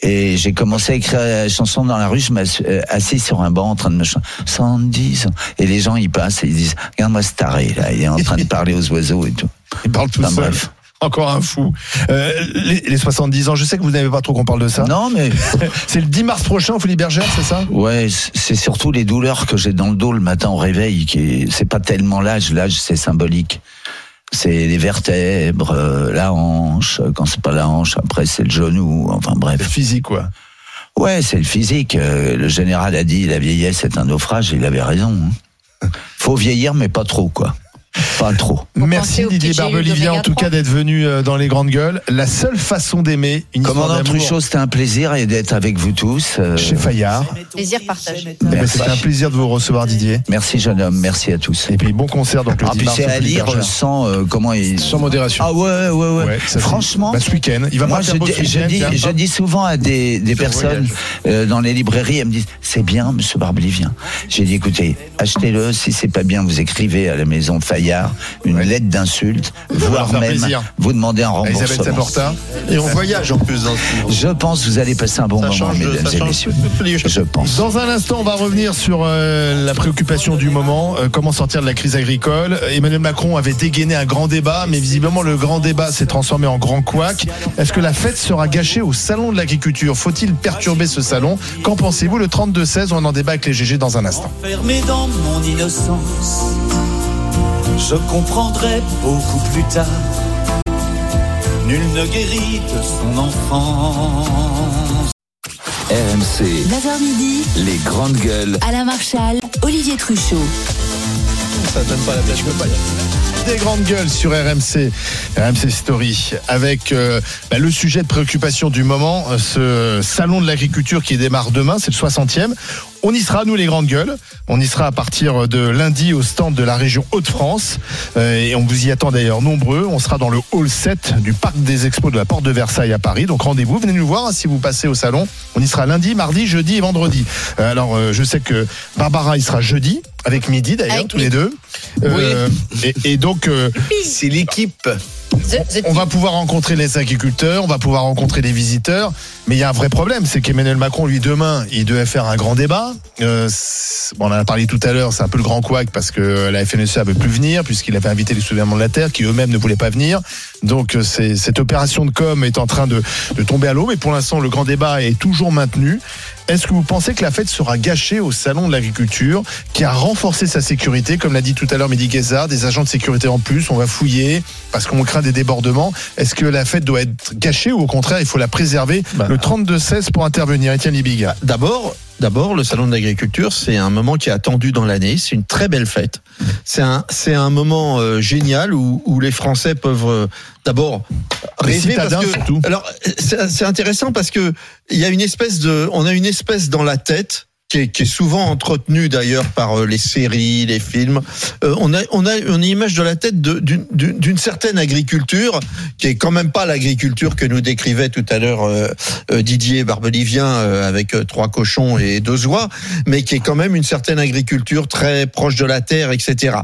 Et j'ai commencé à écrire la chanson dans la rue, je m'assis assis sur un banc en train de me chanter 110 ans. Et les gens, ils passent et ils disent, regarde-moi ce taré, là, il est en train de parler aux oiseaux et tout. Il parle tout Enfin, seul. bref. Encore un fou. Euh, les, les 70 ans, je sais que vous n'avez pas trop qu'on parle de ça. Non, mais C'est le 10 mars prochain au Folie Bergère, c'est ça? Ouais, c'est surtout les douleurs que j'ai dans le dos le matin au réveil qui est- c'est pas tellement l'âge, l'âge c'est symbolique. C'est les vertèbres, euh, la hanche, quand c'est pas la hanche, après c'est le genou, enfin bref. physique, quoi. Ouais, c'est le physique. Euh, Le général a dit la vieillesse est un naufrage, il avait raison. hein. Faut vieillir, mais pas trop, quoi. Pas trop. Merci Didier Barbelivien en tout 3. cas d'être venu euh, dans les grandes gueules. La seule façon d'aimer, une histoire Commandant d'amour Truchot, c'était un plaisir et d'être avec vous tous. euh, chez Fayard. Plaisir partagé. Eh ben. C'était un plaisir de vous recevoir Didier. Merci jeune homme, merci à tous. Et puis bon concert donc le Ah, 10 puis mars c'est au à lire Bergère. sans euh, comment il. Sans modération. Ah ouais, ouais, ouais. Franchement. bah, ce week-end, il va Moi, pas je je, dis, tiens. je dis souvent à des, personnes euh, dans les librairies, elles me disent c'est bien, Monsieur Barbelivien. J'ai dit écoutez, achetez-le. Si c'est pas bien, vous écrivez à la maison Fayard. milliards, une lettre d'insulte, voire même plaisir. vous demander un Elisabeth remboursement. Saporta. Et on voyage en plus dans ce livre. Je pense que vous allez passer un bon Ça moment, change, mesdames et messieurs. Je pense. Dans un instant, on va revenir sur euh, la préoccupation du moment, euh, comment sortir de la crise agricole. Emmanuel Macron avait dégainé un grand débat, mais visiblement le grand débat s'est transformé en grand couac. Est-ce que la fête sera gâchée au salon de l'agriculture? Faut-il perturber ce salon? Qu'en pensez-vous Le 32-16, on en débat avec les GG dans un instant. Enfermé dans mon innocence, je comprendrai beaucoup plus tard. Nul ne guérit de son enfance. RMC, 9h midi, les grandes gueules. Alain Marchal, Olivier Truchot. Ça donne pas la tête. Des grandes gueules sur RMC, RMC Story, avec euh, bah, le sujet de préoccupation du moment, euh, ce salon de l'agriculture qui démarre demain, c'est le 60e. On y sera, nous les grandes gueules. On y sera à partir de lundi au stand de la région Hauts-de-France. Euh, et on vous y attend d'ailleurs nombreux. On sera dans le hall 7 du parc des expos de la Porte de Versailles à Paris. Donc rendez-vous, venez nous voir si vous passez au salon. On y sera lundi, mardi, jeudi et vendredi. Euh, alors euh, je sais que Barbara y sera jeudi, avec midi d'ailleurs, tous les deux. Euh, et, et donc... C'est l'équipe. On va pouvoir rencontrer les agriculteurs, on va pouvoir rencontrer les visiteurs, mais il y a un vrai problème, c'est qu'Emmanuel Macron, lui, demain, il devait faire un grand débat. Euh, bon, on en a parlé tout à l'heure, c'est un peu le grand couac parce que la FNSEA veut plus venir, puisqu'il avait invité les soulèvements de la Terre, qui eux-mêmes ne voulaient pas venir. Donc euh, cette opération de com est en train de, de tomber à l'eau, mais pour l'instant, le grand débat est toujours maintenu. Est-ce que vous pensez que la fête sera gâchée au salon de l'agriculture, qui a renforcé sa sécurité, comme l'a dit tout à l'heure Mehdi Guézard, des agents de sécurité en plus, on va fouiller parce qu'on craint des débordements. Est-ce que la fête doit être gâchée ou au contraire il faut la préserver Le 32-16 pour intervenir, Étienne Libiga. D'abord, d'abord, le salon de l'agriculture, c'est un moment qui est attendu dans l'année. C'est une très belle fête. C'est un, c'est un moment euh, génial où, où les Français peuvent euh, d'abord Les rêver citadins, parce que- surtout. Alors, c'est c'est intéressant parce que il y a une espèce de, on a une espèce dans la tête. Qui est, qui est souvent entretenue d'ailleurs par euh, les séries, les films. Euh, on a, on a une image de la tête d'une certaine agriculture qui est quand même pas l'agriculture que nous décrivait tout à l'heure euh, euh, Didier Barbelivien euh, avec euh, trois cochons et deux oies, mais qui est quand même une certaine agriculture très proche de la terre, etc.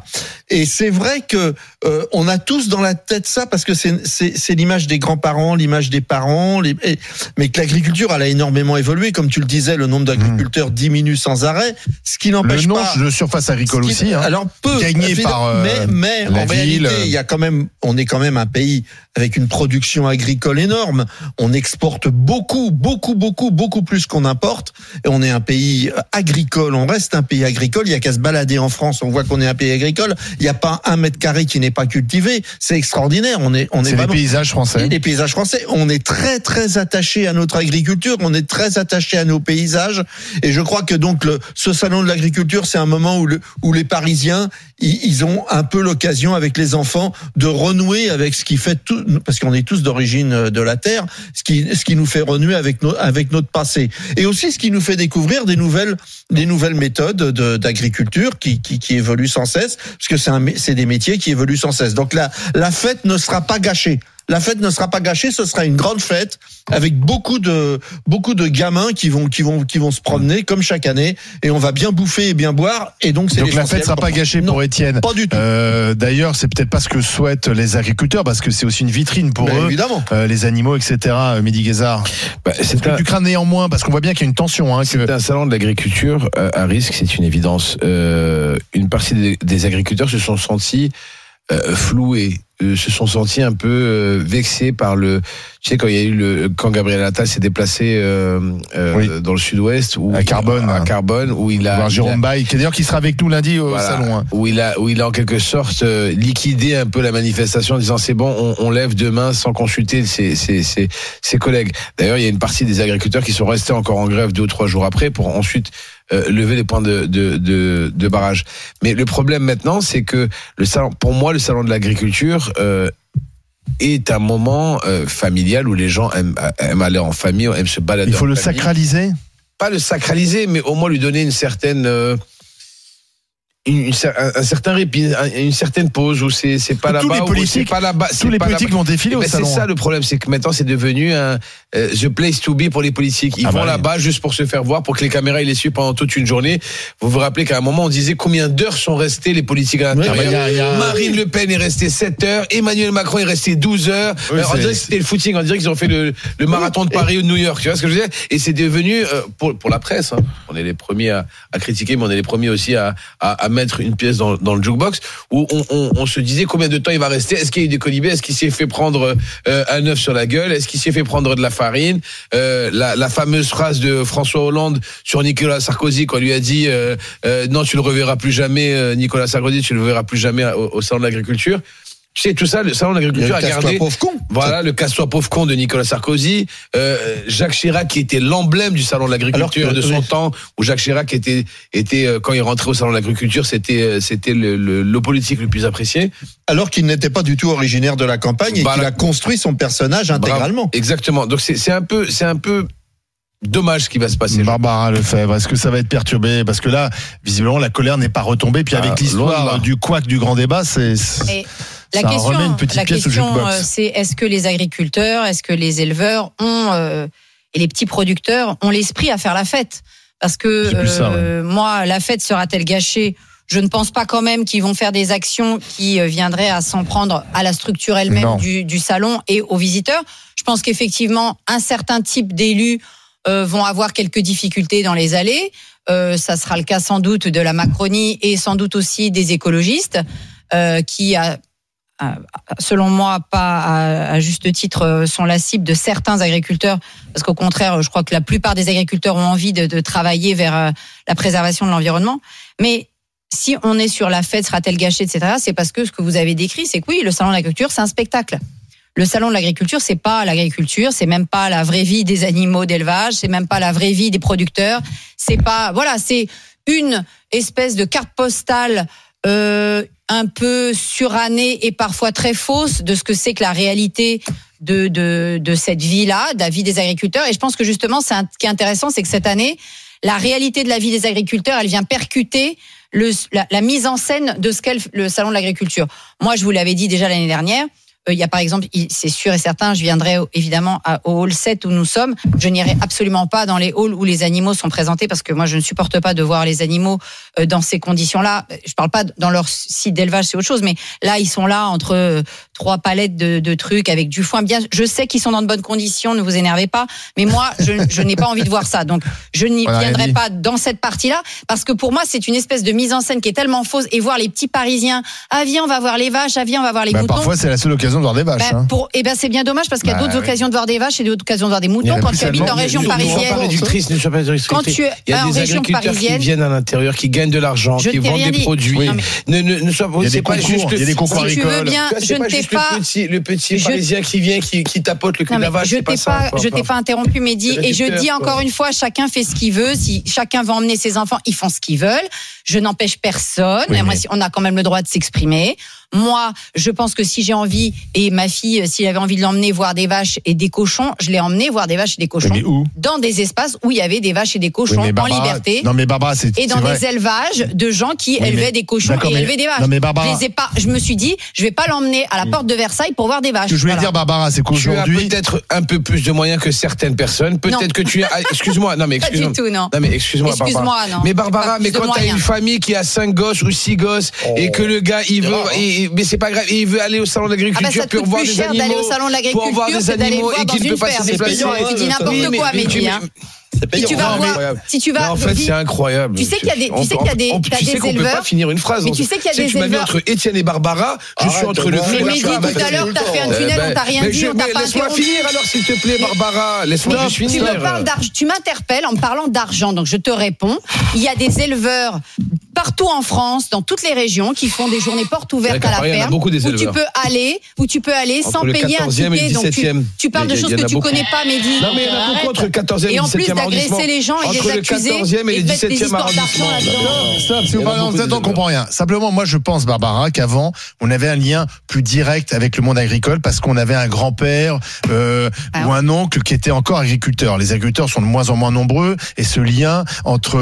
Et c'est vrai que euh, on a tous dans la tête ça parce que c'est l'image des grands-parents, l'image des parents, les- et- mais que l'agriculture elle a énormément évolué, comme tu le disais, le nombre d'agriculteurs diminue sans arrêt, ce qui Le n'empêche pas de surface agricole aussi, hein, alors peu gagné évidemment, par euh, mais mais en ville. réalité il y a quand même on est quand même un pays avec une production agricole énorme. On exporte beaucoup beaucoup beaucoup beaucoup plus qu'on importe. Et on est un pays agricole on reste un pays agricole. Il y a qu'à se balader en France on voit qu'on est un pays agricole. Il n'y a pas un mètre carré qui n'est pas cultivé. C'est extraordinaire. On est on est C'est les vraiment- paysages français. les paysages français. On est très très attaché à notre agriculture, on est très attaché à nos paysages, et je crois que donc le, ce salon de l'agriculture, c'est un moment où, le, où les Parisiens, ils, ils ont un peu l'occasion avec les enfants de renouer avec ce qui fait tout, parce qu'on est tous d'origine euh, de la terre, ce qui ce qui nous fait renouer avec avec notre passé, et aussi ce qui nous fait découvrir des nouvelles des nouvelles méthodes de- d'agriculture qui, qui qui évoluent sans cesse, parce que c'est des métiers qui évoluent sans cesse. Donc la la fête ne sera pas gâchée. La fête ne sera pas gâchée, ce sera une grande fête avec beaucoup de beaucoup de gamins qui vont qui vont qui vont se promener comme chaque année et on va bien bouffer et bien boire et donc c'est Donc la fête sera pas gâchée pour Étienne. Pas du tout. Euh, D'ailleurs, c'est peut-être pas ce que souhaitent les agriculteurs, parce que c'est aussi une vitrine pour Mais eux, évidemment. euh, les animaux, etc. euh, Mehdi Guézard. Bah, c'est un, tu crains néanmoins, parce qu'on voit bien qu'il y a une tension. Hein, que... c'est un salon de l'agriculture euh, à risque, c'est une évidence. Euh, une partie des, des agriculteurs se sont sentis euh, floués, euh, se sont sentis un peu euh, vexés par le. Tu sais quand il y a eu le quand Gabriel Attal s'est déplacé euh, euh, Oui. dans le Sud-Ouest ou À Carbone, à hein. Carbone où il a voir Jérôme Baye, qui d'ailleurs qui sera avec nous lundi au Voilà, salon. hein. où il a où il a en quelque sorte euh, liquidé un peu la manifestation en disant c'est bon on, on lève demain sans consulter ses, ses, ses, ses collègues. D'ailleurs il y a une partie des agriculteurs qui sont restés encore en grève deux ou trois jours après pour ensuite euh, lever les points de, de, de, de barrage. Mais le problème maintenant c'est que le salon pour moi le salon de l'agriculture euh, est un moment euh, familial où les gens aiment, aiment aller en famille, aiment se balader. Il faut en le famille sacraliser? pas le sacraliser, mais au moins lui donner une certaine. Une, une cer- un, un certain répit, un- une certaine pause où c'est c'est pas là-bas, c'est pas là-bas, tous les politiques vont défiler au Mais salon. C'est ça le problème, c'est que maintenant c'est devenu un euh, the place to be pour les politiques. Ils Ah vont bah oui. là-bas juste pour se faire voir, pour que les caméras ils les suivent pendant toute une journée. Vous vous rappelez qu'à un moment on disait combien d'heures sont restés les politiques à l'intérieur? bah, a- Marine Le Pen est restée 7 heures, Emmanuel Macron est resté 12 heures. Oui, on dirait que c'était le footing, on dirait qu'ils ont fait le, le marathon de Paris ou de New York. Tu vois ce que je veux dire? Et c'est devenu euh, pour pour la presse. hein, on est les premiers à, à critiquer, mais on est les premiers aussi à, à, à mettre une pièce dans, le jukebox où on, se disait combien de temps il va rester. Est-ce qu'il y a eu des colibés? Est-ce qu'il s'est fait prendre euh, un œuf sur la gueule? Est-ce qu'il s'est fait prendre de la farine? Euh, la, fameuse phrase de François Hollande sur Nicolas Sarkozy quand lui a dit euh, non tu le reverras plus jamais Nicolas Sarkozy tu le verras plus jamais au, au salon de l'agriculture. Tu sais tout ça le salon de l'agriculture a Le casse-toi gardé pauvre con. voilà le casse-toi pauvre con de Nicolas Sarkozy, euh, Jacques Chirac qui était l'emblème du salon de l'agriculture de son oui. temps où Jacques Chirac était était euh, quand il rentrait au salon de l'agriculture c'était euh, c'était le, le, le politique le plus apprécié. Alors qu'il n'était pas du tout originaire de la campagne et Voilà. qu'il a construit son personnage intégralement. Bravo. Exactement. Donc c'est c'est un peu c'est un peu dommage ce qui va se passer. Barbara Lefebvre, est-ce que ça va être perturbé? Parce que là, visiblement, la colère n'est pas retombée. Puis avec Ah, de l'histoire du couac du grand débat, c'est. Et la Ça question, remet une petite la pièce au question, jukebox. euh, c'est est-ce que les agriculteurs, est-ce que les éleveurs ont euh, et les petits producteurs ont l'esprit à faire la fête? Parce que ça, euh, moi, la fête sera-t-elle gâchée? Je ne pense pas quand même qu'ils vont faire des actions qui euh, viendraient à s'en prendre à la structure elle-même du, du salon et aux visiteurs. Je pense qu'effectivement, un certain type d'élus euh, vont avoir quelques difficultés dans les allées. Euh, ça sera le cas sans doute de la Macronie et sans doute aussi des écologistes euh, qui, a- selon moi, pas à, à juste titre, euh, sont la cible de certains agriculteurs. Parce qu'au contraire, je crois que la plupart des agriculteurs ont envie de, de travailler vers euh, la préservation de l'environnement. Mais si on est sur la fête, sera-t-elle gâchée, etc., c'est parce que ce que vous avez décrit, c'est que oui, le salon de l'agriculture, c'est un spectacle. Le salon de l'agriculture, c'est pas l'agriculture, c'est même pas la vraie vie des animaux d'élevage, c'est même pas la vraie vie des producteurs, c'est pas voilà, c'est une espèce de carte postale euh, un peu surannée et parfois très fausse de ce que c'est que la réalité de, de, de cette vie-là, de la vie des agriculteurs. Et je pense que justement, c'est ce qui est intéressant, c'est que cette année, la réalité de la vie des agriculteurs, elle vient percuter le, la, la mise en scène de ce qu'est le salon de l'agriculture. Moi, je vous l'avais dit déjà l'année dernière. Euh, Il y a par exemple, c'est sûr et certain, je viendrai évidemment à- au hall 7 où nous sommes. Je n'irai absolument pas dans les halls où les animaux sont présentés parce que moi je ne supporte pas de voir les animaux euh, dans ces conditions-là. Je parle pas dans leur site d'élevage, c'est autre chose, mais là ils sont là entre euh, trois palettes de, de trucs avec du foin. Bien, je sais qu'ils sont dans de bonnes conditions, ne vous énervez pas, mais moi je, je n'ai pas envie de voir ça. Donc je n'y viendrai pas dans cette partie-là parce que pour moi c'est une espèce de mise en scène qui est tellement fausse et voir les petits Parisiens, ah viens on va voir les vaches, ah viens on va voir les Bah, moutons. parfois, c'est la seule occasion de voir des vaches. Ben, hein. pour, eh ben c'est bien dommage parce qu'il y a Bah, d'autres oui. occasions de voir des vaches et d'autres occasions de voir des moutons quand tu habites en région parisienne. Quand tu es Il y a en des région parisienne- qui viennent à l'intérieur, qui gagnent de l'argent, qui vendent des produits. Ne, ne, ne sois, Il y a des pas concours, juste le- il y a des concours Si tu veux bien, je ne t'ai pas- le petit, le petit Je- Parisien qui vient, qui, qui tapote le cul de la vache. je t'ai pas, je t'ai pas interrompu, Mehdi, et je dis encore une fois, chacun fait ce qu'il veut. Si chacun veut emmener ses enfants, ils font ce qu'ils veulent. Je n'empêche personne. Oui, mais- On a quand même le droit de s'exprimer. Moi, je pense que si j'ai envie, et ma fille, euh, s'il avait envie de l'emmener voir des vaches et des cochons, je l'ai emmené voir des vaches et des cochons Mais où dans des espaces où il y avait des vaches et des Oui, cochons en liberté. Non, mais Barbara, c'est. et dans vrai. des élevages de gens qui Oui, élevaient mais- des cochons et mais- élevaient des vaches. non, mais Barbara- je, les ai pas, je me suis dit, je vais pas l'emmener à la porte de Versailles pour voir des vaches. Ce que je voulais Voilà. dire, Barbara, c'est qu'aujourd'hui. peut-être un peu plus de moyens que certaines personnes. Peut-être que tu as. ah, Excuse-moi, non mais Pas excuse-moi. du tout, non. Non mais excuse-moi, Excuse-moi, Barbara. non. Mais Pas Barbara, mais quand t'as une famille qui a cinq gosses ou six gosses et que le gars il veut, et- mais c'est pas grave, il veut aller au salon de Ah bah l'agriculture te coûte pour voir des animaux, au salon de pour voir des animaux et qu'il ne peut pas se déplacer. Tu dis n'importe mais- quoi, mais tu- Mehdi. hein. Si tu vas voir, si tu Mais vas, en fait, c'est incroyable. Tu sais qu'il y a des, tu sais qu'il y a des, tu sais qu'on peut pas finir une phrase. Mais tu sais qu'il y a tu des tu m'as mis entre Étienne et Barbara. Je suis entre le feu Mais et flamme. tout à l'heure, t'as fait un Euh, tunnel, ben, on t'a rien mais dit, on t'a mais pas Laisse-moi finir alors, s'il te plaît, Barbara. Laisse-moi juste Tu finir. me parles d'argent, tu m'interpelles en me parlant d'argent, donc je te réponds. Il y a des éleveurs partout en France, dans toutes les régions, qui font des journées portes ouvertes à Paris, la a ferme, beaucoup des où tu peux aller, où tu peux aller Entre sans payer un 14e et le ticket. Donc tu, 17e. tu parles de choses que tu beaucoup. connais pas, Mehdi. Non, mais il y en a beaucoup entre le 14e et Et le en plus 17e d'agresser les gens et de les le accuser 14e et et le de mettre des 17e histoires d'argent arrondissement. là-dedans. Stop, si Il y vous en a parlez en beaucoup tête, on d'éleveurs. comprend rien. Simplement, moi, je pense, Barbara, qu'avant, on avait un lien plus direct avec le monde agricole parce qu'on avait un grand-père euh, Ah ou un oncle qui était encore agriculteur. Les agriculteurs sont de moins en moins nombreux et ce lien entre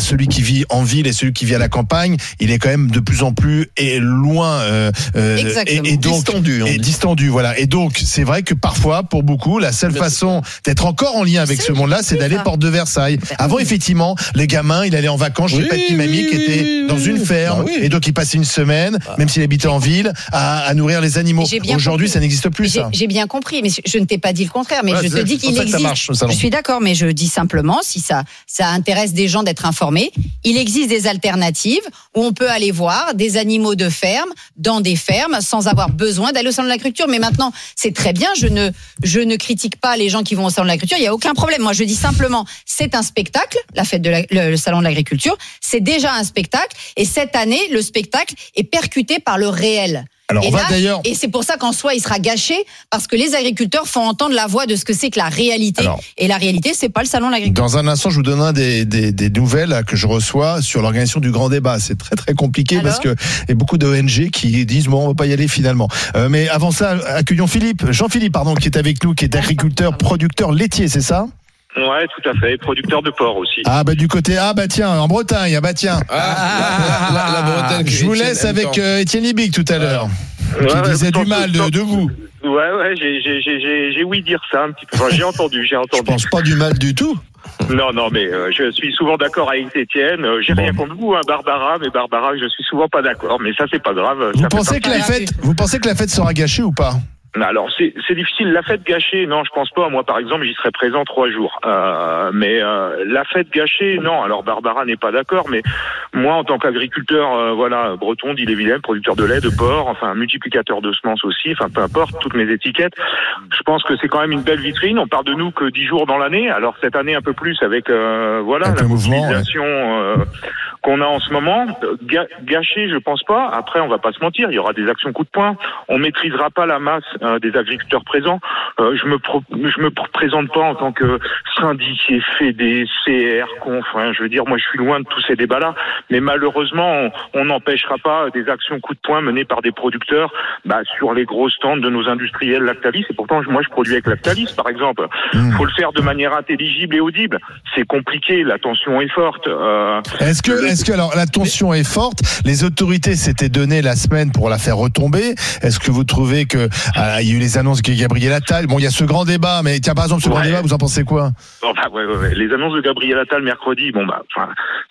celui qui vit en ville et celui qui vit à la campagne, il est quand même de plus en plus et loin euh, euh, et, et donc Distendu, et distendu, voilà. Et donc c'est vrai que parfois, pour beaucoup, la seule façon d'être encore en lien avec ce monde-là, c'est d'aller porte de Versailles. Avant, effectivement, les gamins, il allait en vacances chez Oui, Papy Mamie oui, qui oui, était dans une ferme Bah oui. et donc il passait une semaine, même s'il habitait en ville, à, à nourrir les animaux. Aujourd'hui, ça n'existe plus J'ai bien compris, mais je ne t'ai pas dit le contraire. Mais Ouais, je te dis c'est pour qu'il ça que ça existe. marche, je suis d'accord, mais je dis simplement, si ça, ça intéresse des gens d'être informés, il existe des alternatives où on peut aller voir des animaux de ferme dans des fermes sans avoir besoin d'aller au salon de l'agriculture. Mais maintenant, c'est très bien. Je ne, je ne critique pas les gens qui vont au salon de l'agriculture. Il n'y a aucun problème. Moi, je dis simplement, c'est un spectacle, la fête de la- le salon de l'agriculture. C'est déjà un spectacle. Et cette année, le spectacle est percuté par le réel. Alors, et on va d'ailleurs- et c'est pour ça qu'en soi, il sera gâché parce que les agriculteurs font entendre la voix de ce que c'est que la réalité. Alors- et la réalité, c'est pas le salon de l'agriculture. Dans un instant, je vous donnerai des, des, des nouvelles que je reçois sur l'organisation du grand débat. C'est très très compliqué Alors parce que il y a beaucoup d'ONG qui disent bon, on va pas y aller finalement. Euh, mais avant ça, accueillons Philippe, Jean-Philippe, pardon, qui est avec nous, qui est agriculteur, producteur laitier, c'est ça? Ouais, tout à fait. Producteur de porc aussi. Ah bah du côté ah bah tiens en Bretagne ah bah tiens Ah, la, la, la Bretagne. que je vous laisse avec euh, Étienne Libic tout à l'heure Ouais, qui ouais, disait je du mal je de, vous Ouais, ouais, j'ai, j'ai, j'ai, j'ai, j'ai ouï dire ça un petit peu. Enfin, j'ai entendu, j'ai Je entendu. pense pas du mal du tout. Non, non, mais euh, je suis souvent d'accord avec Étienne. Euh, j'ai rien contre vous, hein, Barbara, mais Barbara, je suis souvent pas d'accord. Mais ça, c'est pas grave. vous Ça pensez que la fête vous pensez que la fête sera gâchée ou pas? Alors c'est c'est difficile. La fête gâchée, non, je pense pas. Moi, par exemple, j'y serais présent trois jours. Euh, mais euh, la fête gâchée, non. Alors Barbara n'est pas d'accord, mais moi, en tant qu'agriculteur, euh, voilà, breton, d'Ille-et-Vilaine, producteur de lait, de porc, enfin multiplicateur de semences aussi, enfin peu importe, toutes mes étiquettes. Je pense que c'est quand même une belle vitrine. On parle de nous que dix jours dans l'année. Alors cette année un peu plus avec euh, voilà Avec la mobilisation qu'on a en ce moment. Ga- gâché, je pense pas. Après, on va pas se mentir, il y aura des actions coup de poing. On maîtrisera pas la masse des agriculteurs présents. Euh, je me pro- je me pr- présente pas en tant que syndiqué, fédé, CR, conf. hein. je veux dire, moi, je suis loin de tous ces débats-là. Mais malheureusement, on- n'empêchera pas des actions coup de poing menées par des producteurs bah, sur les gros stands de nos industriels Lactalis. Et pourtant, moi, je produis avec Lactalis, par exemple. faut le faire de manière intelligible et audible. C'est compliqué, la tension est forte. Euh, Est-ce que, est-ce que alors la tension est forte? Les autorités s'étaient donné la semaine pour la faire retomber. Est-ce que vous trouvez que ah, il y a eu les annonces de Gabriel Attal Bon, il y a ce grand débat, mais tiens par exemple ce grand débat, vous en pensez quoi? Enfin, ouais, ouais, ouais. Les annonces de Gabriel Attal mercredi, bon bah,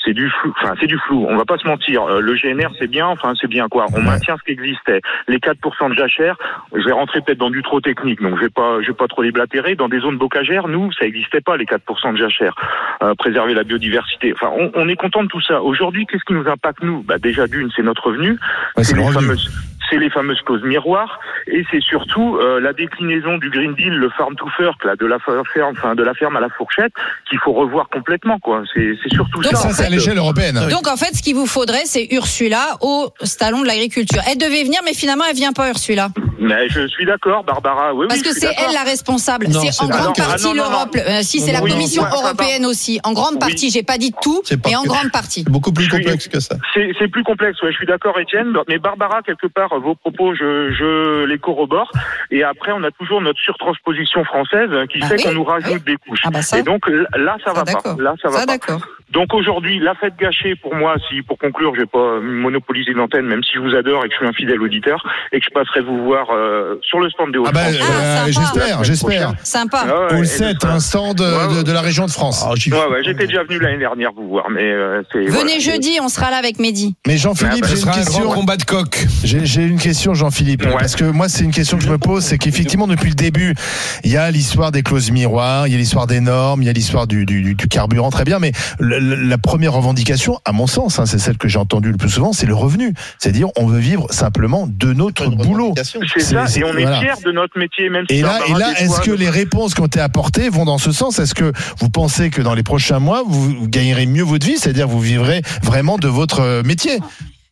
c'est du flou. Enfin, c'est du flou. On va pas se mentir. Euh, le GNR, c'est bien. Enfin, c'est bien quoi. On maintient ce qui existait. Les 4% de jachère. Je vais rentrer peut-être dans du trop technique, donc je vais pas, je vais pas trop déblatérer. Dans des zones bocagères, nous, ça existait pas les 4% de jachère. Euh, préserver la biodiversité. Enfin, on, on est content de tout ça. Aujourd'hui, qu'est-ce qui nous impacte nous? Bah, déjà d'une, c'est notre revenu. C'est les fameuses c'est les fameuses clauses miroirs et c'est surtout euh, la déclinaison du Green Deal, le farm to fork, là, de la ferme, enfin de la ferme à la fourchette, qu'il faut revoir complètement, quoi. C'est c'est surtout Donc, ça. Ça, en c'est à fait. l'échelle européenne. Donc en fait, ce qu'il vous faudrait, c'est Ursula au salon de l'agriculture. Elle devait venir, mais finalement, elle vient pas, Ursula. Mais je suis d'accord, Barbara. Oui, Parce oui, que c'est elle la responsable. C'est en grande partie Ah, l'Europe. Euh, si, c'est la Commission européenne aussi. En grande partie. J'ai pas dit tout, C'est pas mais en grande partie. Beaucoup plus complexe que ça. C'est c'est plus complexe, ouais, je suis d'accord, Étienne. Mais Barbara, quelque part, vos propos, je, je les corrobore. Et après, on a toujours notre surtransposition française qui Ah fait oui, qu'on nous rajoute oui. des couches. Ah bah ça. Et donc l- là, ça, Ça, va pas. Là, ça va Ça, pas. d'accord. Donc aujourd'hui, la fête gâchée, pour moi, si pour conclure, je vais pas monopoliser l'antenne, même si je vous adore et que je suis un fidèle auditeur, et que je passerai vous voir euh, sur le stand des Ah bah, Hauts-de-France. euh, sympa. j'espère, j'espère. Sympa. Ah ouais, All et set, de ça. un stand de, de- de la région de France. Ah, j'y- Ouais, ouais, j'étais déjà venu l'année dernière vous voir, mais euh. Venez voilà. jeudi, on sera là avec Mehdi. Mais Jean-Philippe, Ah bah, j'ai une un question. combat de coq. J'ai une question, Jean-Philippe, Ouais. parce que moi, c'est une question que je me pose, c'est qu'effectivement, depuis le début, il y a l'histoire des clauses miroirs, il y a l'histoire des normes, il y a l'histoire du, du, du- du carburant, très bien, mais le- le- la première revendication, à mon sens, hein, c'est celle que j'ai entendue le plus souvent, c'est le revenu. C'est-à-dire, on veut vivre simplement de notre boulot. C'est ça, et on est voilà. fiers de notre métier, même si Et là, et est-ce que les réponses qui ont été apportées vont dans ce sens? Est-ce que vous pensez que dans les prochains mois, vous, vous gagnerez mieux votre vie, c'est-à-dire vous vivrez vraiment de votre euh, métier?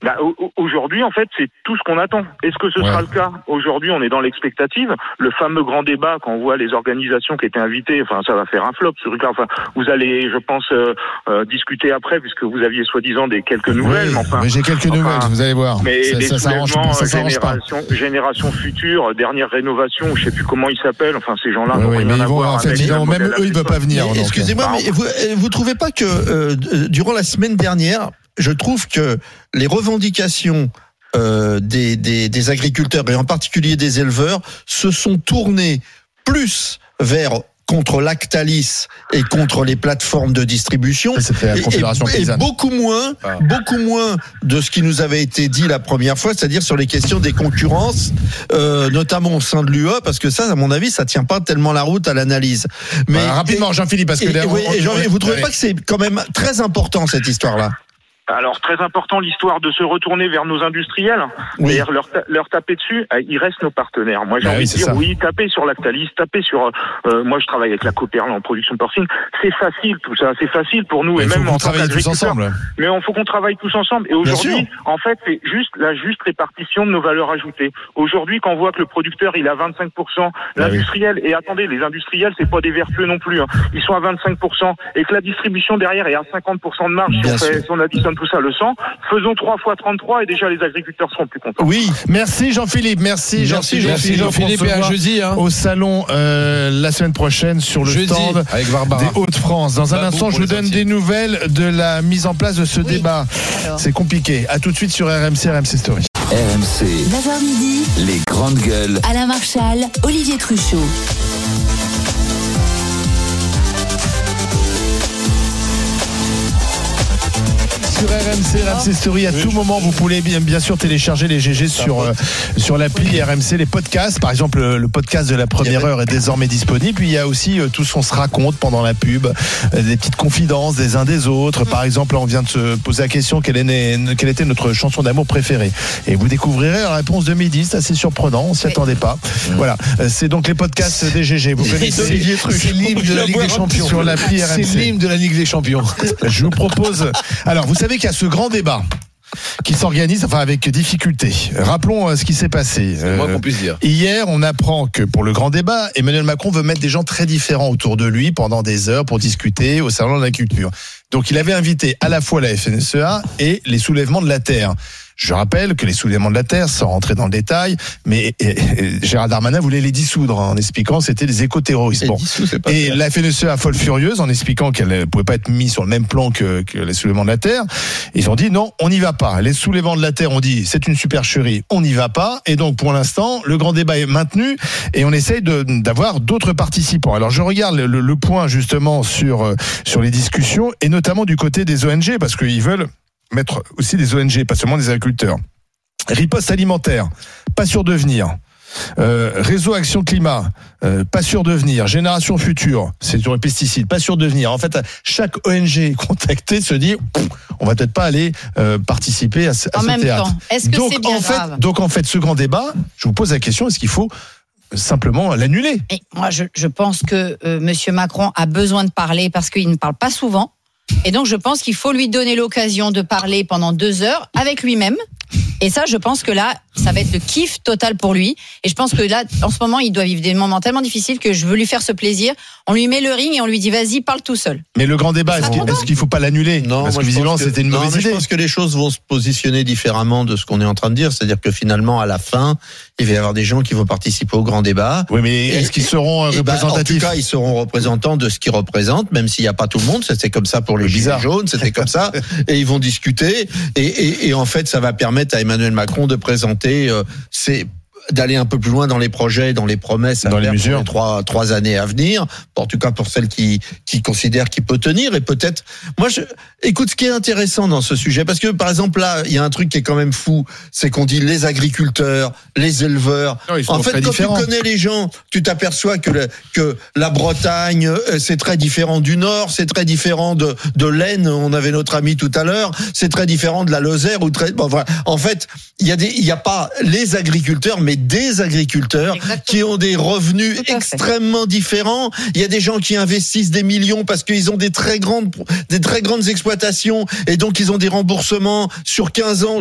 Bah, au- au- Aujourd'hui, en fait, c'est tout ce qu'on attend. Est-ce que ce Ouais. sera le cas Aujourd'hui, on est dans l'expectative. Le fameux grand débat, quand on voit les organisations qui étaient invitées, enfin, ça va faire un flop. Ce truc-là. Enfin, vous allez, je pense, euh, euh, discuter après, puisque vous aviez soi-disant des quelques nouvelles. Oui, mais enfin, mais j'ai quelques enfin, nouvelles, vous allez voir. Mais ça, les ça ça s'arrange pas. génération, génération future, euh, dernière rénovation, je sais plus comment ils s'appellent. Enfin, ces gens-là Oui, n'ont oui, rien mais en fait, même eux, ils veulent pas agricole. venir. Donc. Excusez-moi, mais vous, euh, vous trouvez pas que euh, durant la semaine dernière, je trouve que les revendications euh, des, des, des agriculteurs et en particulier des éleveurs se sont tournées plus vers contre Lactalis et contre les plateformes de distribution la et- et, et beaucoup moins Ah. beaucoup moins de ce qui nous avait été dit la première fois c'est-à-dire sur les questions des concurrences euh, notamment au sein de l'UE parce que ça à mon avis ça tient pas tellement la route à l'analyse. Mais Voilà, rapidement, Jean-Philippe, parce que et- on- et Jean- ouais, vous trouvez pas que c'est quand même très important cette histoire là Alors très important l'histoire de se retourner vers nos industriels, Oui. leur, ta- leur taper dessus. euh, Ils restent nos partenaires. Moi j'ai Bah envie de dire ça. oui, taper sur Lactalis, taper sur. euh, euh, moi je travaille avec la Coperle en production porcine. C'est facile tout ça, c'est facile pour nous Mais et même en tant travaillez tous ensemble. Mais il faut qu'on travaille tous ensemble. Et aujourd'hui, en fait, c'est juste la juste répartition de nos valeurs ajoutées. Aujourd'hui, quand on voit que le producteur il a 25%, Bah l'industriel et attendez, les industriels c'est pas des vertueux non plus. hein. Ils sont à 25% et que la distribution derrière est à 50% de marge. Si on, fait- si on additionne tout ça, le 100, faisons 3 fois 33 et déjà les agriculteurs seront plus contents. oui Merci Jean-Philippe, merci Merci, Jean-Philippe. Merci Jean-Philippe et à jeudi. Hein. Au salon euh, la semaine prochaine sur le Jeudi, stand avec Barbara. des Hauts-de-France. Dans un Babou instant, je vous donne des nouvelles de la mise en place de ce débat. C'est compliqué. À tout de suite sur RMC, RMC Story. RMC, 9h midi, les grandes gueules. Alain Marchal, Olivier Truchot. Sur RMC, RMC Story, à tout moment, vous pouvez bien, bien sûr télécharger les GG sur, euh, sur l'appli RMC, les podcasts. Par exemple, le, le podcast de la première heure est désormais disponible. Puis il y a aussi euh, tout ce qu'on se raconte pendant la pub, euh, des petites confidences des uns des autres. Par exemple, là, on vient de se poser la question quelle, est, quelle était notre chanson d'amour préférée? Et vous découvrirez la réponse de midi. C'est assez surprenant, on s'y attendait pas. Voilà, c'est donc les podcasts des GG. Vous connaissez Olivier Truchot. C'est l'hymne de la Ligue des Champions. sur l'appli C'est RMC. l'hymne de la Ligue des Champions. Je vous propose. Alors, vous savez qu'il y a ce grand débat qui s'organise, enfin avec difficulté. Rappelons euh, ce qui s'est passé. Euh, qu'on puisse dire. Hier, on apprend que pour le grand débat, Emmanuel Macron veut mettre des gens très différents autour de lui pendant des heures pour discuter au salon de la culture. Donc, il avait invité à la fois la FNSEA et les soulèvements de la terre. Je rappelle que les soulèvements de la terre, sans rentrer dans le détail, mais et- et Gérald Darmanin voulait les dissoudre en expliquant que c'était des éco-terroristes. Bon. Et la FNSEA folle furieuse en expliquant qu'elle ne pouvait pas être mise sur le même plan que, que les soulèvements de la terre. Ils ont dit non, on n'y va pas. Les soulèvements de la terre ont dit c'est une supercherie, on n'y va pas. Et donc pour l'instant, le grand débat est maintenu et on essaye d'avoir d'autres participants. Alors je regarde le, le point justement sur euh, sur les discussions et notamment du côté des ONG parce qu'ils veulent mettre aussi des ONG, pas seulement des agriculteurs. Riposte alimentaire, pas sûr de venir. Euh, réseau Action Climat, euh, pas sûr de venir. Génération Future, c'est sur les pesticides, pas sûr de venir. En fait, chaque ONG contactée se dit, on va peut-être pas aller euh, participer à ce, à En ce même théâtre. temps, est-ce que donc c'est bien en fait, grave donc en fait, ce grand débat, je vous pose la question est-ce qu'il faut simplement l'annuler? Et moi, je, je pense que euh, Monsieur Macron a besoin de parler parce qu'il ne parle pas souvent. Et donc, je pense qu'il faut lui donner l'occasion de parler pendant deux heures avec lui-même. Et ça, je pense que là, ça va être le kiff total pour lui. Et je pense que là, en ce moment, il doit vivre des moments tellement difficiles que je veux lui faire ce plaisir. On lui met le ring et on lui dit, vas-y, parle tout seul. Mais le grand débat, est-ce qu'il est-ce qu'il faut pas l'annuler Non, Parce moi, que visiblement, c'était une non, mauvaise idée. Je pense que les choses vont se positionner différemment de ce qu'on est en train de dire. C'est-à-dire que finalement, à la fin, il va y avoir des gens qui vont participer au grand débat. Oui, mais est-ce qu'ils seront euh, ben, représentatifs En tout cas, ils seront représentants de ce qu'ils représentent, même s'il n'y a pas tout le monde. C'était comme ça pour les Gilets jaunes, c'était comme ça. Et ils vont discuter. Et, et, et en fait, ça va permettre à Emmanuel Macron de présenter euh, ses d'aller un peu plus loin dans les projets, dans les promesses à Dans les faire pour mesures. les trois trois années à venir. En tout cas pour celles qui qui considèrent qu'il peut tenir et peut-être. Moi, je écoute ce qui est intéressant dans ce sujet parce que par exemple là, il y a un truc qui est quand même fou, c'est qu'on dit les agriculteurs, les éleveurs. Non, en fait, quand différents. tu connais les gens, tu t'aperçois que le- que la Bretagne euh, c'est très différent du Nord, c'est très différent de de l'Aisne. On avait notre ami tout à l'heure, c'est très différent de la Lozère ou très. Bon, voilà. En fait, il y a des, il y a pas les agriculteurs, mais des agriculteurs qui ont des revenus extrêmement différents. Il y a des gens qui investissent des millions parce qu'ils ont des très grandes, des très grandes exploitations et donc ils ont des remboursements sur 15 ans.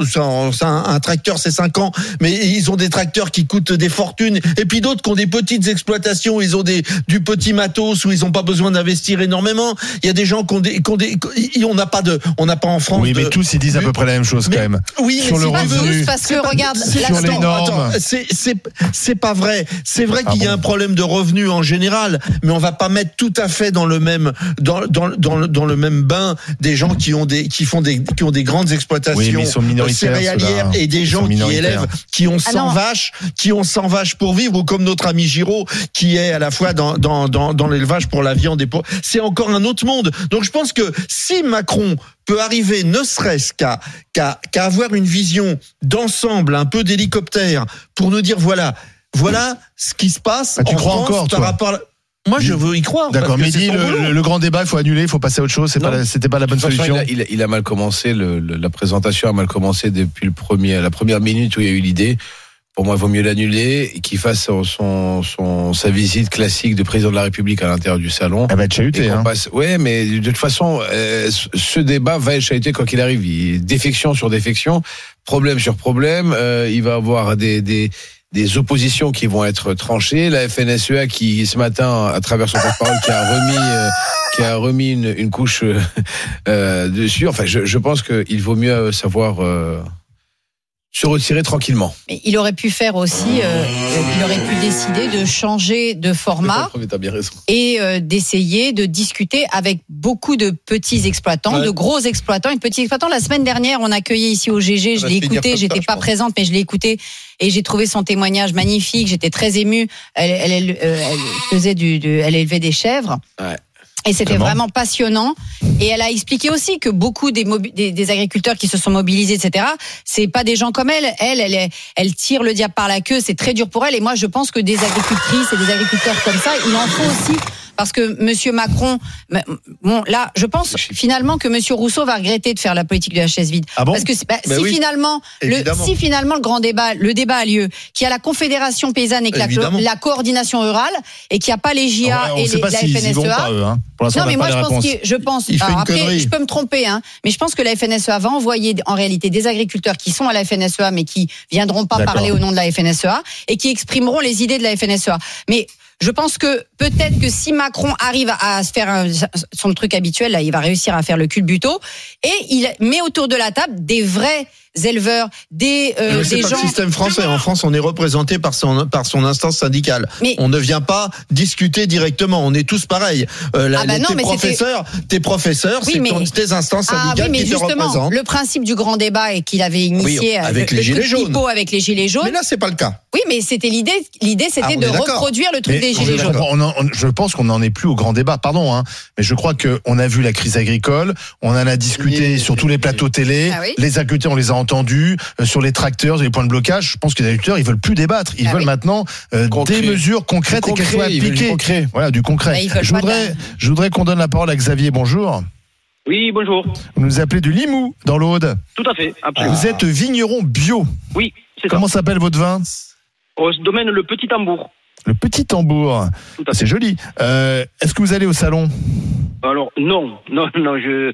Un, un tracteur c'est 5 ans, mais ils ont des tracteurs qui coûtent des fortunes. Et puis d'autres qui ont des petites exploitations, où ils ont des du petit matos où ils n'ont pas besoin d'investir énormément. Il y a des gens qui ont des, qui ont des on n'a pas de, on n'a pas en France. Oui, mais de- tous ils disent à peu près la même chose quand même. oui, sur mais le revenu, tous, Parce que regarde, c'est- sur les normes. attends, c'est- pas vrai. C'est vrai Ah qu'il y a un problème de revenus en général, mais on va pas mettre tout à fait dans le même dans dans dans le, dans le même bain des gens qui ont des qui font des qui ont des grandes exploitations Oui, céréalières et des gens qui élèvent qui ont 100 non. vaches, qui ont 100 vaches pour vivre ou comme notre ami Giraud qui est à la fois dans dans dans, dans l'élevage pour la viande et pour c'est encore un autre monde. Donc je pense que si Macron peut arriver ne serait-ce qu'à qu'à qu'à avoir une vision d'ensemble un peu d'hélicoptère pour nous dire voilà voilà ce qui se passe Ah, tu en crois France encore, par toi rapport à- moi je veux y croire D'accord, c'est son le, le- le grand débat, il faut annuler, il faut passer à autre chose. Pas, c'était pas la bonne façon, solution. il, a, il a- il a mal commencé, le- le- la présentation a mal commencé depuis le premier, la première minute où il y a eu l'idée. Pour moi, il vaut mieux l'annuler et qu'il fasse son, son, son- sa visite classique de président de la République à l'intérieur du salon. Elle va être chahutée, hein. passe- Ouais, mais de toute façon, euh, ce- débat va être chahuté quand il arrive. Il- défection sur défection, problème sur problème. euh, il va avoir des, des, des oppositions qui vont être tranchées. La FNSEA qui, ce matin, à travers son porte-parole, qui a remis, euh, qui a remis une, une couche euh, euh, dessus. Enfin, je, je pense qu'il vaut mieux savoir euh, se retirer tranquillement. Mais il aurait pu faire aussi, euh, il aurait pu décider de changer de format bien et euh, d'essayer de discuter avec beaucoup de petits exploitants, Ouais. de gros exploitants et de petits exploitants. La semaine dernière, on accueillait ici au GG, je l'ai écouté, j'étais pas présente, mais je l'ai écouté et j'ai trouvé son témoignage magnifique. J'étais très émue. Elle, elle, elle, euh, elle faisait du, du- elle élevait des chèvres. Ouais. Et c'était vraiment passionnant. Et elle a expliqué aussi que beaucoup des, des agriculteurs qui se sont mobilisés, etc., c'est pas des gens comme elle. Elle, elle, est- elle tire le diable par la queue. C'est très dur pour elle. Et moi, je pense que des agricultrices et des agriculteurs comme ça, il en faut aussi. Parce que Monsieur Macron, bon, là, je pense finalement que Monsieur Rousseau va regretter de faire la politique de la chaise vide. Ah bon Parce que bah, si oui, finalement, le, si finalement le grand débat, le débat a lieu, qu'il y a la Confédération paysanne et que la, coordination rurale et qu'il n'y a pas les JA et les, la FNSEA. eux. Hein. Non, on mais moi, je pense, que, je pense. Après, je peux me tromper, hein, mais je pense que la FNSEA va envoyer en réalité des agriculteurs qui sont à la FNSEA, mais qui viendront pas parler au nom de la FNSEA et qui exprimeront les idées de la FNSEA. Mais je pense que peut-être que si Macron arrive à faire son truc habituel, là, il va réussir à faire le culbuto et il met autour de la table des vrais éleveurs, des, euh, Mais c'est des pas gens. le système français. En France, on est représenté par son par son instance syndicale. Mais- on ne vient pas discuter directement. On est tous pareils. Euh, la- Ah bah non, tes mais professeurs, tes professeurs, Oui, c'est mais- ton- tes instances Ah syndicales oui, mais qui te justement, représentent. le principe du grand débat et qu'il avait initié Oui, euh, avec le, les le gilets jaunes. avec les gilets jaunes. Mais là, c'est pas le cas. Oui, mais c'était l'idée. L'idée, Ah, c'était on de reproduire le truc Mais des gilets jaunes. on en- on- je pense qu'on n'en est plus au grand débat, pardon, hein, mais je crois qu'on a vu la crise agricole, on en a discuté Oui, sur tous les plateaux télé, Ah les agriculteurs, on les a entendus, euh, sur les tracteurs, sur les points de blocage, je pense que les agriculteurs, ils veulent plus débattre, ils Ah veulent oui. maintenant euh, Concret. des mesures concrètes Du et qu'elles concret, soient appliquées. concret. Voilà, du concret. Je voudrais, je voudrais qu'on donne la parole à Xavier, bonjour. Oui, bonjour. Vous nous appelez du Limoux, dans l'Aude. Tout à fait, absolument. Vous êtes vigneron bio. Oui, c'est ça. Comment s'appelle votre vin? Au domaine Le Petit Tambour. Le petit tambour. C'est joli. Euh, Est-ce que vous allez au salon? Alors non, non, non, je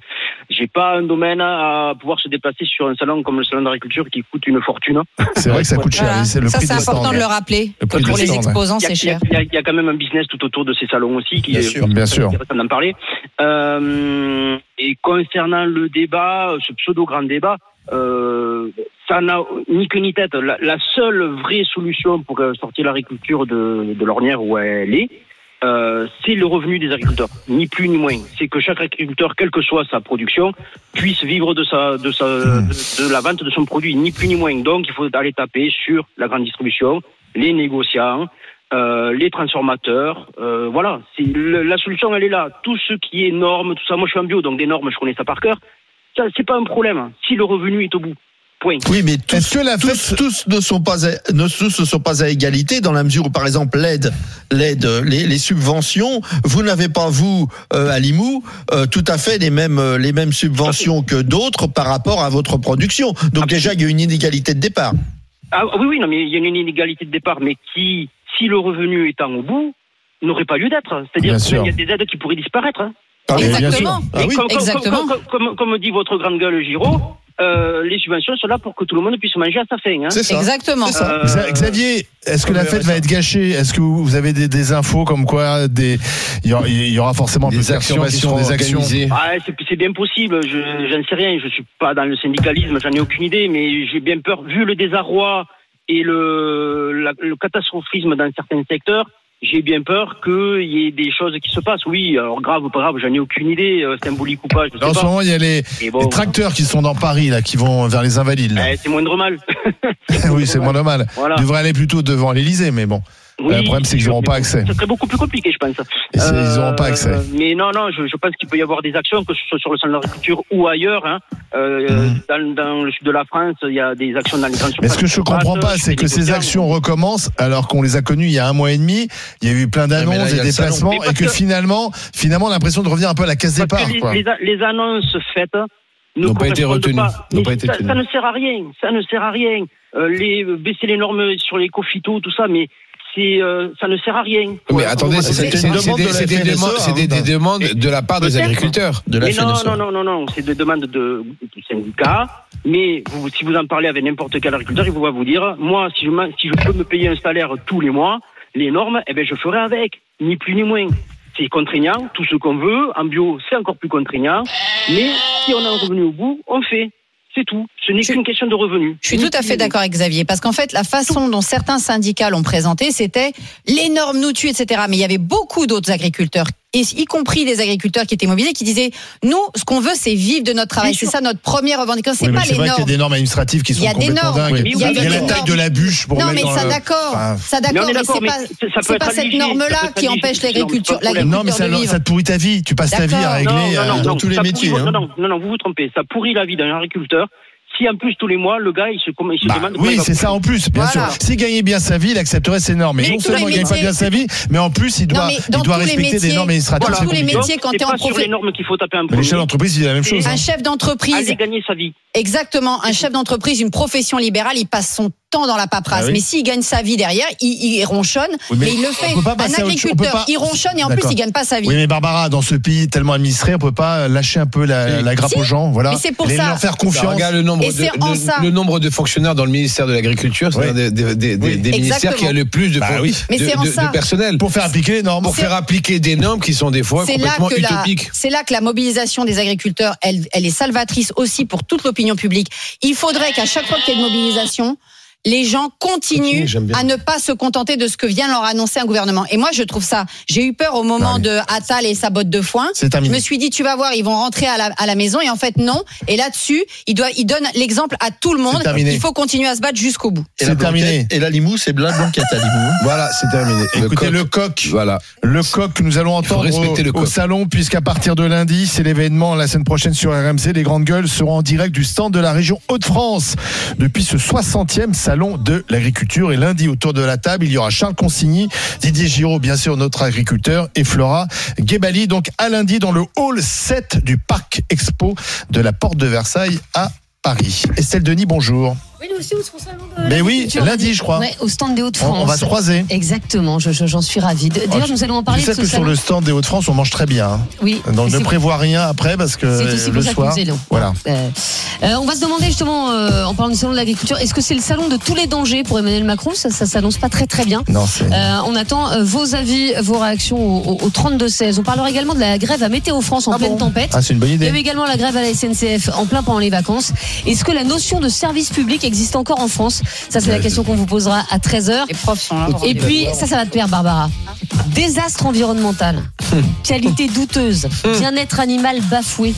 j'ai pas un domaine à pouvoir se déplacer sur un salon comme le salon d'agriculture qui coûte une fortune. C'est vrai que ça coûte cher. Voilà. C'est le Ça, c'est important stands. de le rappeler. Le que prix pour les exposants, c'est cher. il y a- il y a quand même un business tout autour de ces salons aussi qui Bien est sûr. Bien sûr. intéressant d'en parler. Euh, et concernant le débat, ce pseudo grand débat, euh, ça n'a ni queue ni tête. La, seule vraie solution pour euh, sortir l'agriculture de, l'ornière où elle est, euh, c'est le revenu des agriculteurs, ni plus ni moins. C'est que chaque agriculteur, quelle que soit sa production, puisse vivre de sa, de sa, de, la vente de son produit, ni plus ni moins. Donc, il faut aller taper sur la grande distribution, les négociants, les transformateurs. Voilà, le- la solution, elle est là. Tout ce qui est normes, tout ça. Moi, je suis en bio, donc des normes, je connais ça par cœur. Ça, c'est pas un problème. Si le revenu est au bout. Point. Oui, mais tous, que la tous, fête- tous ne sont pas, à, ne, tous ne sont pas à égalité dans la mesure où, par exemple, l'aide, l'aide, les, les subventions, vous n'avez pas vous euh, à Limoux euh, tout à fait les mêmes, euh, les mêmes subventions que d'autres par rapport à votre production. Donc déjà, il y a une inégalité de départ. Ah oui, oui, non, mais il y a une inégalité de départ, mais qui, si le revenu étant au bout, n'aurait pas lieu d'être. C'est-à-dire Bien qu'il y a des aides qui pourraient disparaître. hein. Ah Exactement. sûr. Ah Et oui. comme, Exactement. comme- comme- comme- comme dit votre grande gueule Giraud, euh, les subventions sont là pour que tout le monde puisse manger à sa faim. hein. C'est ça. Exactement. C'est ça. Euh, Xa- Xavier, est-ce que la oui, fête va être gâchée? Est-ce que vous avez des, des infos comme quoi des il y aura, il y aura forcément Des de actions des actions. Ah, c'est c'est bien possible, je j'en sais rien, je suis pas dans le syndicalisme, j'en ai aucune idée, mais j'ai bien peur, vu le désarroi et le, la- le catastrophisme dans certains secteurs, j'ai bien peur qu'il y ait des choses qui se passent. Oui, alors grave ou pas grave, j'en ai aucune idée, euh, symbolique ou pas, je sais En pas. ce moment, il y a les, Et bon, les tracteurs qui sont dans Paris, là, qui vont vers les Invalides. eh, c'est moindre mal. oui, c'est moins normal. Voilà. Ils devraient aller plutôt devant l'Elysée, mais bon. Oui, Euh, le problème, c'est qu'ils n'auront pas accès. Ce serait beaucoup plus compliqué, je pense. Et c'est- ils n'auront pas accès. Euh, mais non, non, je, je pense qu'il peut y avoir des actions, que ce soit sur le salon de l'agriculture ou ailleurs. Hein. Euh, dans, dans le sud de la France, il y a des actions dans les grandes Mhm. Mais ce que je surfaces comprends pas, c'est que ces actions recommencent alors qu'on les a connues il y a un mois et demi. Il y a eu plein d'annonces, il y a des le salon. déplacements, et que, que- finalement, finalement, on a l'impression de revenir un peu à la case Parce départ. que les, quoi. les annonces faites ne N'ont pas été retenues. pas. Été ça, ça ne sert à rien. Ça ne sert à rien. Euh, les, baisser les normes sur les cophytos, tout ça, mais c'est, euh, ça ne sert à rien. Mais attendez, c'est des, demandes, de la part des agriculteurs. mais non, non, non, non, non, c'est des demandes de, du syndicat. Mais vous, si vous en parlez avec n'importe quel agriculteur, il va vous dire, moi, si je, m'en- si je peux me payer un salaire tous les mois, les normes, eh ben, je ferai avec, ni plus ni moins. C'est contraignant, tout ce qu'on veut. En bio, c'est encore plus contraignant. Mais si on a un revenu au bout, on fait. C'est tout. Ce n'est qu'une question de revenu. Je suis tout à fait d'accord avec Xavier, parce qu'en fait, la façon dont certains syndicats l'ont présenté, c'était les normes nous tuent, etc. Mais il y avait beaucoup d'autres agriculteurs, et y compris des agriculteurs qui étaient mobilisés, qui disaient nous, ce qu'on veut, c'est vivre de notre travail. C'est ça notre première revendication. C'est Oui, mais pas c'est les vrai qu'il y a normes. des normes administratives qui Il sont y a des normes. dingues. Oui, Il y a, il y a des la taille normes. de la bûche pour non, mais ça le- d'accord, Enfin, ça Mais d'accord, mais d'accord, c'est mais pas, ça peut pas cette norme-là qui empêche l'agriculture. Non, mais ça, te pourrit ta vie. Tu passes ta vie à régler euh, dans non, tous les métiers. hein. Non, non, non, non, vous vous trompez. Ça pourrit la vie d'un agriculteur. Si en plus tous les mois, le gars, il se, il se Bah, demande. oui, il c'est ça en plus, bien Voilà. sûr. S'il gagnait bien sa vie, il accepterait ces normes. Mais, Mais non seulement il gagne pas bien sa vie, mais en plus, il doit, il doit respecter des métiers- normes administratives. dans c'est tous les métiers, quand t'es en profé- les normes qu'il faut taper un les chefs d'entreprise, ils disent la même chose. Un chef d'entreprise. Gagner sa vie. Exactement, un chef d'entreprise, une profession libérale, il passe son temps dans la paperasse. Ah oui. Mais s'il gagne sa vie derrière, il, il ronchonne, Oui, mais mais, il le fait. Un agriculteur, pas- il ronchonne et en plus il gagne pas sa vie. Oui, mais Barbara, dans ce pays tellement administré, on peut pas lâcher un peu la, la grappe Si. aux gens. Voilà. Mais c'est pour Les- ça. Leur faire confiance. Regarde le nombre, Et de, ça. le, le nombre de fonctionnaires dans le ministère de l'Agriculture, c'est Oui. un des, des, ministères qui a le plus de, Bah de, ça. personnel. Pour faire appliquer les normes. Pour faire appliquer des normes qui sont des fois complètement utopiques. c'est là que la mobilisation des agriculteurs, elle, elle est salvatrice aussi pour toute l'opinion publique. Il faudrait qu'à chaque fois qu'il y ait une mobilisation, les gens continuent Continue, à ne pas se contenter de ce que vient leur annoncer un gouvernement. Et moi, je trouve ça. J'ai eu peur au moment de Attal et sa botte de foin. Je me suis dit, tu vas voir, ils vont rentrer à la, à la maison. Et en fait, non. Et là-dessus, il, doit, il donne l'exemple à tout le monde. Il faut continuer à se battre jusqu'au bout. Et la C'est terminé. Et la limou, c'est la blanquette à limou. Voilà, c'est terminé. Écoutez, coq. le coq. Voilà. Le coq que nous allons entendre respecter au, le coq. au salon, puisqu'à partir de lundi, c'est l'événement la semaine prochaine sur RMC. Les grandes gueules seront en direct du stand de la région Hauts-de-France depuis ce 60e salon de l'agriculture. Et lundi, autour de la table, il y aura Charles Consigny, Didier Giraud, bien sûr, notre agriculteur, et Flora Gebali. Donc, à lundi, dans le hall 7 du Parc Expo de la Porte de Versailles à Paris. Estelle Denis, bonjour. Nous aussi, au salon de Mais oui, lundi, je crois. Ouais, au stand des Hauts-de-France. On- on va se croiser. Exactement, je- je- j'en suis ravie. De- D'ailleurs, Oh, nous allons en parler Je sais de ce que sur salon. le stand des Hauts-de-France, on mange très bien. hein. Oui. Donc ne prévois rien après parce que aussi le pour ça que soir. nous allons. Voilà. Euh, euh, on va se demander justement, euh, en parlant du salon de l'agriculture, est-ce que c'est le salon de tous les dangers pour Emmanuel Macron? Ça, ça s'annonce pas très très bien. Non, c'est. Euh, on attend vos avis, vos réactions au, au- au 32-16. On parlera également de la grève à Météo France en pleine tempête. Ah, c'est une bonne Il y idée. avait également la grève à la SNCF en plein pendant les vacances. Est-ce que la notion de service public existe? Encore en France Ça, c'est la question qu'on vous posera à 13h. Les profs sont là. Et puis, ça, ça va te plaire, Barbara. Désastre environnemental, qualité douteuse, bien-être animal bafoué.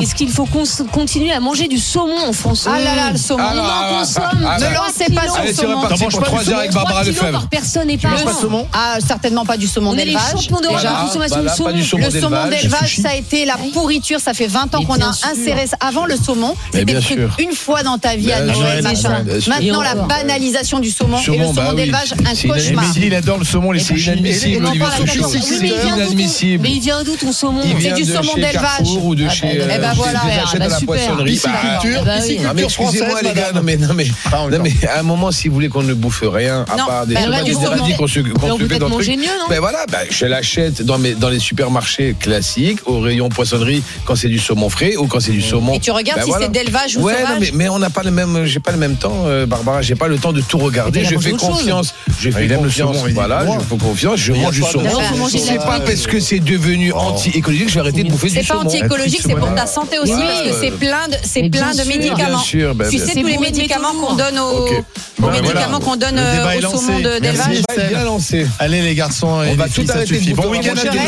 Est-ce qu'il faut continuer à manger du saumon en France? Ah là là, le saumon. On Ah en là, consomme. ah, trois ne lancez pas sur le saumon. T'en manges pas du 3 heures avec Barbara Lefebvre. par personne et par an. saumon? Ah, certainement pas du saumon On est les d'élevage. champions d'Europe consommation Voilà, de saumon. du Le saumon d'élevage. d'élevage, ça a été la pourriture. Ça fait 20 ans qu'on a inséré. Avant le saumon, c'était une fois dans ta vie à Noël, machin. bien sûr. Maintenant, la banalisation du saumon et Saumon, le saumon bah d'élevage, un cauchemar. il adore le saumon, les C'est inadmissible, mais il vient d'où ton- saumon Il C'est du saumon d'élevage. Ou de Ah, chez. bah, euh, eh ben des voilà, à bah, la poissonnerie. Bah, bah excusez-moi les gars, non mais non mais à un moment si vous voulez qu'on ne bouffe rien à part des bah, ouais, qu'on se Ben voilà, ben je l'achète dans les supermarchés classiques au rayon poissonnerie quand c'est du saumon frais ou quand c'est du saumon. Et tu regardes Ben si c'est d'élevage ou Ouais, sauvage. mais, mais on n'a pas le même j'ai pas le même temps, euh, Barbara. J'ai pas le temps de tout regarder. Mais il a Je fais confiance. Je Ah, fais confiance. saumon, Voilà, je fais confiance. Je mange du saumon. C'est pas parce que c'est devenu anti-écologique que je vais arrêter de bouffer du C'est pas saumon. anti-écologique, c'est pour ta santé aussi, parce que c'est plein de, c'est plein de médicaments. Ben, tu sais tous les de médicaments qu'on donne aux, médicaments qu'on donne euh, au saumon d'élevage. Lancé. Allez les garçons et On va tout arrêter. Bon week-end à manger tous.